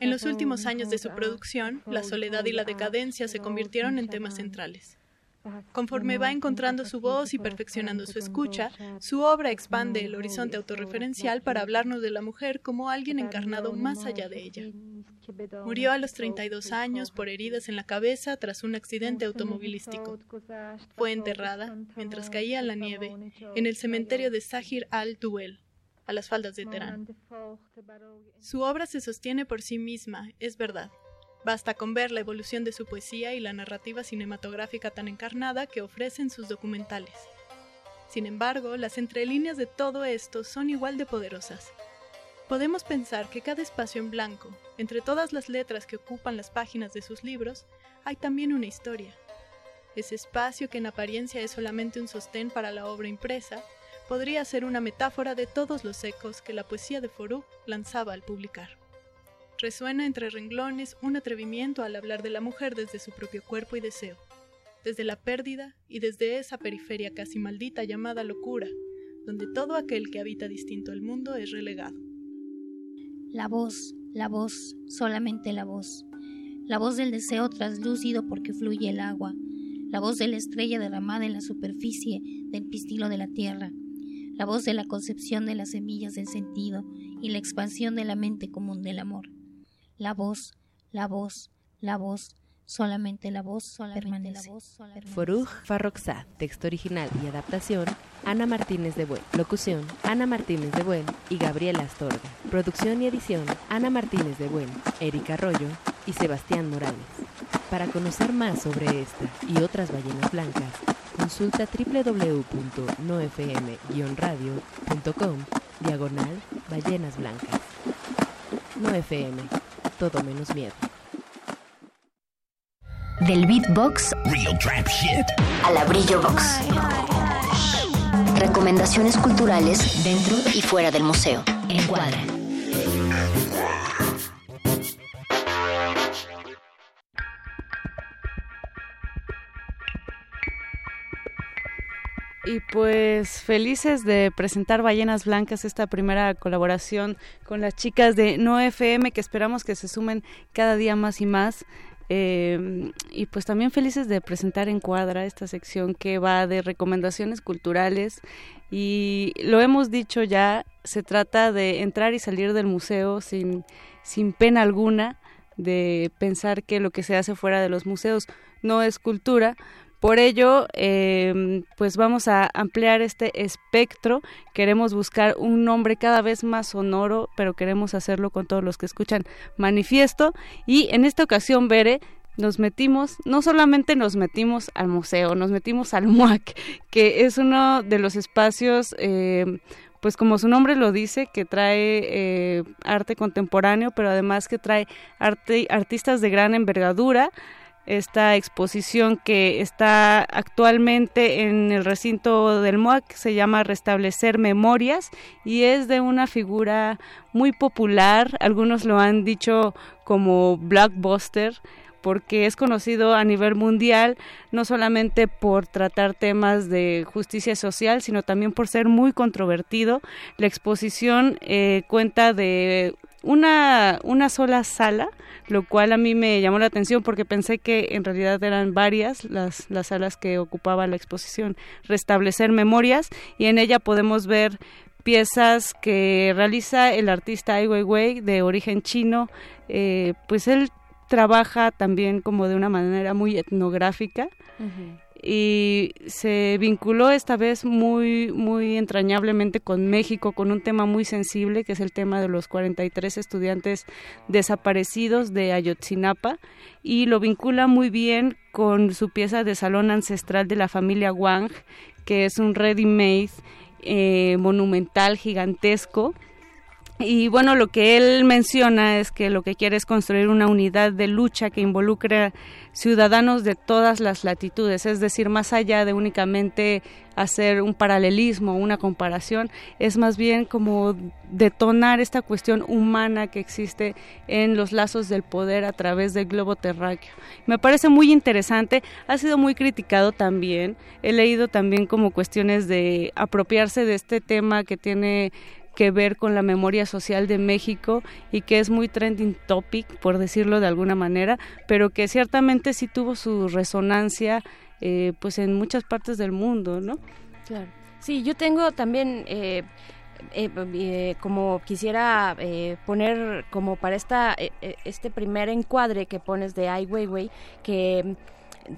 En los últimos años de su producción, la soledad y la decadencia se convirtieron en temas centrales. Conforme va encontrando su voz y perfeccionando su escucha, su obra expande el horizonte autorreferencial para hablarnos de la mujer como alguien encarnado más allá de ella. Murió a los 32 años por heridas en la cabeza tras un accidente automovilístico. Fue enterrada, mientras caía la nieve, en el cementerio de Sahir al-Duel, a las faldas de Teherán. Su obra se sostiene por sí misma, es verdad. Basta con ver la evolución de su poesía y la narrativa cinematográfica tan encarnada que ofrecen sus documentales. Sin embargo, las entrelíneas de todo esto son igual de poderosas. Podemos pensar que cada espacio en blanco, entre todas las letras que ocupan las páginas de sus libros, hay también una historia. Ese espacio que en apariencia es solamente un sostén para la obra impresa, podría ser una metáfora de todos los ecos que la poesía de Forú lanzaba al publicar. Resuena entre renglones un atrevimiento al hablar de la mujer desde su propio cuerpo y deseo, desde la pérdida y desde esa periferia casi maldita llamada locura, donde todo aquel que habita distinto al mundo es relegado. La voz, la voz, solamente la voz. La voz del deseo traslúcido porque fluye el agua. La voz de la estrella derramada en la superficie del pistilo de la tierra la voz de la concepción de las semillas del sentido y la expansión de la mente común del amor. La voz, la voz, la voz, solamente la voz, solamente la voz. Foruj Farroxá, texto original y adaptación, Ana Martínez de Buen. Locución, Ana Martínez de Buen y Gabriela Astorga. Producción y edición, Ana Martínez de Buen, Erika Arroyo y Sebastián Morales. Para conocer más sobre esta y otras ballenas blancas, consulta www.nofm-radio.com diagonal ballenas blancas. No FM, todo menos miedo. Del beatbox Real trap shit. a la brillo box. Recomendaciones culturales dentro y fuera del museo. Encuadra. Y pues felices de presentar Ballenas Blancas, esta primera colaboración con las chicas de No FM, que esperamos que se sumen cada día más y más. Eh, y pues también felices de presentar en cuadra esta sección que va de recomendaciones culturales y lo hemos dicho ya, se trata de entrar y salir del museo sin, sin pena alguna, de pensar que lo que se hace fuera de los museos no es cultura, por ello, eh, pues vamos a ampliar este espectro. Queremos buscar un nombre cada vez más sonoro, pero queremos hacerlo con todos los que escuchan Manifiesto. Y en esta ocasión, Bere, nos metimos, no solamente nos metimos al museo, nos metimos al MUAC, que es uno de los espacios... Eh, pues como su nombre lo dice, que trae eh, arte contemporáneo, pero además que trae arte, artistas de gran envergadura, esta exposición que está actualmente en el recinto del MOAC se llama Restablecer Memorias y es de una figura muy popular, algunos lo han dicho como blockbuster porque es conocido a nivel mundial no solamente por tratar temas de justicia social, sino también por ser muy controvertido. La exposición eh, cuenta de una, una sola sala, lo cual a mí me llamó la atención porque pensé que en realidad eran varias las, las salas que ocupaba la exposición Restablecer Memorias y en ella podemos ver piezas que realiza el artista Ai Weiwei de origen chino, eh, pues él trabaja también como de una manera muy etnográfica. Y se vinculó esta vez muy muy entrañablemente con México con un tema muy sensible que es el tema de los 43 estudiantes desaparecidos de Ayotzinapa y lo vincula muy bien con su pieza de salón ancestral de la familia Wang que es un ready-made eh, monumental gigantesco y bueno, lo que él menciona es que lo que quiere es construir una unidad de lucha que involucre ciudadanos de todas las latitudes, es decir, más allá de únicamente hacer un paralelismo, una comparación, es más bien como detonar esta cuestión humana que existe en los lazos del poder a través del globo terráqueo. Me parece muy interesante, ha sido muy criticado también, he leído también como cuestiones de apropiarse de este tema que tiene que ver con la memoria social de México y que es muy trending topic, por decirlo de alguna manera, pero que ciertamente sí tuvo su resonancia eh, pues en muchas partes del mundo, ¿no? Claro. Sí, yo tengo también... Eh, eh, eh, como quisiera eh, poner como para esta eh, eh, este primer encuadre que pones de Ai Weiwei que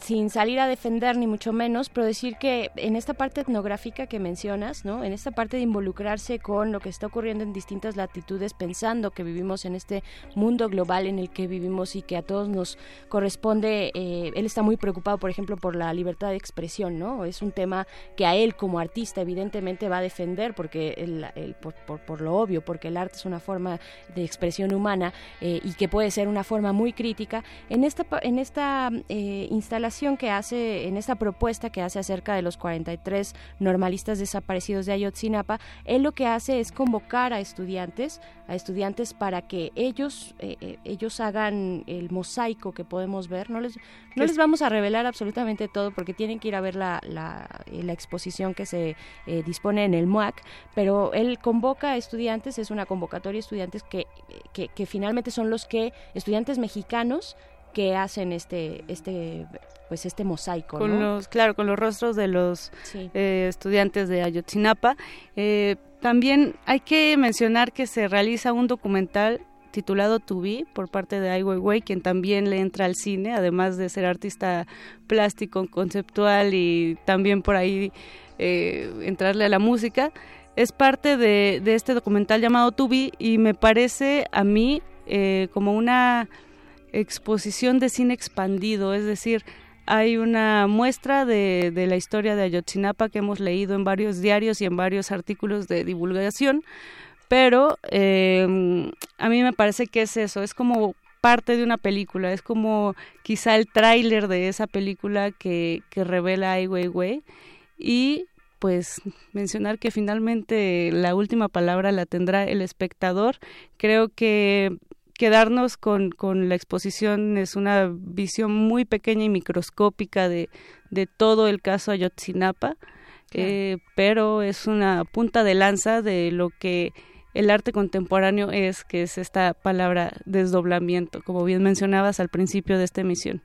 sin salir a defender ni mucho menos, pero decir que en esta parte etnográfica que mencionas, ¿no? En esta parte de involucrarse con lo que está ocurriendo en distintas latitudes, pensando que vivimos en este mundo global en el que vivimos y que a todos nos corresponde, eh, él está muy preocupado, por ejemplo, por la libertad de expresión, ¿no? Es un tema que a él como artista evidentemente va a defender porque el, el- por, por- por lo obvio, porque el arte es una forma de expresión humana eh, y que puede ser una forma muy crítica. En esta, en esta eh, instalación que hace, en esta propuesta que hace acerca de los 43 normalistas desaparecidos de Ayotzinapa, él lo que hace es convocar a estudiantes, a estudiantes para que ellos, eh, eh, ellos hagan el mosaico que podemos ver. No les, no les es- vamos a revelar absolutamente todo porque tienen que ir a ver la, la, eh, la exposición que se eh, dispone en el MUAC, pero él convoca a estudiantes, es una convocatoria de estudiantes que, que, que finalmente son los que, estudiantes mexicanos, que hacen este, este, pues este mosaico, con ¿no? los claro con los rostros de los Sí. eh, estudiantes de Ayotzinapa Eh, también hay que mencionar que se realiza un documental titulado To Be por parte de Ai Weiwei, quien también le entra al cine, además de ser artista plástico, conceptual y también por ahí eh, entrarle a la música. Es parte de, este documental llamado To Be y me parece a mí eh, como una exposición de cine expandido, es decir, hay una muestra de, de, la historia de Ayotzinapa que hemos leído en varios diarios y en varios artículos de divulgación, pero eh, a mí me parece que es eso, es como parte de una película, es como quizá el tráiler de esa película que, que revela Ai Weiwei y pues mencionar que finalmente la última palabra la tendrá el espectador. Creo que quedarnos con, con la exposición es una visión muy pequeña y microscópica de, de todo el caso Ayotzinapa, eh, pero es una punta de lanza de lo que el arte contemporáneo es, que es esta palabra desdoblamiento, como bien mencionabas al principio de esta emisión.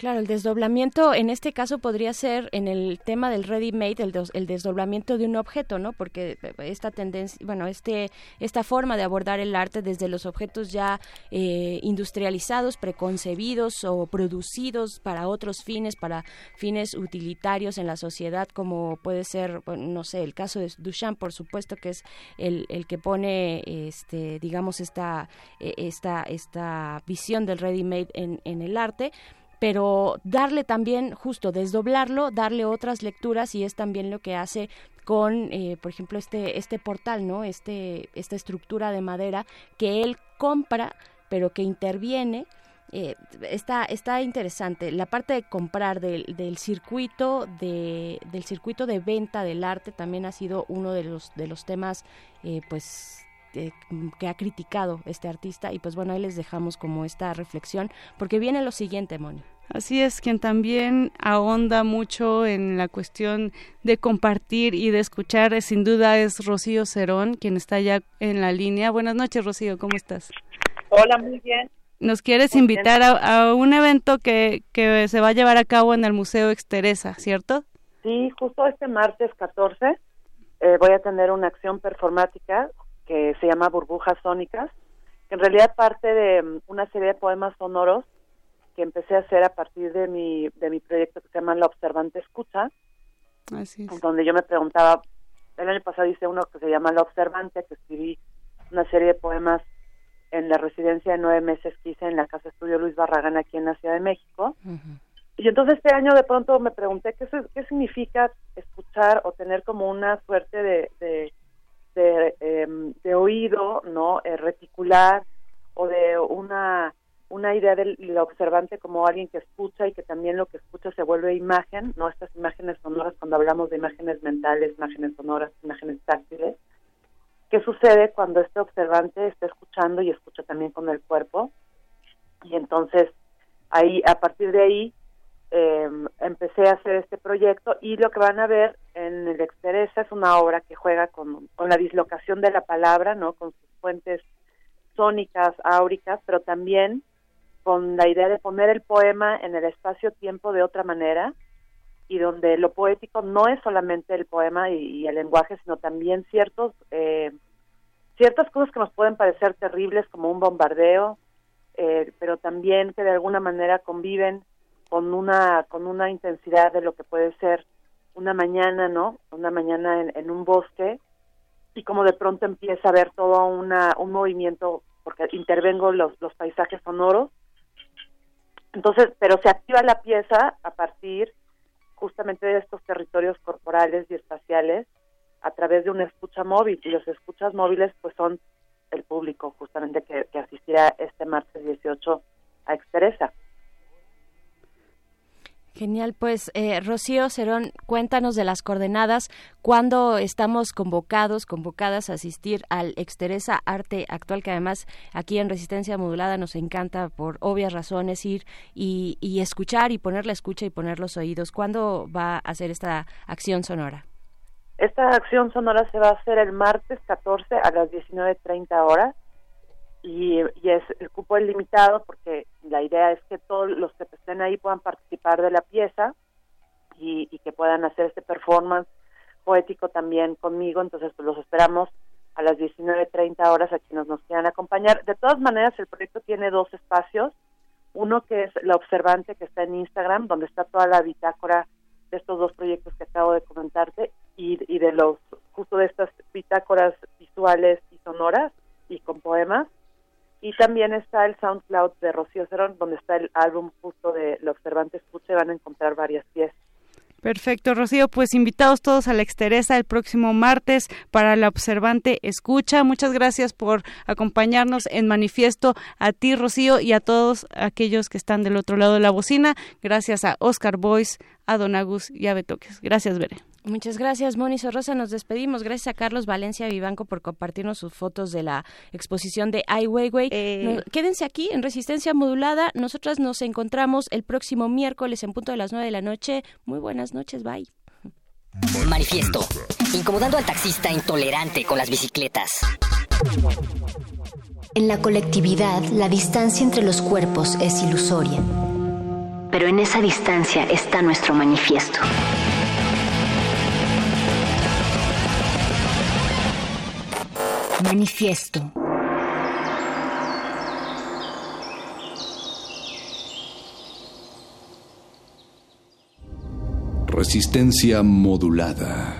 Claro, el desdoblamiento en este caso podría ser en el tema del ready made, el, desdoblamiento de un objeto, ¿no? Porque eh, esta tendencia, bueno, este, esta forma de abordar el arte desde los objetos ya eh, industrializados, preconcebidos o producidos para otros fines, para fines utilitarios en la sociedad, como puede ser, no sé, el caso de Duchamp, por supuesto, que es el, el que pone, este, digamos, esta, e, esta, esta visión del ready made en, en el arte pero darle también, justo desdoblarlo, darle otras lecturas y es también lo que hace con, eh, por ejemplo, este, este portal, ¿no? Este, esta estructura de madera que él compra, pero que interviene. Eh, está, está interesante. La parte de comprar del, del circuito de, del circuito de venta del arte también ha sido uno de los, de los temas eh, pues que ha criticado este artista y pues bueno, ahí les dejamos como esta reflexión porque viene lo siguiente, Moni. Así es, quien también ahonda mucho en la cuestión de compartir y de escuchar, sin duda es Rocío Cerón, quien está ya en la línea. Buenas noches, Rocío, ¿cómo estás? Hola, muy bien. Nos quieres invitar a, un evento que, que se va a llevar a cabo en el Museo Exteresa, ¿cierto? Sí, justo este martes 14 eh, voy a tener una acción performática que se llama Burbujas Sónicas, que en realidad parte de mm, una serie de poemas sonoros que empecé a hacer a partir de mi, de mi proyecto que se llama La Observante Escucha, Así donde yo me preguntaba, el año pasado hice uno que se llama La Observante, que escribí una serie de poemas en la residencia de nueve meses que hice en la Casa Estudio Luis Barragán aquí en la Ciudad de México. Y entonces este año de pronto me pregunté qué, qué significa escuchar o tener como una suerte de de, em, de oído, ¿no? Eh, reticular o de una una idea del, observante como alguien que escucha y que también lo que escucha se vuelve imagen, ¿no? Estas imágenes sonoras, cuando hablamos de imágenes mentales, imágenes sonoras, imágenes táctiles. ¿Qué sucede cuando este observante está escuchando y escucha también con el cuerpo? Y entonces, ahí, a partir de ahí, eh, empecé a hacer este proyecto y lo que van a ver en el Exteresa es una obra que juega con, con la dislocación de la palabra, ¿no? Con sus fuentes sónicas, áuricas, pero también con la idea de poner el poema en el espacio-tiempo de otra manera y donde lo poético no es solamente el poema y, el lenguaje, sino también ciertos eh, ciertas cosas que nos pueden parecer terribles como un bombardeo, eh, pero también que de alguna manera conviven con una con una intensidad de lo que puede ser una mañana, ¿no? Una mañana en, un bosque y como de pronto empieza a ver todo una, un movimiento porque intervengo los, los paisajes sonoros. Entonces, pero se activa la pieza a partir justamente de estos territorios corporales y espaciales a través de una escucha móvil y los escuchas móviles pues son el público justamente que, que asistirá este martes 18 a Exteresa. Genial, pues eh, Rocío Cerón, cuéntanos de las coordenadas, cuándo estamos convocados, convocadas a asistir al Exteresa Arte Actual, que además aquí en Resistencia Modulada nos encanta por obvias razones ir y, y escuchar y poner la escucha y poner los oídos. ¿Cuándo va a hacer esta acción sonora? Esta acción sonora se va a hacer el martes 14 a las 19.30 horas y, es el cupo es limitado porque la idea es que todos los que estén ahí puedan participar de la pieza y, que puedan hacer este performance poético también conmigo, entonces pues los esperamos a las 19.30 horas a quienes nos quieran acompañar. De todas maneras, el proyecto tiene dos espacios. Uno que es La Observante, que está en Instagram, donde está toda la bitácora de estos dos proyectos que acabo de comentarte y, y de los, justo de estas bitácoras visuales y sonoras y con poemas. Y también está el SoundCloud de Rocío Cerón, donde está el álbum justo de La Observante Escucha, van a encontrar varias piezas. Perfecto, Rocío. Pues invitados todos a la Exteresa el próximo martes para la Observante Escucha. Muchas gracias por acompañarnos en Manifiesto. A ti, Rocío, y a todos aquellos que están del otro lado de la bocina. Gracias a Oscar Boyce, a Don Agus y a Betoques. Gracias, Bere. Muchas gracias, Moni Sorrosa. Nos despedimos. Gracias a Carlos Valencia Vivanco por compartirnos sus fotos de la exposición de Ai Weiwei. Eh. Quédense aquí en Resistencia Modulada. Nosotras nos encontramos el próximo miércoles en punto de las nueve de la noche. Muy buenas noches. Bye. Manifiesto. Incomodando al taxista intolerante con las bicicletas. En la colectividad, la distancia entre los cuerpos es ilusoria. Pero en esa distancia está nuestro manifiesto. Manifiesto. Resistencia modulada.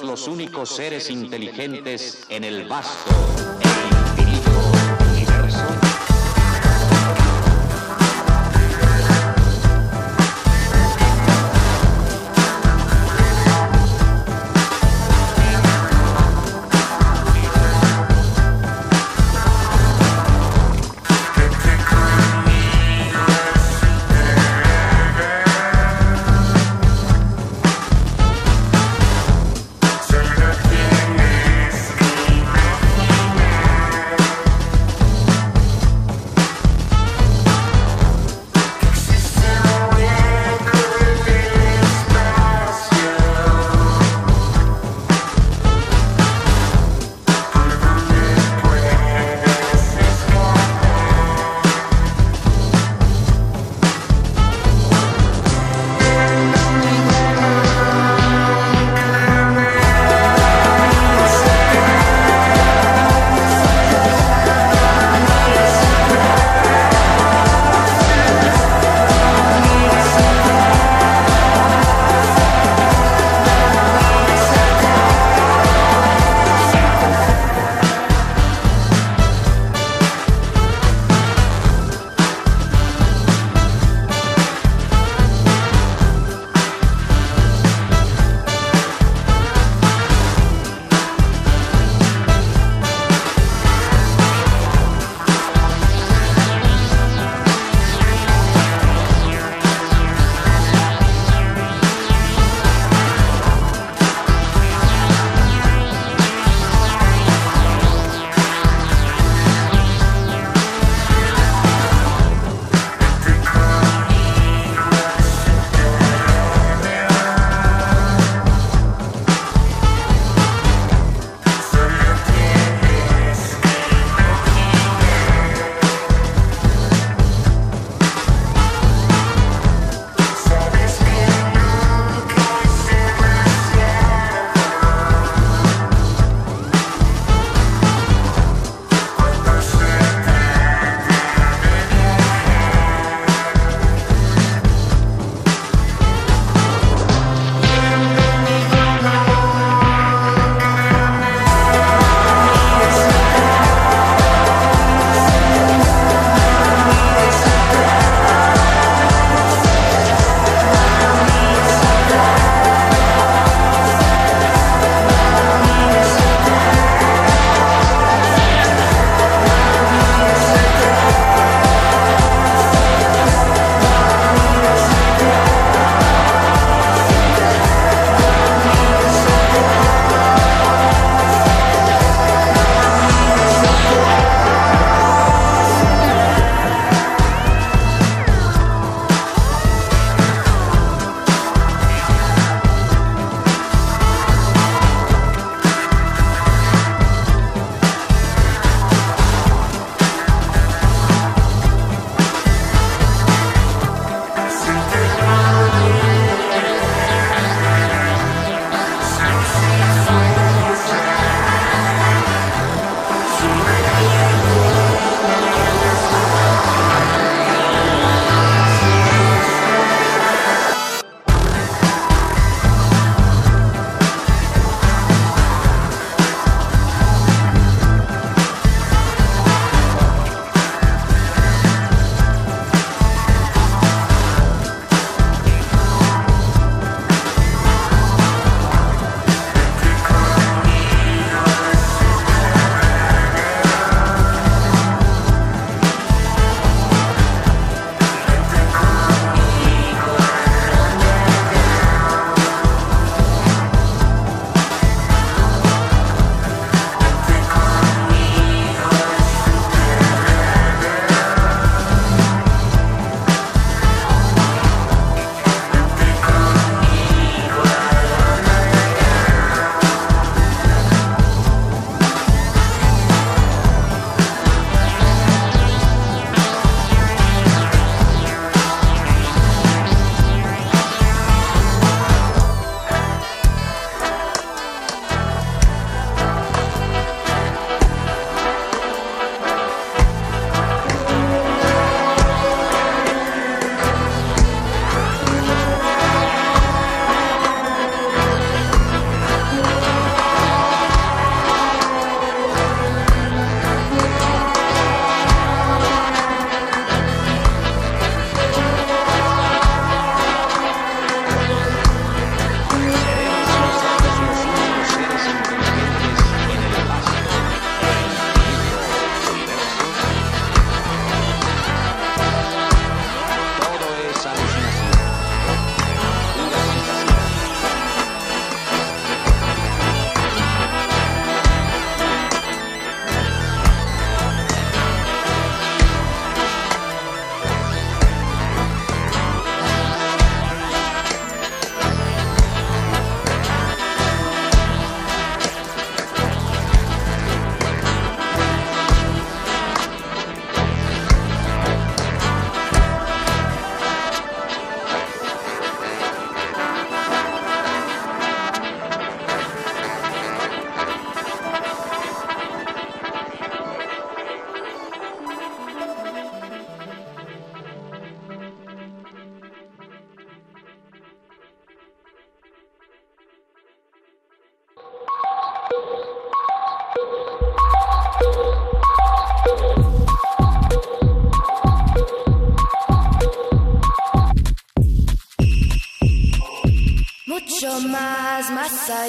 Los únicos seres inteligentes en el vasto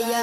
más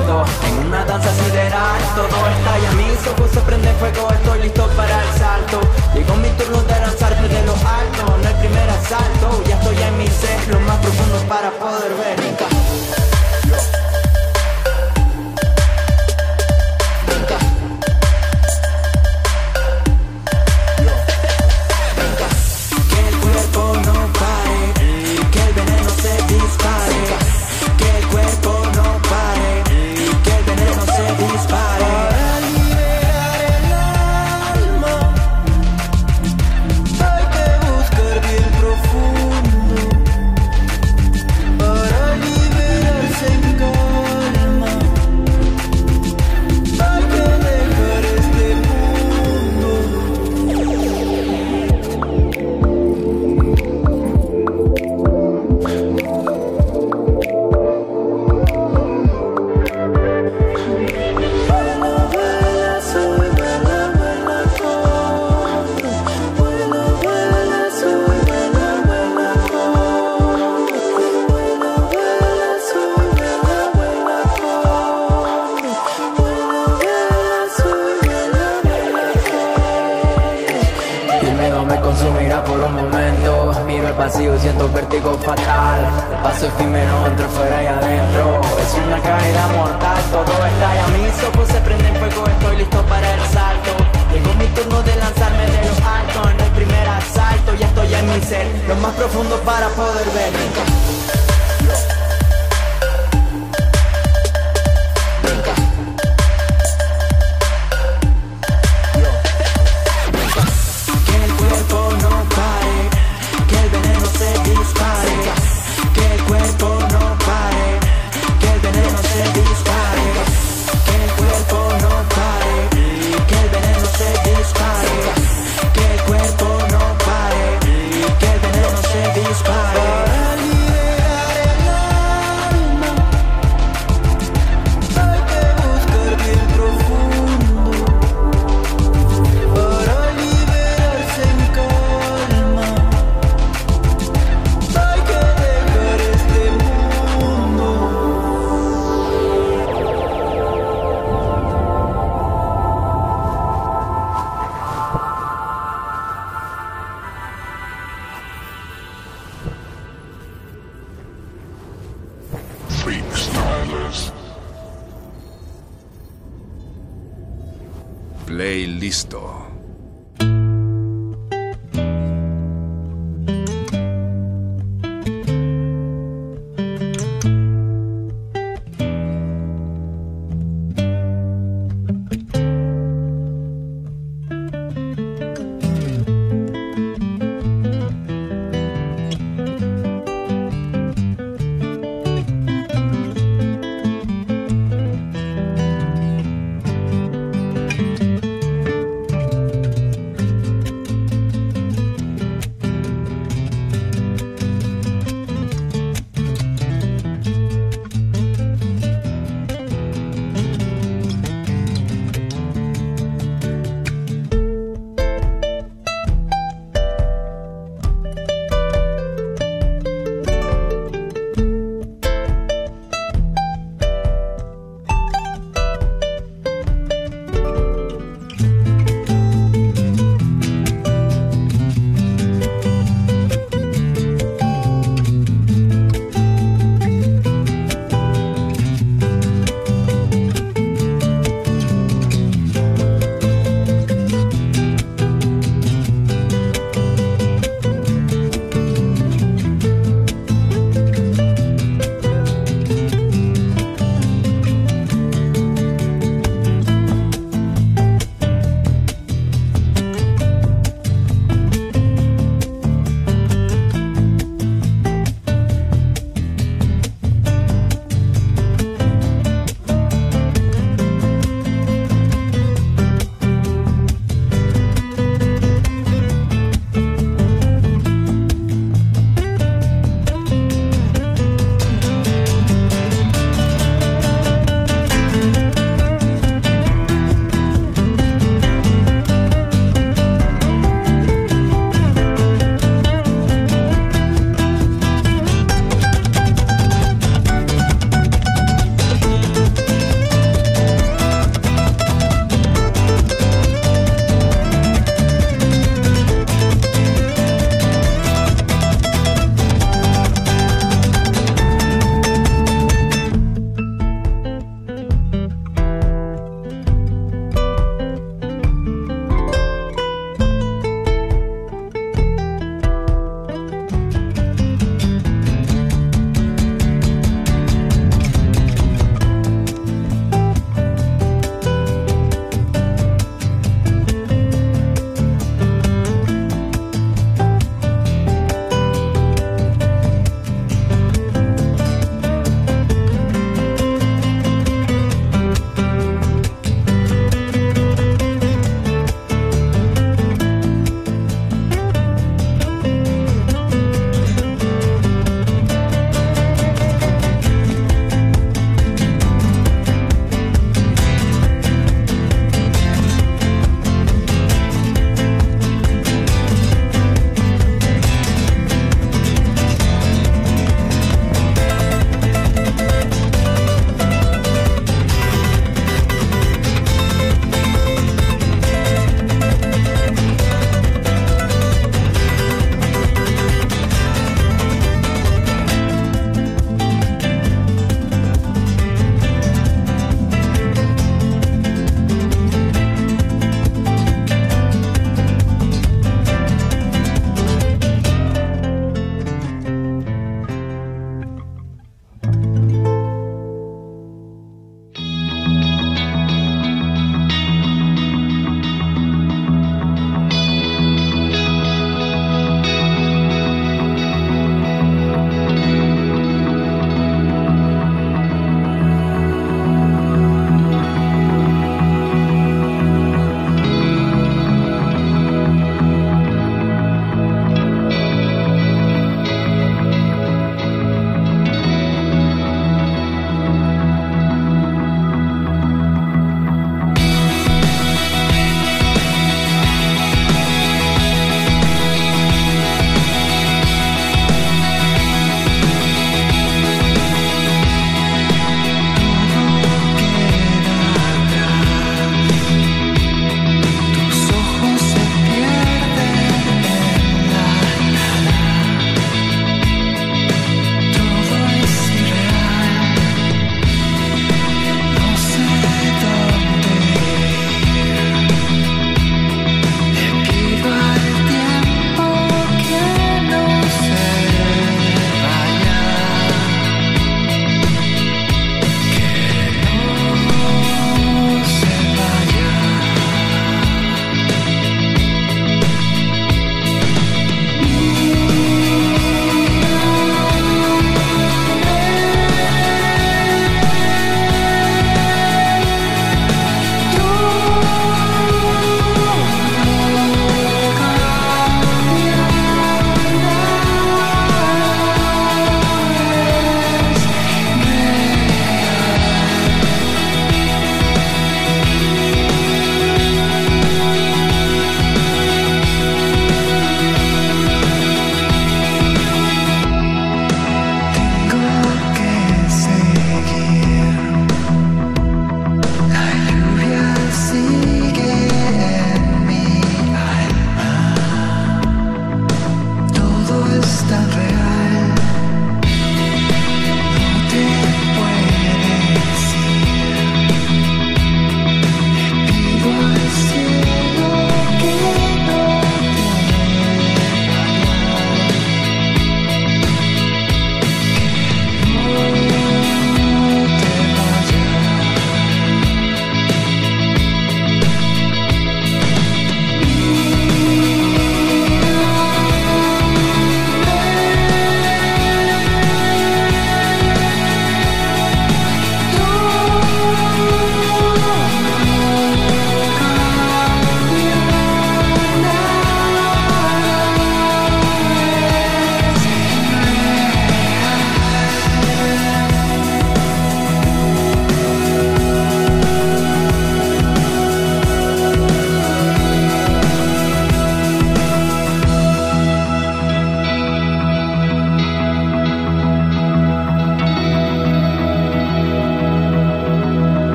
En una danza sideral todo estalla Mis ojos se prenden fuego, estoy listo para el salto. Llegó mi turno de lanzarme de lo alto. No el primer asalto, ya estoy en mi ser Lo más profundo para poder ver.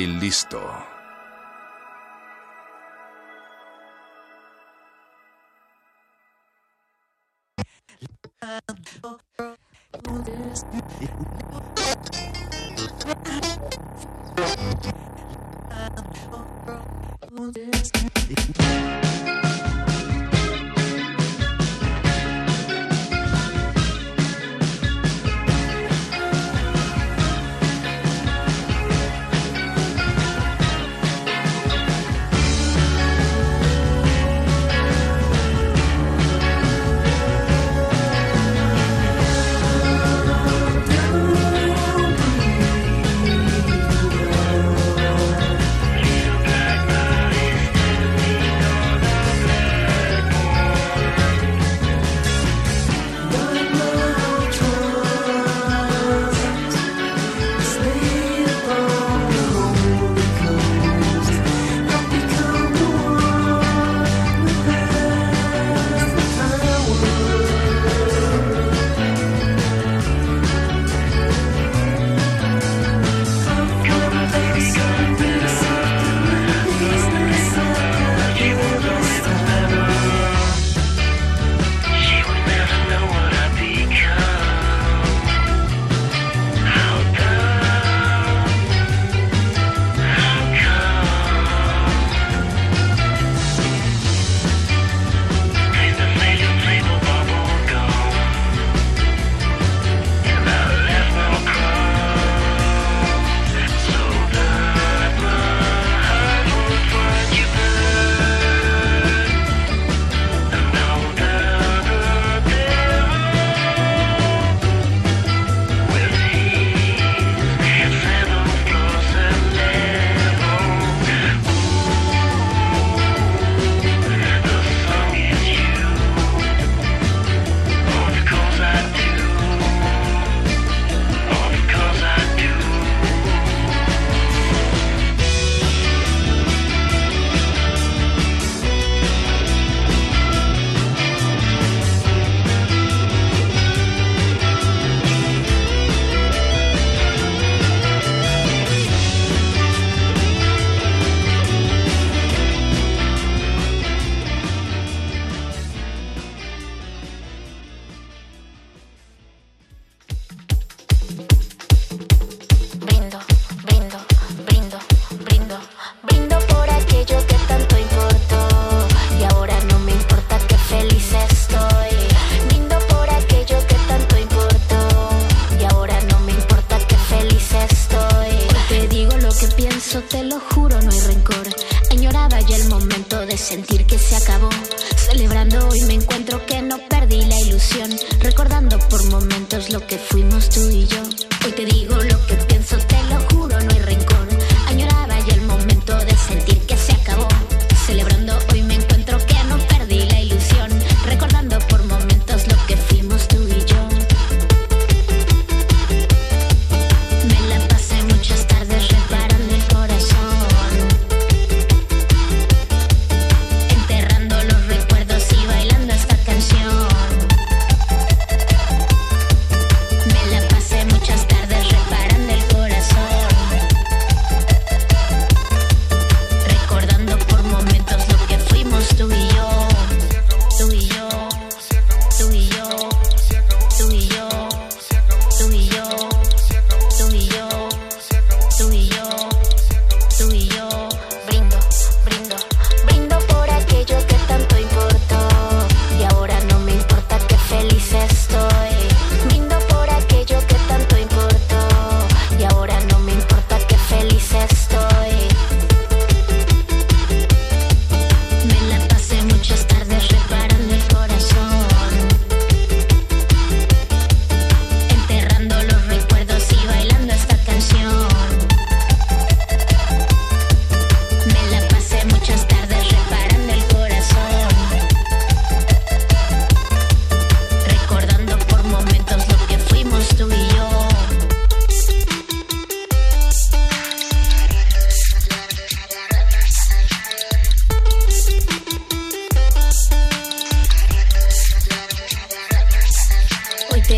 Play listo. [LAUGHS]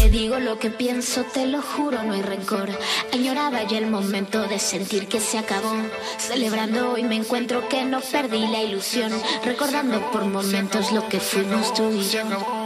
Te digo lo que pienso, te lo juro, no hay rencor. Añoraba ya el momento de sentir que se acabó. Celebrando hoy me encuentro que no perdí la ilusión, recordando por momentos lo que fuimos tú y yo.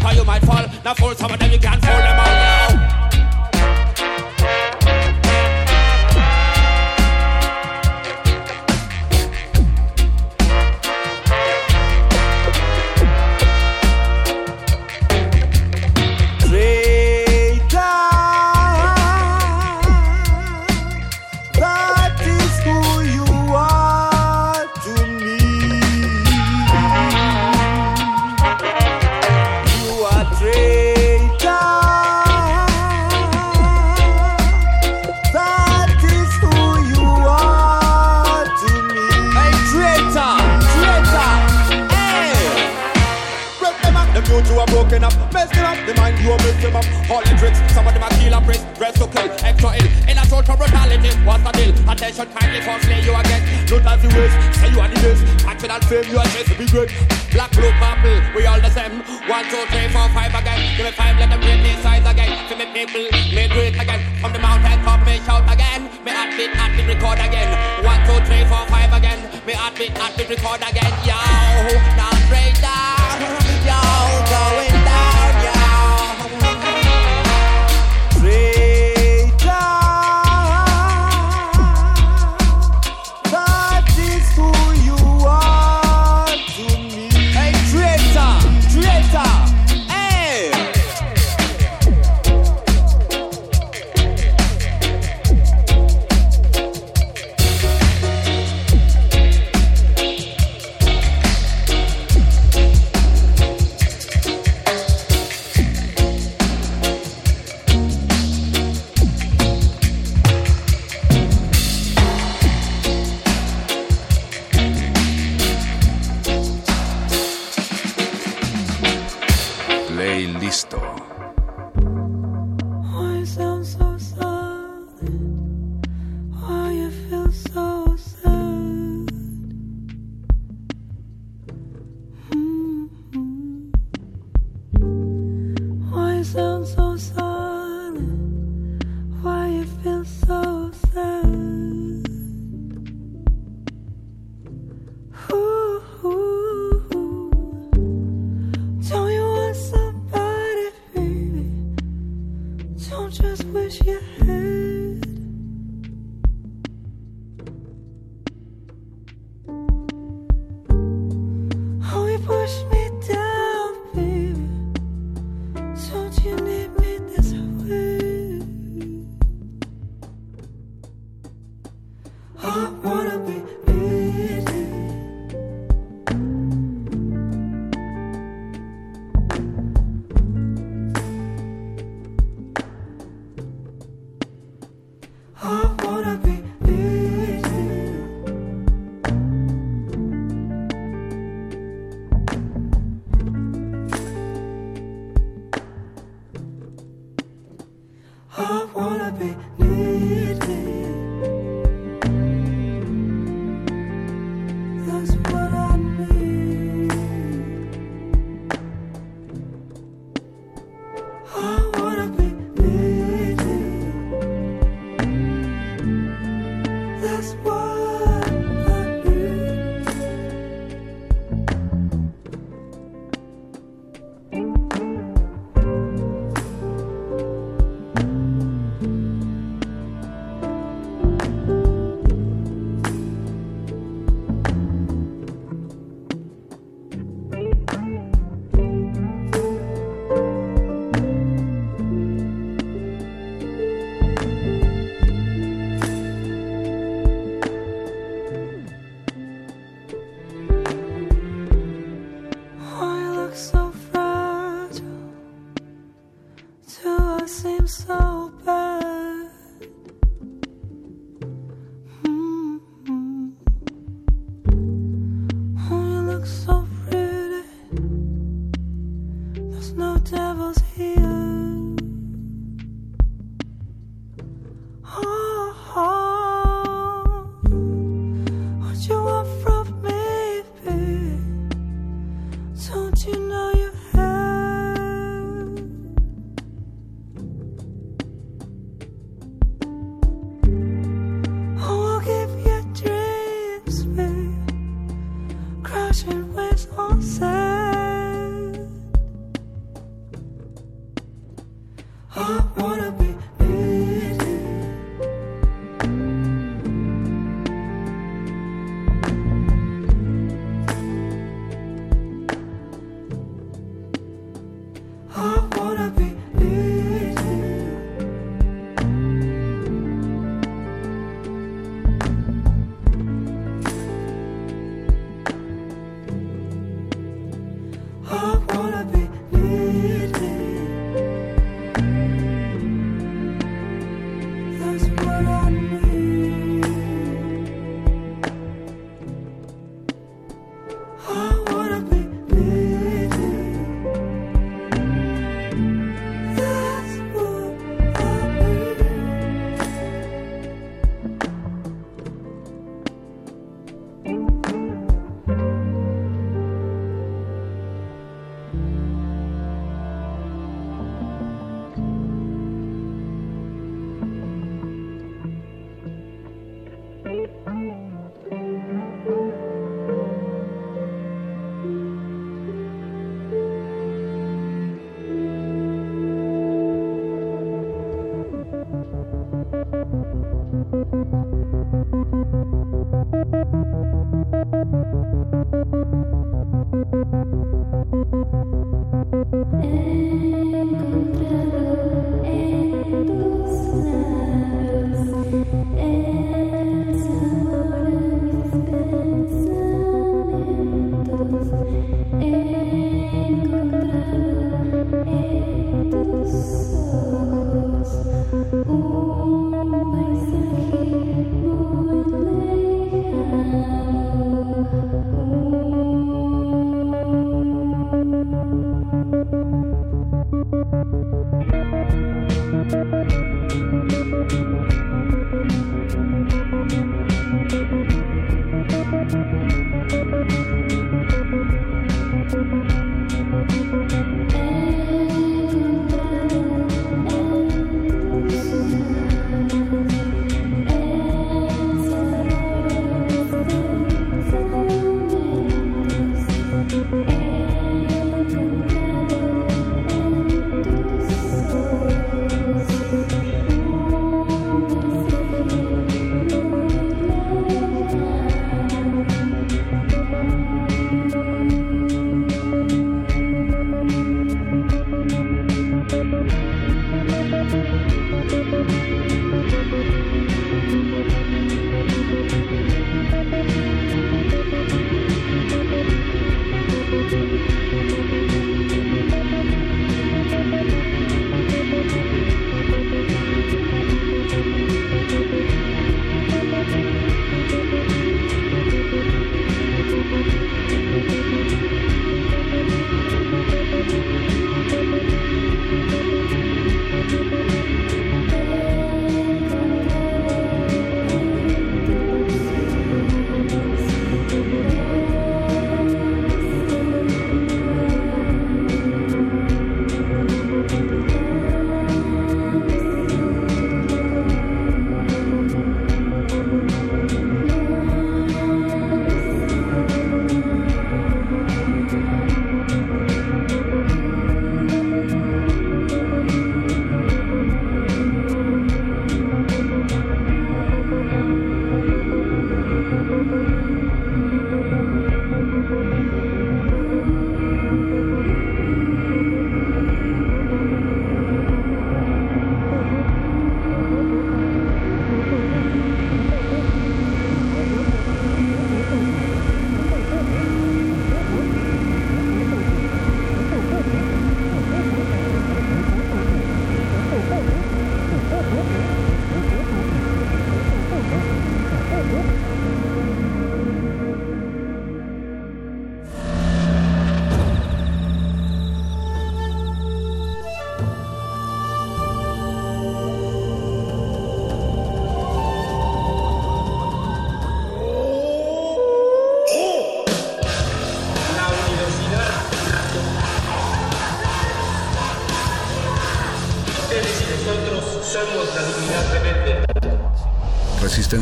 See you might fall. Now fool some of them,